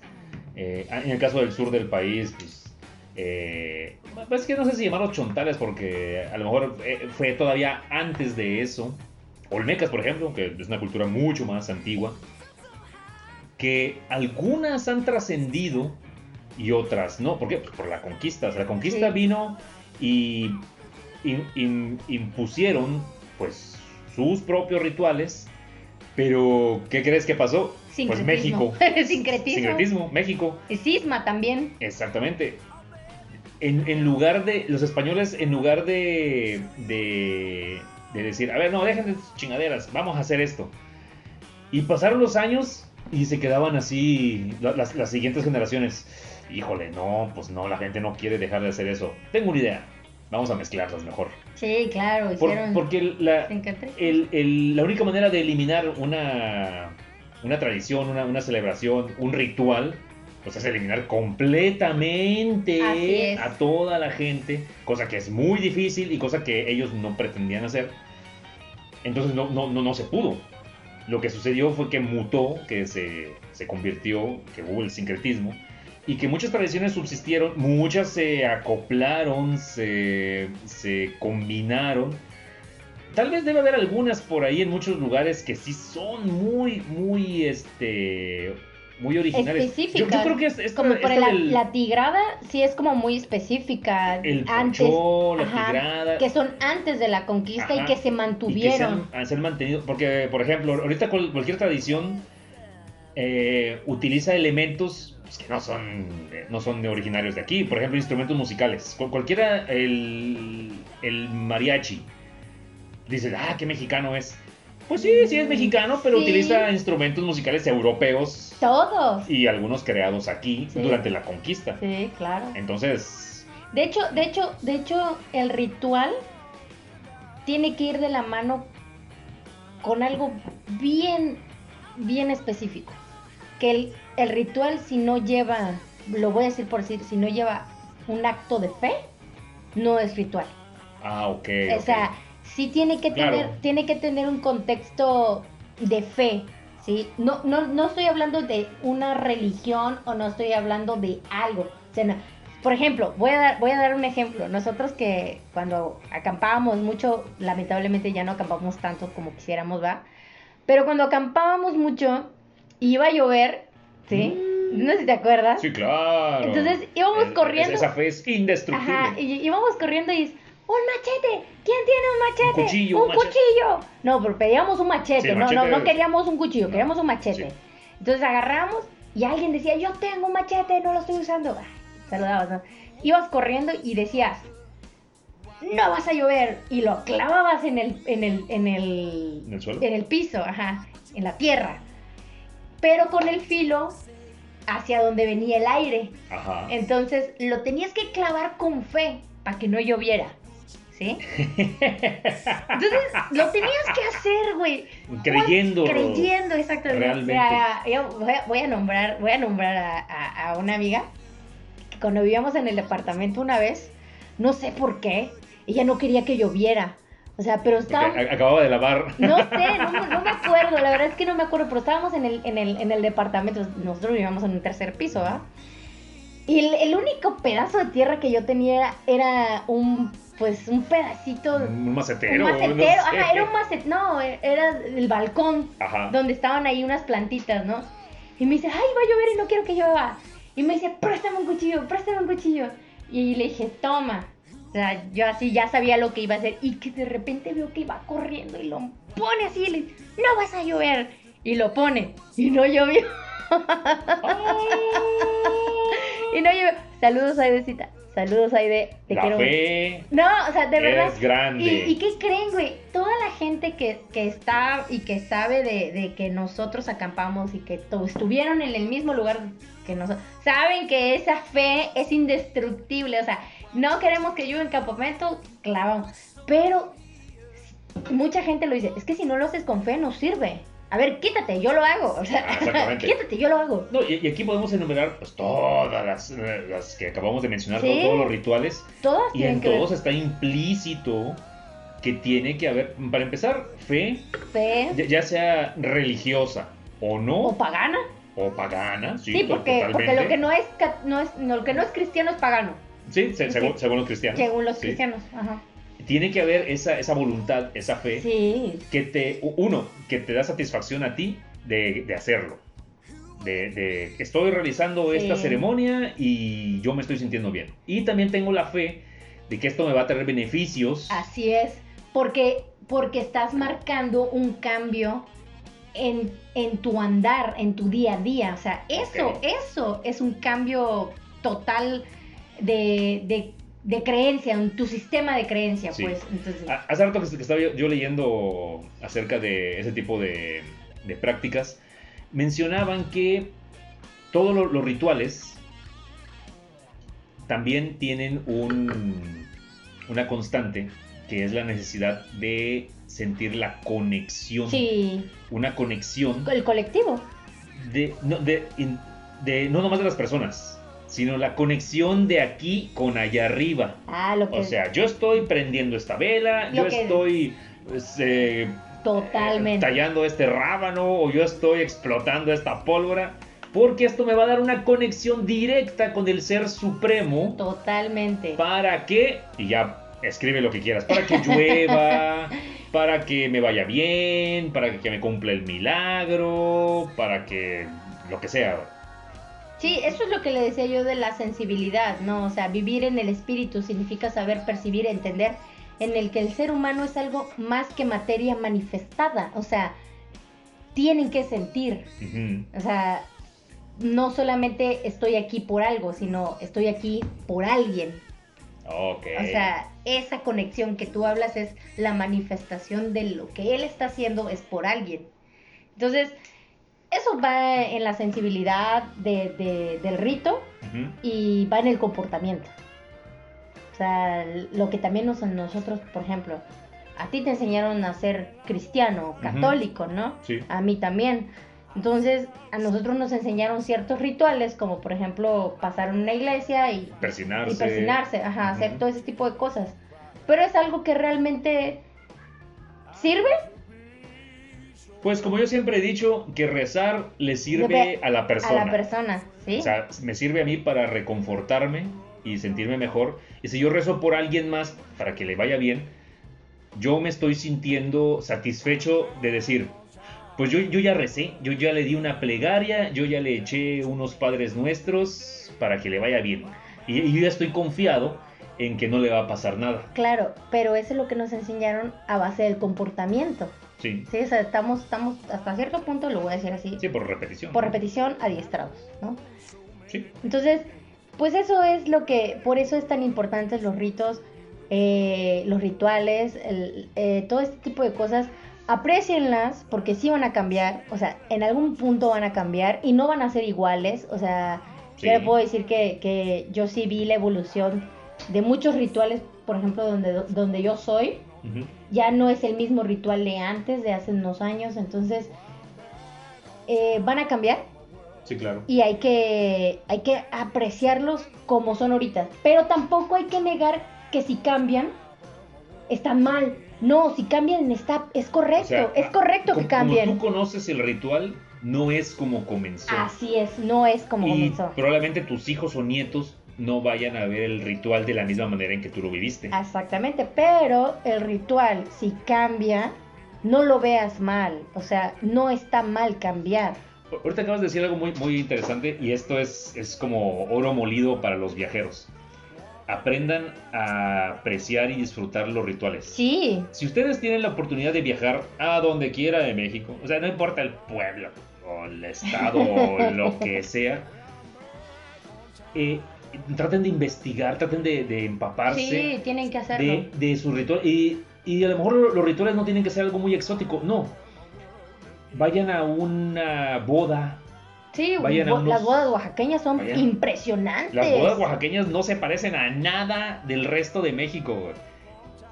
A: eh, en el caso del sur del país, pues... Eh, es que no sé si llamarlos chontales porque a lo mejor eh, fue todavía antes de eso. Olmecas, por ejemplo, que es una cultura mucho más antigua, que algunas han trascendido y otras no. ¿Por qué? Pues por la conquista. O sea, la conquista
B: Sí.
A: vino y in- in- impusieron pues sus propios rituales. Pero, ¿qué crees que pasó? Pues. México.
B: Sincretismo.
A: Sincretismo, México.
B: y cisma también.
A: Exactamente. En, en lugar de. Los españoles, en lugar de, de. de decir, a ver, no, dejen de sus chingaderas, vamos a hacer esto. Y pasaron los años y se quedaban así la- las, las siguientes generaciones. Híjole, no, pues no, la gente no quiere dejar de hacer eso. Tengo una idea. Vamos a mezclarlas mejor.
B: Sí, claro,
A: Por- porque la, el- el- la única manera de eliminar una, una tradición, una, una celebración, un ritual, pues es eliminar completamente a toda la gente, cosa que es muy difícil y cosa que ellos no pretendían hacer. Entonces no, no, no, no se pudo. Lo que sucedió fue que mutó, que se, se convirtió, que hubo el sincretismo, y que muchas tradiciones subsistieron, muchas se acoplaron, se, se combinaron. Tal vez debe haber algunas por ahí en muchos lugares que sí son muy, muy, este, muy originales. Yo,
B: Específicas.
A: yo creo que es, es
B: como para la,
A: del-
B: la tigrada, sí es como muy específica.
A: el
B: antes,
A: la
B: ajá,
A: tigrada.
B: que son antes de la conquista y que se
A: y que se
B: mantuvieron.
A: han, se han mantenido. Porque, por ejemplo, ahorita cual- cualquier tradición eh, utiliza elementos pues, que no son, eh, no son originarios de aquí. Por ejemplo, instrumentos musicales. Cual- cualquiera, el, el mariachi. Dice, ah, qué mexicano es. Pues sí, sí es mexicano, pero
B: Sí.
A: utiliza instrumentos musicales europeos
B: Todos.
A: y algunos creados aquí
B: Sí.
A: durante la conquista.
B: Sí, claro.
A: Entonces,
B: De hecho, de hecho, de hecho, el ritual tiene que ir de la mano con algo bien, bien específico. Que el, el ritual, si no lleva, lo voy a decir por decir, si no lleva un acto de fe, no es ritual.
A: Ah, ok.
B: O sea, sí tiene que
A: Claro.
B: tener, tiene que tener un contexto de fe, ¿sí? No, no, no estoy hablando de una religión o no estoy hablando de algo. O sea, no. Por ejemplo, voy a, dar, voy a dar un ejemplo. Nosotros que cuando acampábamos mucho, lamentablemente ya no acampamos tanto como quisiéramos, ¿va? Pero cuando acampábamos mucho, iba a llover, ¿sí? No sé si te acuerdas.
A: Sí, claro.
B: Entonces, íbamos
A: Es-
B: corriendo.
A: Esa fe es indestructible.
B: Ajá, y íbamos corriendo y un machete, ¿quién tiene un machete?
A: Un cuchillo,
B: un
A: un machete".
B: cuchillo. No, pero pedíamos un machete,
A: Sí,
B: no,
A: machete
B: no, no queríamos un cuchillo,
A: No.
B: queríamos un machete.
A: Sí.
B: Entonces agarramos y alguien decía, yo tengo un machete, no lo estoy usando. Ay, saludabas, ¿no? Ibas corriendo y decías, no vas a llover. Y lo clavabas en el, en el, en el,
A: ¿En el suelo?
B: en el piso, ajá, en la tierra. Pero con el filo hacia donde venía el aire.
A: Ajá.
B: Entonces lo tenías que clavar con fe para que no lloviera. ¿Sí? Entonces lo tenías que hacer, güey.
A: Creyendo.
B: Creyendo, exactamente.
A: Realmente.
B: Mira, yo voy a, voy a nombrar, voy a nombrar a, a- a una amiga que cuando vivíamos en el departamento una vez, no sé por qué, ella no quería que lloviera. O sea, pero
A: Porque
B: estábamos.
A: a- acababa de lavar.
B: No sé, no, me- no me acuerdo, la verdad es que no me acuerdo, pero estábamos en el, en el, en el departamento, nosotros vivíamos en un tercer piso, ¿ah? Y el, el único pedazo de tierra que yo tenía era un, pues, un pedacito, un
A: Un macetero.
B: macetero,
A: no sé.
B: ajá, era un macetero, no, era el balcón,
A: Ajá.
B: donde estaban ahí unas plantitas, ¿no? Y me dice, ay, va a llover y no quiero que llueva. Y me dice, préstame un cuchillo, préstame un cuchillo. Y le dije, toma. O sea, yo así ya sabía lo que iba a hacer. Y que de repente veo que iba corriendo y lo pone así. Y le dice, no vas a llover. Y lo pone. Y no llovió. y no llovió. Saludos, Aidecita. Saludos, Aide. Te
A: La
B: quiero
A: fe
B: No, o sea, de verdad.
A: es grande.
B: ¿Y, y qué creen, güey? Toda la gente que, que está y que sabe de, de que nosotros acampamos y que estuvieron en el mismo lugar que nosotros, saben que esa fe es indestructible. O sea, no queremos que llueva en campamento, clavamos. Pero mucha gente lo dice, es que si no lo haces con fe no sirve. A ver, quítate, yo lo hago. O sea,
A: Ah, exactamente.
B: quítate, yo lo hago.
A: No, y, y aquí podemos enumerar pues, todas las, eh, las que acabamos de mencionar,
B: Sí.
A: todos los rituales.
B: Todas
A: Y en
B: que ver
A: todos está implícito que tiene que haber, para empezar, fe,
B: fe
A: ya, ya sea religiosa o no,
B: o pagana.
A: o pagana, sí,
B: Sí, porque, porque lo que no es, no es lo que no es cristiano es pagano.
A: Sí, se- según, según los cristianos.
B: Según los
A: sí.
B: cristianos. Ajá.
A: Tiene que haber esa, esa voluntad, esa fe,
B: Sí.
A: que te, uno, que te da satisfacción a ti de, de hacerlo. De, estoy realizando esta ceremonia y yo me estoy sintiendo bien. Y también tengo la fe de que esto me va a traer beneficios.
B: Así es. Porque, porque estás marcando un cambio en, en tu andar, en tu día a día. O sea, eso, eso es un cambio total de, de, de creencia, en tu sistema de creencia,
A: Sí.
B: pues. Entonces,
A: Ha- Hace rato que estaba yo, yo leyendo acerca de ese tipo de, de prácticas, mencionaban que todos lo- los rituales también tienen un- una constante que es la necesidad de sentir la conexión.
B: sí,
A: Una conexión
B: el colectivo.
A: de no, de, de- no nomás de las personas, sino la conexión de aquí con allá arriba.
B: Ah, lo que
A: O sea, yo estoy prendiendo esta vela,
B: Lo
A: yo
B: que-
A: estoy pues, eh,
B: totalmente.
A: tallando este rábano o yo estoy explotando esta pólvora, porque esto me va a dar una conexión directa con el ser supremo
B: Totalmente.
A: para que, y ya escribe lo que quieras, para que llueva, para que me vaya bien, para que me cumpla el milagro, para que lo que sea.
B: Sí, eso es lo que le decía yo de la sensibilidad, ¿no? O sea, vivir en el espíritu significa saber percibir, entender, en el que el ser humano es algo más que materia manifestada, o sea, tienen que sentir, o sea, no solamente estoy aquí por algo, sino estoy aquí por alguien.
A: Ok.
B: O sea, esa conexión que tú hablas es la manifestación de lo que él está haciendo es por alguien. Entonces, eso va en la sensibilidad de- de- del rito y va en el comportamiento. O sea, lo que también nos, nosotros, por ejemplo, a ti te enseñaron a ser cristiano, católico, ¿no?
A: Sí.
B: A mí también. Entonces, a nosotros nos enseñaron ciertos rituales, como por ejemplo pasar en una iglesia y
A: Persinarse.
B: y persinarse, ajá, hacer todo ese tipo de cosas. Pero es algo que realmente sirve.
A: Pues como yo siempre he dicho, que rezar le sirve a la persona.
B: A la persona, ¿sí?
A: O sea, me sirve a mí para reconfortarme y sentirme mejor. Y si yo rezo por alguien más para que le vaya bien, yo me estoy sintiendo satisfecho de decir, pues yo, yo ya recé, yo ya le di una plegaria, yo ya le eché unos padres nuestros para que le vaya bien. Y, y yo ya estoy confiado en que no le va a pasar nada.
B: Claro, pero eso es lo que nos enseñaron a base del comportamiento.
A: Sí,
B: Sí, o sea, estamos, estamos hasta cierto punto, lo voy a decir así,
A: sí, por repetición.
B: por repetición, adiestrados, ¿no?
A: Sí.
B: Entonces, pues eso es lo que, por eso es tan importantes los ritos, eh, los rituales, el- eh, todo este tipo de cosas. Aprecienlas porque sí van a cambiar, o sea, en algún punto van a cambiar y no van a ser iguales. O sea,
A: Sí.
B: yo le puedo decir que, que yo sí vi la evolución de muchos rituales, por ejemplo, donde, donde yo soy, Ya no es el mismo ritual de antes, de hace unos años, entonces eh, van a cambiar
A: Sí, claro.
B: y hay que, hay que apreciarlos como son ahorita. Pero tampoco hay que negar que si cambian, están mal. No, si cambian está, es correcto,
A: O sea,
B: es correcto que cambien.
A: Como tú conoces el ritual, no es como comenzó.
B: Así es, no es como
A: y
B: comenzó.
A: probablemente tus hijos o nietos no vayan a ver el ritual de la misma manera en que tú lo viviste.
B: Exactamente, pero el ritual, si cambia, no lo veas mal. O sea, no está mal cambiar.
A: Ahorita acabas de decir algo muy, muy interesante y esto es, es como oro molido para los viajeros. Aprendan a apreciar y disfrutar los rituales.
B: Sí,
A: Si ustedes tienen la oportunidad de viajar a donde quiera de México, o sea, no importa el pueblo o el estado o lo que sea, eh, traten de investigar, traten de, de empaparse
B: sí, tienen que hacerlo.
A: de, de su ritual. Y, y a lo mejor lo- los rituales no tienen que ser algo muy exótico, no. Vayan a una boda.
B: Sí,
A: vayan a unos-
B: las bodas oaxaqueñas son
A: vayan-
B: impresionantes.
A: Las bodas oaxaqueñas no se parecen a nada del resto de México.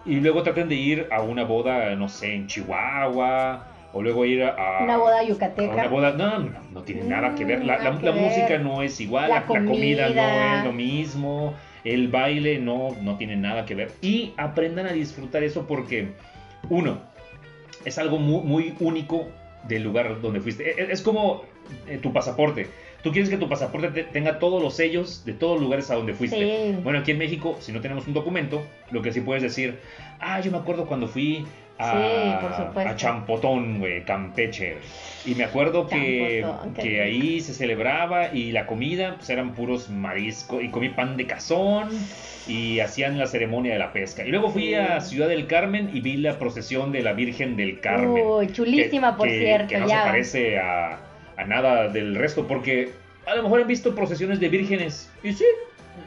A: Y luego traten de ir a una boda, no sé, en Chihuahua. O luego ir a...
B: Una boda
A: a
B: yucateca.
A: una boda, no, no, no tiene nada que ver. La,
B: Mm,
A: la-
B: que
A: la
B: ver.
A: música no es igual,
B: La
A: la, la comida no
B: comida.
A: es lo mismo, el baile no, no tiene nada que ver. Y aprendan a disfrutar eso porque, uno, es algo muy, muy único del lugar donde fuiste. E- e- Es, como eh, tu pasaporte. Tú quieres que tu pasaporte te- tenga todos los sellos de todos los lugares a donde fuiste.
B: Sí.
A: Bueno, aquí en México, si no tenemos un documento, lo que sí puedes decir, ah, yo me acuerdo cuando fui a,
B: Sí, por supuesto.
A: a Champotón, güey, Campeche. Y me acuerdo que, que ahí se celebraba y la comida pues, eran puros marisco y comí pan de cazón y hacían la ceremonia de la pesca. Y luego fui a. Ciudad del Carmen y vi la procesión de la Virgen del Carmen.
B: Uy, chulísima,
A: que-
B: por
A: que-
B: cierto,
A: Que no
B: ya.
A: se parece a, a nada del resto, porque a lo mejor han visto procesiones de vírgenes. Y sí,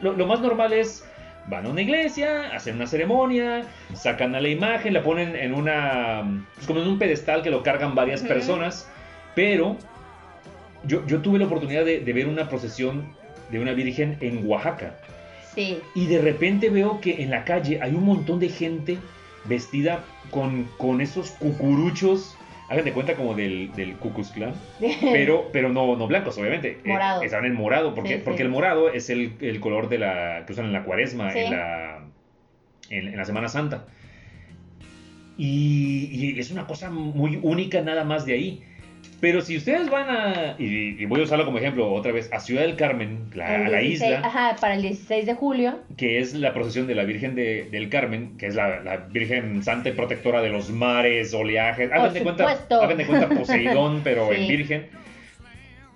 A: lo, lo más normal es, van a una iglesia, hacen una ceremonia, sacan a la imagen, la ponen en una, pues como en un pedestal que lo cargan varias personas, pero yo, yo tuve la oportunidad de, de ver una procesión de una virgen en Oaxaca.
B: Sí.
A: Y de repente veo que en la calle hay un montón de gente vestida con, con esos cucuruchos. Hagan de cuenta como del, del Ku Klux Klan, pero, pero no, no blancos, obviamente. Eh,
B: Morado.
A: estaban en morado, porque,
B: Sí, sí.
A: porque el morado es el, el color de la que usan en la cuaresma,
B: Sí.
A: en, la, en, en la Semana Santa. Y, y es una cosa muy única nada más de ahí. Pero si ustedes van a, y, y voy a usarlo como ejemplo otra vez, a Ciudad del Carmen, la-
B: El
A: a la
B: 16
A: isla,
B: Ajá, para el 16 de julio.
A: que es la procesión de la Virgen de- del Carmen, que es la, la Virgen Santa y Protectora de los mares, oleajes. Hagan, de cuenta, hagan de cuenta Poseidón, pero en. Virgen.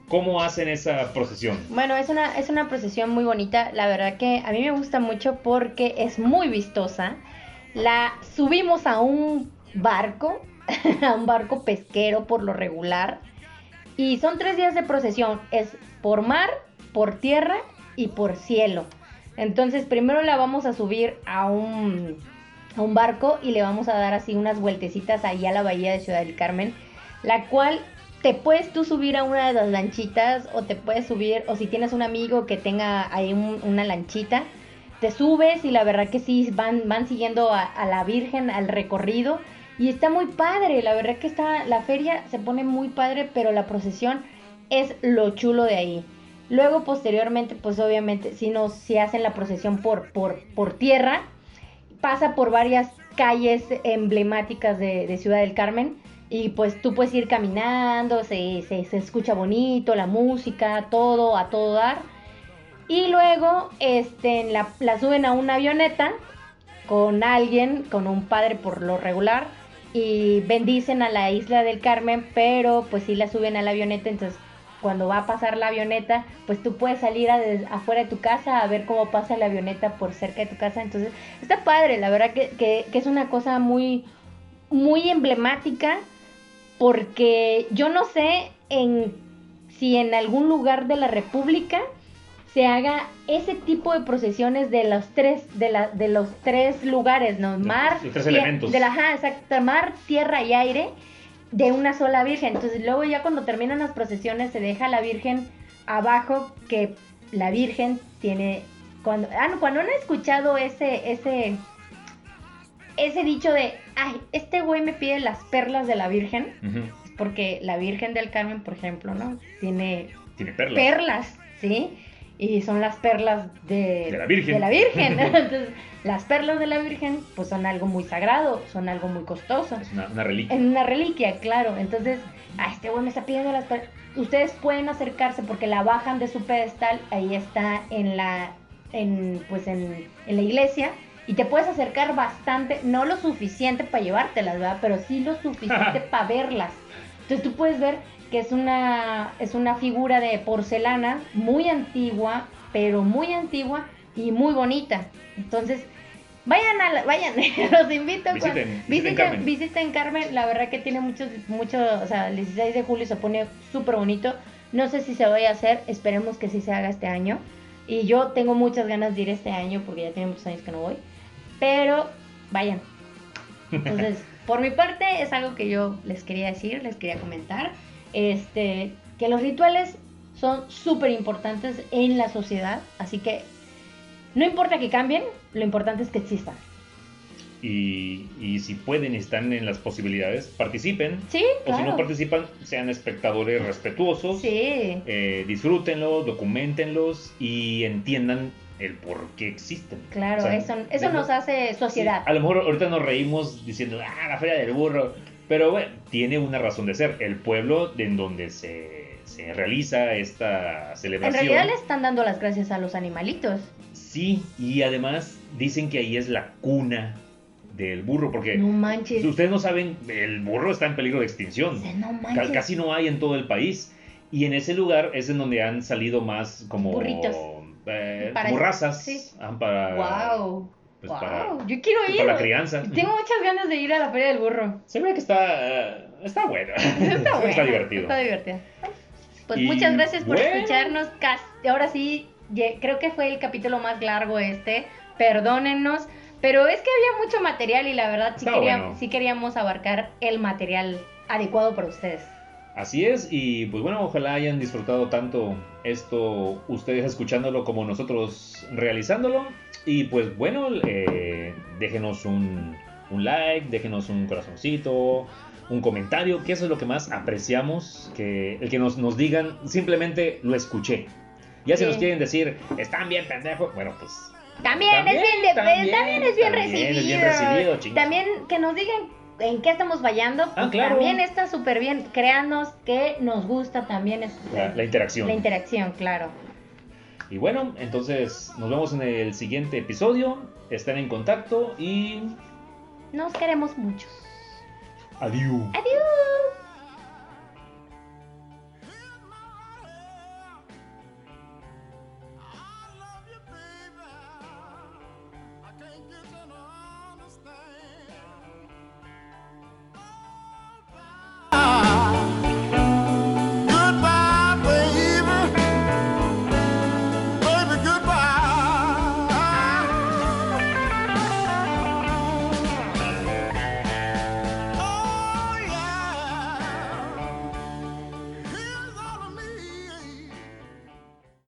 A: ¿Cómo hacen esa procesión?
B: Bueno, es una, es una procesión muy bonita. La verdad que a mí me gusta mucho porque es muy vistosa. La subimos a un barco, a un barco pesquero por lo regular. Y son tres días de procesión. Es por mar, por tierra y por cielo. Entonces primero la vamos a subir a un, a un barco y le vamos a dar así unas vueltecitas ahí a la bahía de Ciudad del Carmen. La cual te puedes tú subir a una de las lanchitas o te puedes subir, o si tienes un amigo que tenga ahí un- una lanchita, te subes y la verdad que sí, van, van siguiendo a la Virgen al recorrido Y está muy padre, la verdad que está, la feria se pone muy padre, pero la procesión es lo chulo de ahí. Luego, posteriormente, pues obviamente, si no, si hacen la procesión por, por, por tierra, pasa por varias calles emblemáticas de, Ciudad del Carmen. Y pues tú puedes ir caminando, se, se, escucha bonito, la música, todo, a todo dar. Y luego este, la suben a una avioneta con alguien, con un padre por lo regular, y bendicen a la isla del Carmen, pero pues sí la suben a la avioneta, entonces cuando va a pasar la avioneta, pues tú puedes salir afuera de tu casa a ver cómo pasa la avioneta por cerca de tu casa. Entonces, está padre, la verdad que, que, es una cosa muy, muy emblemática, porque yo no sé en, si en algún lugar de la República se haga ese tipo de procesiones de los tres, de, la, de los tres lugares, ¿no? Mar,
A: tres elementos.
B: De la, ajá, mar, tierra y aire de una sola virgen. Entonces luego ya cuando terminan las procesiones se deja la virgen abajo que la virgen tiene cuando ah, cuando han escuchado ese ese ese dicho de ay este güey me pide las perlas de la virgen porque la virgen del Carmen por ejemplo no tiene
A: tiene perlas
B: perlas sí y son las perlas de,
A: de la Virgen.
B: De la Virgen. Entonces, las perlas de la Virgen, pues son algo muy sagrado, son algo muy costoso.
A: Es una, reliquia.
B: Es una reliquia, claro. Entonces, a este güey me está pidiendo las perlas. Ustedes pueden acercarse porque la bajan de su pedestal, ahí está en la, en, pues en, en la iglesia. Y te puedes acercar bastante, no lo suficiente para llevártelas, ¿verdad? Pero sí lo suficiente para verlas. Entonces tú puedes ver que es una, es una figura de porcelana muy antigua, pero muy antigua y muy bonita. Entonces, vayan a vayan, los invito
A: visiten,
B: visiten, visiten, Carmen. la verdad que tiene muchos, mucho, o sea, el 16 de julio se pone súper bonito. No sé si se vaya a hacer, esperemos que sí se haga este año. Y yo tengo muchas ganas de ir este año porque ya tiene muchos años que no voy. Pero vayan. Entonces, por mi parte es algo que yo les quería decir, les quería comentar este, que los rituales son súper importantes en la sociedad, así que no importa que cambien, lo importante es que existan.
A: Y, y si pueden y están en las posibilidades, participen.
B: Sí,
A: O si no participan, sean espectadores respetuosos.
B: Sí.
A: Eh, disfrútenlos, documentenlos y entiendan el por qué existen.
B: Claro, eso, eso nos hace sociedad.
A: a lo mejor ahorita nos reímos diciendo, ah, la feria del burro. Pero bueno, tiene una razón de ser. El pueblo en donde se, se realiza esta celebración.
B: En realidad le están dando las gracias a los animalitos.
A: Sí, y además dicen que ahí es la cuna del burro, porque
B: no manches.
A: si ustedes no saben, el burro está en peligro de extinción.
B: No manches.
A: Casi no hay en todo el país. Y en ese lugar es en donde han salido más como
B: Burritos.
A: Eh, burrazas
B: sí.
A: para
B: wow. Pues, wow, yo quiero ir.
A: Para la crianza.
B: Tengo muchas ganas de ir a la Feria del Burro.
A: Se ve que está, está bueno. Está, bueno, está divertido.
B: Está divertido. Pues muchas gracias por escucharnos. Ahora sí, creo que fue el capítulo más largo este. Perdónennos. Pero es que había mucho material y la verdad sí, queríamos, sí queríamos abarcar el material adecuado para ustedes.
A: Así es, y pues bueno, ojalá hayan disfrutado tanto esto ustedes escuchándolo como nosotros realizándolo. Y pues bueno, eh, déjenos un, like, déjenos un corazoncito, un comentario, que eso es lo que más apreciamos, que el que nos, nos digan simplemente lo escuché. Ya si nos quieren decir, están bien pendejos, bueno pues...
B: También, es bien, también, es bien recibido. También que nos digan en qué estamos fallando,
A: ah,
B: pues también está súper bien. Créanos que nos gusta también
A: la, interacción.
B: La interacción, claro.
A: Y bueno, entonces nos vemos en el siguiente episodio. Estén en contacto y...
B: Nos queremos mucho.
A: Adiós.
B: Adiós.